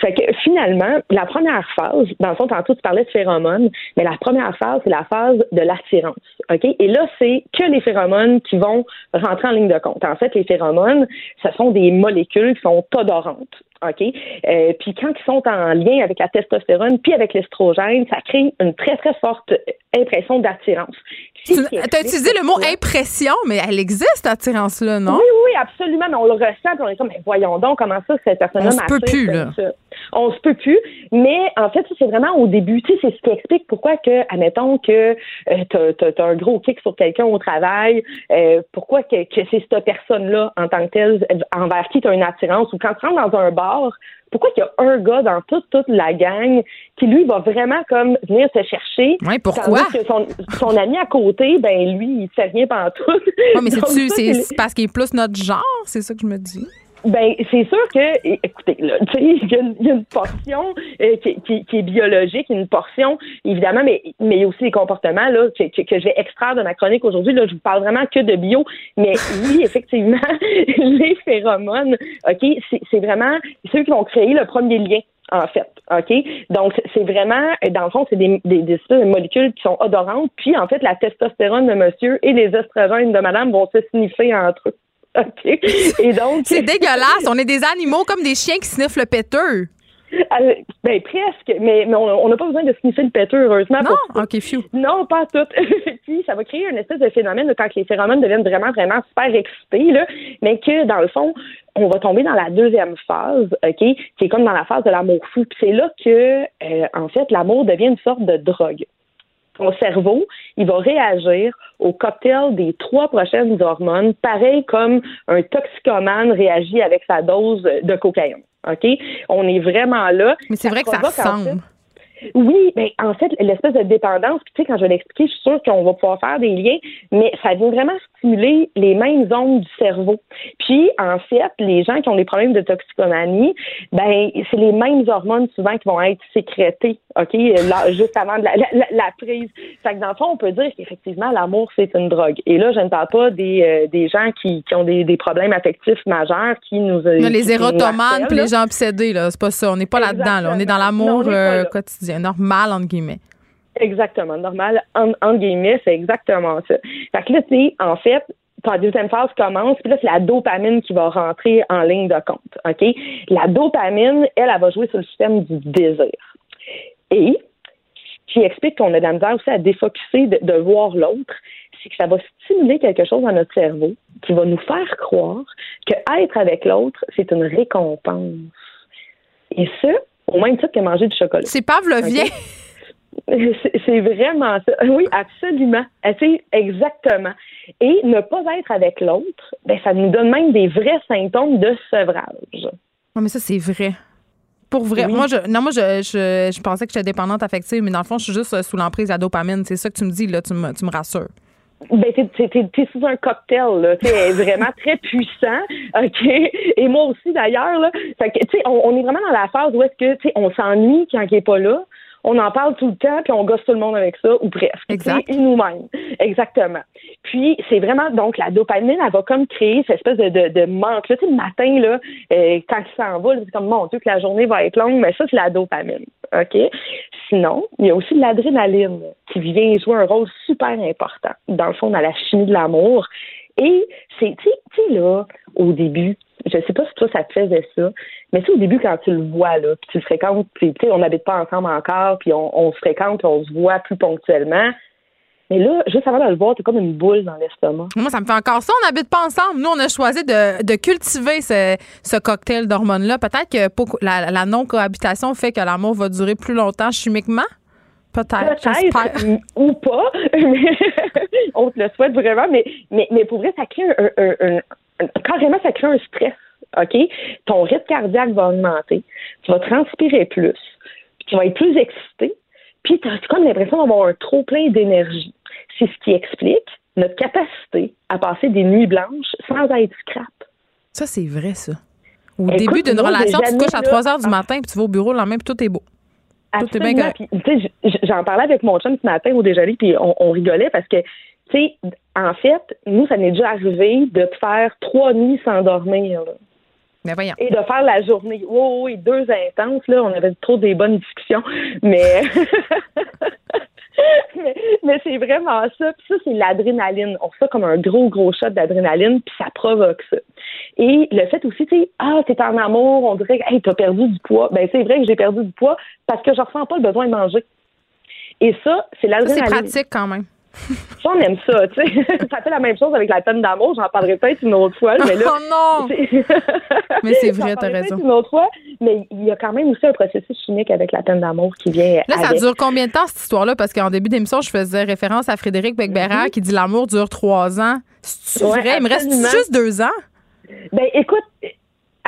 Fait que finalement, la première phase, dans le fond, tantôt, tu parlais de phéromones, mais la première phase, c'est la phase de l'attirance. OK? Et là, c'est que les phéromones qui vont rentrer en ligne de compte. En fait, les phéromones, ce sont des molécules qui sont odorantes. OK? Euh, puis quand ils sont en lien avec la testostérone puis avec l'estrogène, ça crée une très, très forte impression d'attirance. Tu as utilisé le mot impression, mais elle existe, cette attirance-là, non? oui, oui, absolument. Mais on le ressent, puis on est comme, mais voyons donc, comment ça, cette personne-là On se peut plus, là. ça. On se peut plus. Mais en fait, c'est vraiment au début. Tu sais, c'est ce qui explique pourquoi que, admettons que euh, t'as, t'as un gros kick sur quelqu'un au travail, euh, pourquoi que, que c'est cette personne-là, en tant que telle, envers qui tu as une attirance, ou quand tu rentres dans un bar, pourquoi qu'il y a un gars dans toute, toute la gang qui, lui, va vraiment comme venir te chercher? Oui, pourquoi? Que son, son ami à côté, ben lui, il fait rien pendant tout. Mais <laughs> c'est parce qu'il est plus notre genre, c'est ça que je me dis. Ben, c'est sûr que, écoutez, là, il y, a une- portion euh, qui, est biologique, une portion, évidemment, mais, mais il y a aussi des comportements là, que, je vais extraire de ma chronique aujourd'hui. Là, je vous parle vraiment que de bio, mais oui, <laughs> effectivement, <laughs> les phéromones, OK, c'est vraiment ceux qui vont créer le premier lien. En fait, OK? Donc, c'est- vraiment, dans le fond, c'est des, des, des espèces de molécules qui sont odorantes. Puis, en fait, la testostérone de monsieur et les estrogènes de madame vont se sniffer entre eux. <laughs> OK? Et donc. C'est dégueulasse. On est des animaux comme des chiens qui sniffent le péteux. Euh, ben presque, mais, mais on n'a pas besoin de sniffer le péteux, heureusement. Non? OK, phew. Non, pas tout. <laughs> Puis ça va créer une espèce de phénomène quand les phéromones deviennent vraiment, vraiment super excités, là, mais que dans le fond, on va tomber dans la deuxième phase, OK, qui est comme dans la phase de l'amour fou. Puis c'est là que, euh, en fait, l'amour devient une sorte de drogue. Ton cerveau, il va réagir au cocktail des trois prochaines hormones, pareil comme un toxicomane réagit avec sa dose de cocaïne. OK? On est vraiment là. Mais c'est vrai que ça ressemble. oui, mais en fait, l'espèce de dépendance, puis tu sais, quand je vais l'expliquer, je suis sûre qu'on va pouvoir faire des liens, mais ça vient vraiment stimuler les mêmes zones du cerveau. Puis, en fait, les gens qui ont des problèmes de toxicomanie, ben, c'est les mêmes hormones souvent qui vont être sécrétées, OK, là, juste avant de la, la, la- prise. Fait que dans le fond, on peut dire qu'effectivement, l'amour, c'est une drogue. Et là, je ne parle pas des, euh, des gens qui, qui ont des, des problèmes affectifs majeurs qui nous... Là, qui les érotomanes puis les gens obsédés, là, c'est pas ça. On n'est pas là-dedans. Là. On est dans l'amour euh, quotidien, normal, entre guillemets. Exactement, normal. En, entre guillemets, c'est exactement ça. Fait que là, tu sais, en fait, ta deuxième phase commence, puis là, c'est la dopamine qui va rentrer en ligne de compte. OK? La dopamine, elle, elle va jouer sur le système du désir. Et ce qui explique qu'on a de la misère aussi à défocuser de, de voir l'autre, c'est que ça va stimuler quelque chose dans notre cerveau qui va nous faire croire que être avec l'autre, c'est une récompense. Et ça, au même titre que manger du chocolat. C'est pavlovien. OK? C'est vraiment ça. Oui, absolument. C'est exactement. Et ne pas être avec l'autre, ben, ça nous donne même des vrais symptômes de sevrage. Ouais, mais ça, c'est vrai. Pour vrai. Oui. Moi, je, non, moi, je, je, je pensais que j'étais dépendante affective, mais dans le fond, je suis juste euh, sous l'emprise de la dopamine. C'est ça que tu me dis, là. Tu me, tu me rassures. Ben, t'es, t'es, t'es- t'es sous un cocktail, là. Est <laughs> vraiment très puissant, OK? Et moi aussi, d'ailleurs, là. Fait que, tu sais, on, on est vraiment dans la phase où est-ce que, tu sais, on s'ennuie quand il est pas là. On en parle tout le temps, puis on gosse tout le monde avec ça, ou presque. Exact. Nous-mêmes. Exactement. Puis, c'est vraiment, donc, la dopamine, elle va comme créer cette espèce de, de, de manque. Là, tu sais, le matin, là, euh, quand il s'en va, c'est comme, mon Dieu, que la journée va être longue, mais ça, c'est la dopamine. OK? Sinon, il y a aussi de l'adrénaline qui vient jouer un rôle super important, dans le fond, dans la chimie de l'amour. Et c'est, tu sais- tu sais, là, au début, je sais pas si toi, ça te faisait ça, mais tu sais, au début, quand tu le vois, là, puis tu le fréquentes, puis tu sais, on n'habite pas ensemble encore, puis on, on se fréquente, on se voit plus ponctuellement. Mais là, juste avant de le voir, t'as comme une boule dans l'estomac. Moi, ça me fait encore ça. On n'habite pas ensemble. Nous, on a choisi de, de cultiver ce, ce cocktail d'hormones-là. Peut-être que pour- la, la non-cohabitation fait que l'amour va durer plus longtemps chimiquement. Peut-être. m- ou pas, <laughs> mais on te le souhaite vraiment, mais, mais, mais pour vrai, ça crée un- un- carrément, ça crée un stress, OK? Ton rythme cardiaque va augmenter, tu vas transpirer plus, puis tu vas être plus excité, puis tu as comme l'impression d'avoir un trop plein d'énergie. C'est ce qui explique notre capacité à passer des nuits blanches sans être scrap. Ça, c'est vrai, ça. Au Écoute, début d'une relation, tu te couches à années, 3 là, heures du matin, puis tu vas au bureau le lendemain, puis tout est beau. Tout est bien Absolument. j'en parlais avec mon chum ce matin au déjeuner, puis on, on rigolait parce que, tu sais, en fait, nous, ça m'est déjà arrivé de faire trois nuits sans dormir. là. Mais voyons. Et de faire la journée. Oui, oui, oui, deux intenses, là. On avait trop des bonnes discussions. Mais. <laughs> mais, mais c'est vraiment ça. Puis ça, c'est l'adrénaline. On fait comme un gros, gros shot d'adrénaline, puis ça provoque ça. Et le fait aussi, tu sais, ah, t'es en amour, on dirait, hey, t'as perdu du poids. Ben, c'est vrai que j'ai perdu du poids parce que je ressens pas le besoin de manger. Et ça, c'est Ça, c'est l'adrénaline. pratique quand même. Ça, on aime ça, tu sais. <laughs> ça fait la même chose avec la peine d'amour. J'en parlerai peut-être une autre fois, mais là. Oh non! <laughs> Mais c'est vrai, t'as raison. Une autre fois, mais il y a quand même aussi un processus chimique avec la peine d'amour qui vient Là, ça dure combien de temps, cette histoire-là? Parce qu'en début d'émission, je faisais référence à Frédéric Becbera qui dit l'amour dure trois ans. C'est. Ouais, vrai? Il me reste juste deux ans? Ben, écoute,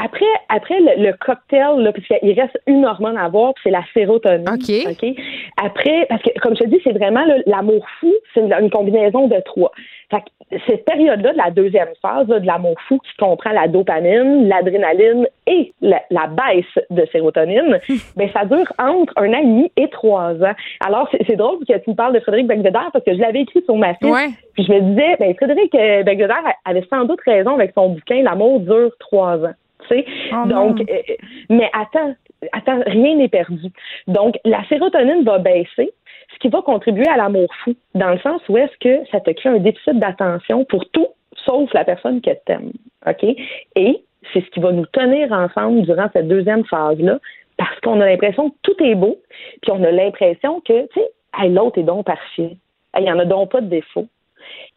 après, après le, le cocktail, là, puisqu'il reste une hormone à avoir, c'est la sérotonine. OK. Après, parce que, comme je te dis, c'est vraiment l'amour fou, c'est une, une combinaison de trois. Fait que cette période-là de la deuxième phase là, de l'amour fou qui comprend la dopamine, l'adrénaline et la, la baisse de sérotonine, <laughs> ben ça dure entre un an et demi et trois ans. Alors, c'est drôle que tu me parles de Frédéric Becvedère parce que je l'avais écrit sur ma fiche. Ouais. Puis je me disais, ben Frédéric euh, Becvedère avait sans doute raison avec son bouquin L'amour dure trois ans. Tu sais? Oh Donc, euh, mais attends, attends, rien n'est perdu. Donc, la sérotonine va baisser, ce qui va contribuer à l'amour fou, dans le sens où est-ce que ça te crée un déficit d'attention pour tout, sauf la personne que t'aimes. OK? Et c'est ce qui va nous tenir ensemble durant cette deuxième phase-là, parce qu'on a l'impression que tout est beau, puis on a l'impression que, tu sais, hey, l'autre est donc parfait. Hey, Il n'y en a donc pas de défaut.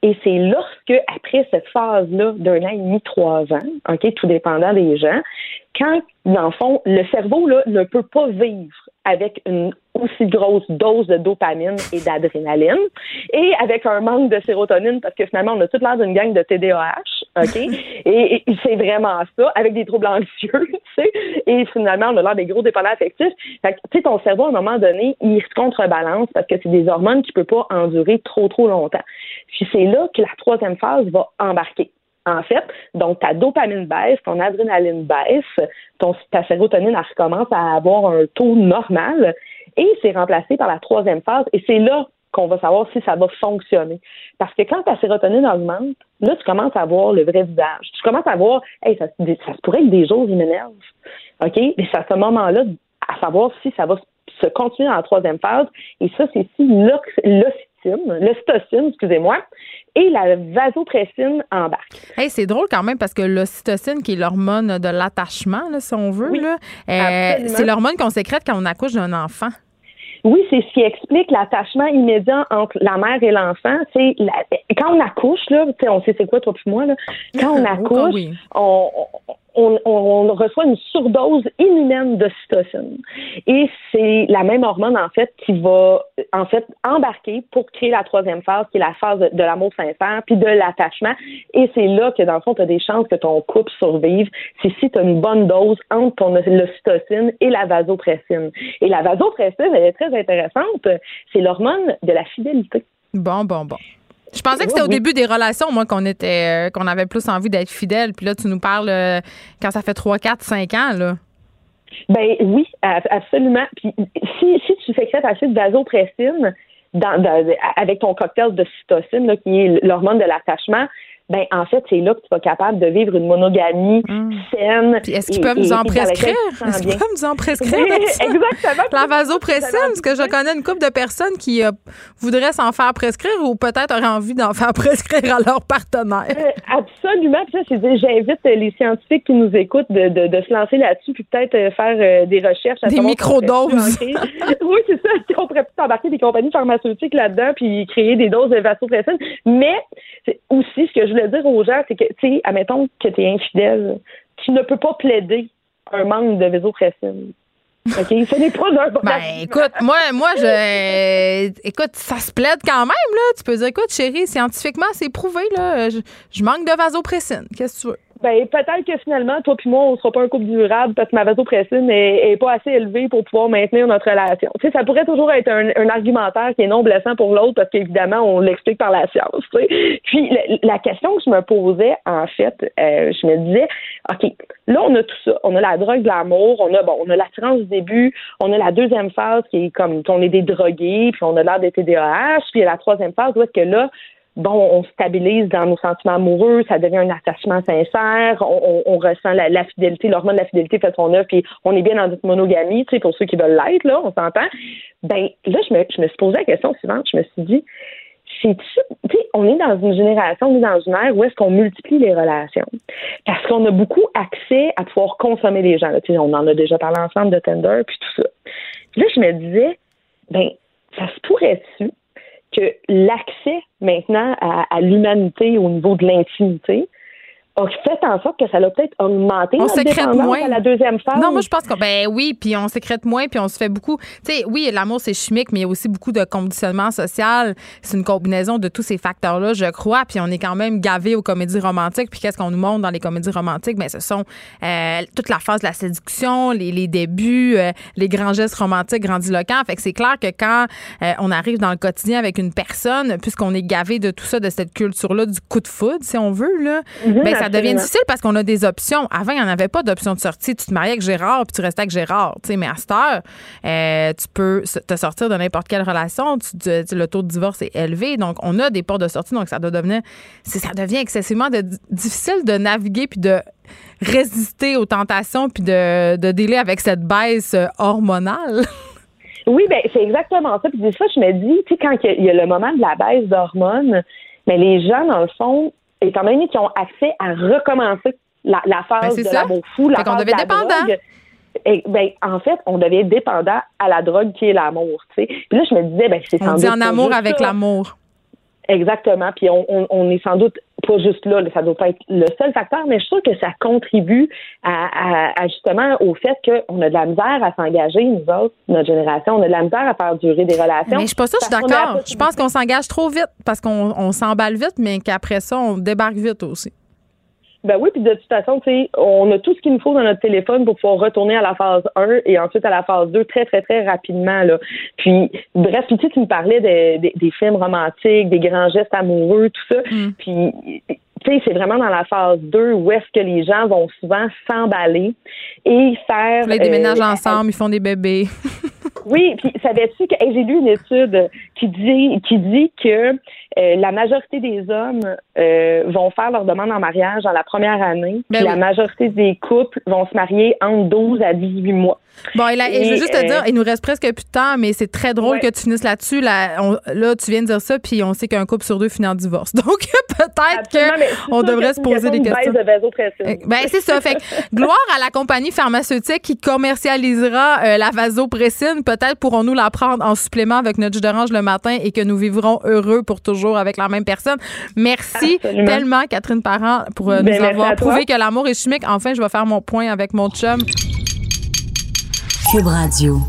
Et c'est lorsque, après cette phase-là d'un an et demi, trois ans, OK, tout dépendant des gens, quand, dans le fond, le cerveau là, ne peut pas vivre avec une aussi grosse dose de dopamine et d'adrénaline et avec un manque de sérotonine parce que finalement, on a toute l'air d'une gang de TDAH, OK? et, c'est vraiment ça, avec des troubles anxieux, <laughs> tu sais, et finalement, on a l'air des gros dépendants affectifs. Fait que, tu sais, ton cerveau, à un moment donné, il se contrebalance parce que c'est des hormones qui ne peuvent pas endurer trop, trop longtemps. Puis c'est là que la troisième phase va embarquer. En fait, donc ta dopamine baisse, ton adrénaline baisse, ton, ta sérotonine recommence à avoir un taux normal et c'est remplacé par la troisième phase et c'est là qu'on va savoir si ça va fonctionner. Parce que quand ta sérotonine augmente, là, tu commences à voir le vrai visage. Tu commences à voir, hey, ça, ça se pourrait que des jours, il m'énerve. OK? Mais c'est à ce moment-là, à savoir si ça va se continuer dans la troisième phase. Et ça, c'est si l'ocytine, l'ocytocine, excusez-moi, et la vasopressine embarquent. Hey, c'est drôle quand même parce que l'ocytocine, qui est l'hormone de l'attachement, si on veut, Oui, euh, c'est l'hormone qu'on sécrète quand on accouche d'un enfant. Oui, c'est ce qui explique l'attachement immédiat entre la mère et l'enfant. C'est la- quand on accouche là, on sait c'est quoi toi puis moi là. Quand on <laughs> accouche, oui. on, on- reçoit une surdose inhumaine d'ocytocine. Et c'est la même hormone, en fait, qui va, en fait, embarquer pour créer la troisième phase, qui est la phase de, l'amour sincère, puis de l'attachement. Et c'est là que, dans le fond, tu as des chances que ton couple survive. C'est si tu as une bonne dose entre ton l'ocytocine et la vasopressine. Et la vasopressine, elle est très intéressante. C'est l'hormone de la fidélité. Bon, bon, bon. Je pensais que c'était au début des relations, moi, qu'on était, euh, qu'on avait plus envie d'être fidèle. Puis là, tu nous parles euh, quand ça fait 3, 4, 5 ans, là. Ben oui, absolument. Puis si, si tu sécrètes assez de vasopressine dans, avec ton cocktail de cytocine, qui est l'hormone de l'attachement, ben en fait, c'est là que tu vas capable de vivre une monogamie Hum. saine. Puis est-ce qu'ils peuvent nous en prescrire? Est-ce qu'ils peuvent nous en prescrire? Exactement. La vasopressine, parce que je connais une couple de personnes qui euh, voudraient s'en faire prescrire ou peut-être auraient envie d'en faire <laughs> prescrire à leur partenaire. Euh, absolument. Puis ça, c'est dire, j'invite euh, les scientifiques qui nous écoutent de, de, de se lancer là-dessus, puis peut-être faire euh, des recherches. à Des microdoses. <laughs> oui, c'est ça. On pourrait plus embarquer des compagnies pharmaceutiques là-dedans, puis créer des doses de vasopressine. Mais c'est aussi, ce que je voulais dire aux gens, c'est que, tu sais, admettons que tu es infidèle, tu ne peux pas plaider un manque de vasopressine. OK? <laughs> Ce n'est pas un bon Ben, écoute, moi, moi, je. Écoute, ça se plaide quand même, là. Tu peux dire, écoute, chérie, scientifiquement, c'est prouvé, là. Je, je manque de vasopressine. Qu'est-ce que tu veux? Ben, peut-être que finalement, toi puis moi, on sera pas un couple durable parce que ma vasopressine est, pas assez élevée pour pouvoir maintenir notre relation. Tu sais, ça pourrait toujours être un, argumentaire qui est non blessant pour l'autre parce qu'évidemment, on l'explique par la science. Puis la, question que je me posais, en fait, euh, je me disais, OK, là, on a tout ça. On a la drogue de l'amour, on a bon, on a l'attirance du début, on a la deuxième phase qui est comme on est des drogués, puis on a l'air des TDAH, puis il y a la troisième phase où est-ce que là, bon, on stabilise dans nos sentiments amoureux, ça devient un attachement sincère, on, ressent la, fidélité, l'hormone de la fidélité fait son œuvre, puis on est bien dans notre monogamie, tu sais, pour ceux qui veulent l'être, là, on s'entend. Ben, là, je me, je me suis posé la question suivante, je me suis dit, c'est tu sais, on est dans une génération, on est dans une ère où est-ce qu'on multiplie les relations? Parce qu'on a beaucoup accès à pouvoir consommer les gens. Tu sais, on en a déjà parlé ensemble de Tinder, puis tout ça. Là, je me disais, ben, ça se pourrait-tu que l'accès maintenant à, à l'humanité au niveau de l'intimité a fait en sorte que ça l'a peut-être augmenté On sécrète moins. à la deuxième phase. Non, moi, je pense que, ben oui, puis on sécrète moins, puis on se fait beaucoup. Tu sais, oui, l'amour, c'est chimique, mais il y a aussi beaucoup de conditionnement social. C'est une combinaison de tous ces facteurs-là, je crois. Puis on est quand même gavé aux comédies romantiques. Puis qu'est-ce qu'on nous montre dans les comédies romantiques? Ben, ce sont euh, toute la phase de la séduction, les, les débuts, euh, les grands gestes romantiques grandiloquents. Fait que c'est clair que quand euh, on arrive dans le quotidien avec une personne, puisqu'on est gavé de tout ça, de cette culture-là, du coup de foudre, si on veut, là, Mhm, ben, ça devient difficile parce qu'on a des options. Avant, il n'y en avait pas d'option de sortie. Tu te mariais avec Gérard puis tu restais avec Gérard. Mais à cette heure, euh, tu peux te sortir de n'importe quelle relation. Tu- tu- tu- le taux de divorce est élevé. Donc, on a des portes de sortie. Donc, ça doit devenir, ça devient excessivement de- difficile de naviguer puis de résister aux tentations puis de, de délai avec cette baisse euh, hormonale. <laughs> Oui, ben c'est exactement ça. Puis des fois, je me dis, tu sais, quand il y a- il y, a le moment de la baisse d'hormones, mais les gens, dans le fond, étant donné qu'ils ont accès à recommencer la, la phase Ben, de ça. l'amour fou, la Fait phase devient de la dépendant. drogue, eh, ben, en fait, on devient dépendant à la drogue qui est l'amour. Puis là, je me disais, ben, c'est On dit en amour avec l'amour. Exactement. Puis on, on, on est sans doute pas juste là, ça doit pas être le seul facteur, mais je trouve que ça contribue à, à- à justement au fait qu'on a de la misère à s'engager, nous autres, notre génération, on a de la misère à faire durer des relations. Mais je suis pas ça, je suis d'accord. Je pense qu'on s'engage trop vite parce qu'on on s'emballe vite, mais qu'après ça, on débarque vite aussi. Ben oui, puis de toute façon, tu sais, on a tout ce qu'il nous faut dans notre téléphone pour pouvoir retourner à la phase 1 et ensuite à la phase 2 très, très, très rapidement. Là. Puis, bref, puis tu me parlais de- de- des films romantiques, des grands gestes amoureux, tout ça. Mm. Puis, tu sais, c'est vraiment dans la phase 2 où est-ce que les gens vont souvent s'emballer et faire... Là, ils déménagent euh, ensemble, ils font des bébés. oui, puis savais-tu que hey, j'ai lu une étude qui dit qui dit que euh, la majorité des hommes euh, vont faire leur demande en mariage dans la première année, Ben oui. la majorité des couples vont se marier entre 12 à 18 mois. Bon, et là, et je veux juste te euh, dire, il nous reste presque plus de temps, mais c'est très drôle Ouais. que tu finisses là-dessus. Là, on- là, tu viens de dire ça, puis on sait qu'un couple sur deux finit en divorce. <laughs> Donc, peut-être qu'on devrait que se poser des question questions. de vasopressine. Ben, c'est ça. Fait que, <laughs> gloire à la compagnie pharmaceutique qui commercialisera euh, la vasopressine. Peut-être pourrons-nous la prendre en supplément avec notre jus d'orange le matin et que nous vivrons heureux pour toujours avec la même personne. Merci Absolument. tellement, Catherine Parent, pour euh, Ben, nous avoir prouvé que l'amour est chimique. Enfin, je vais faire mon point avec mon chum. Cube Radio.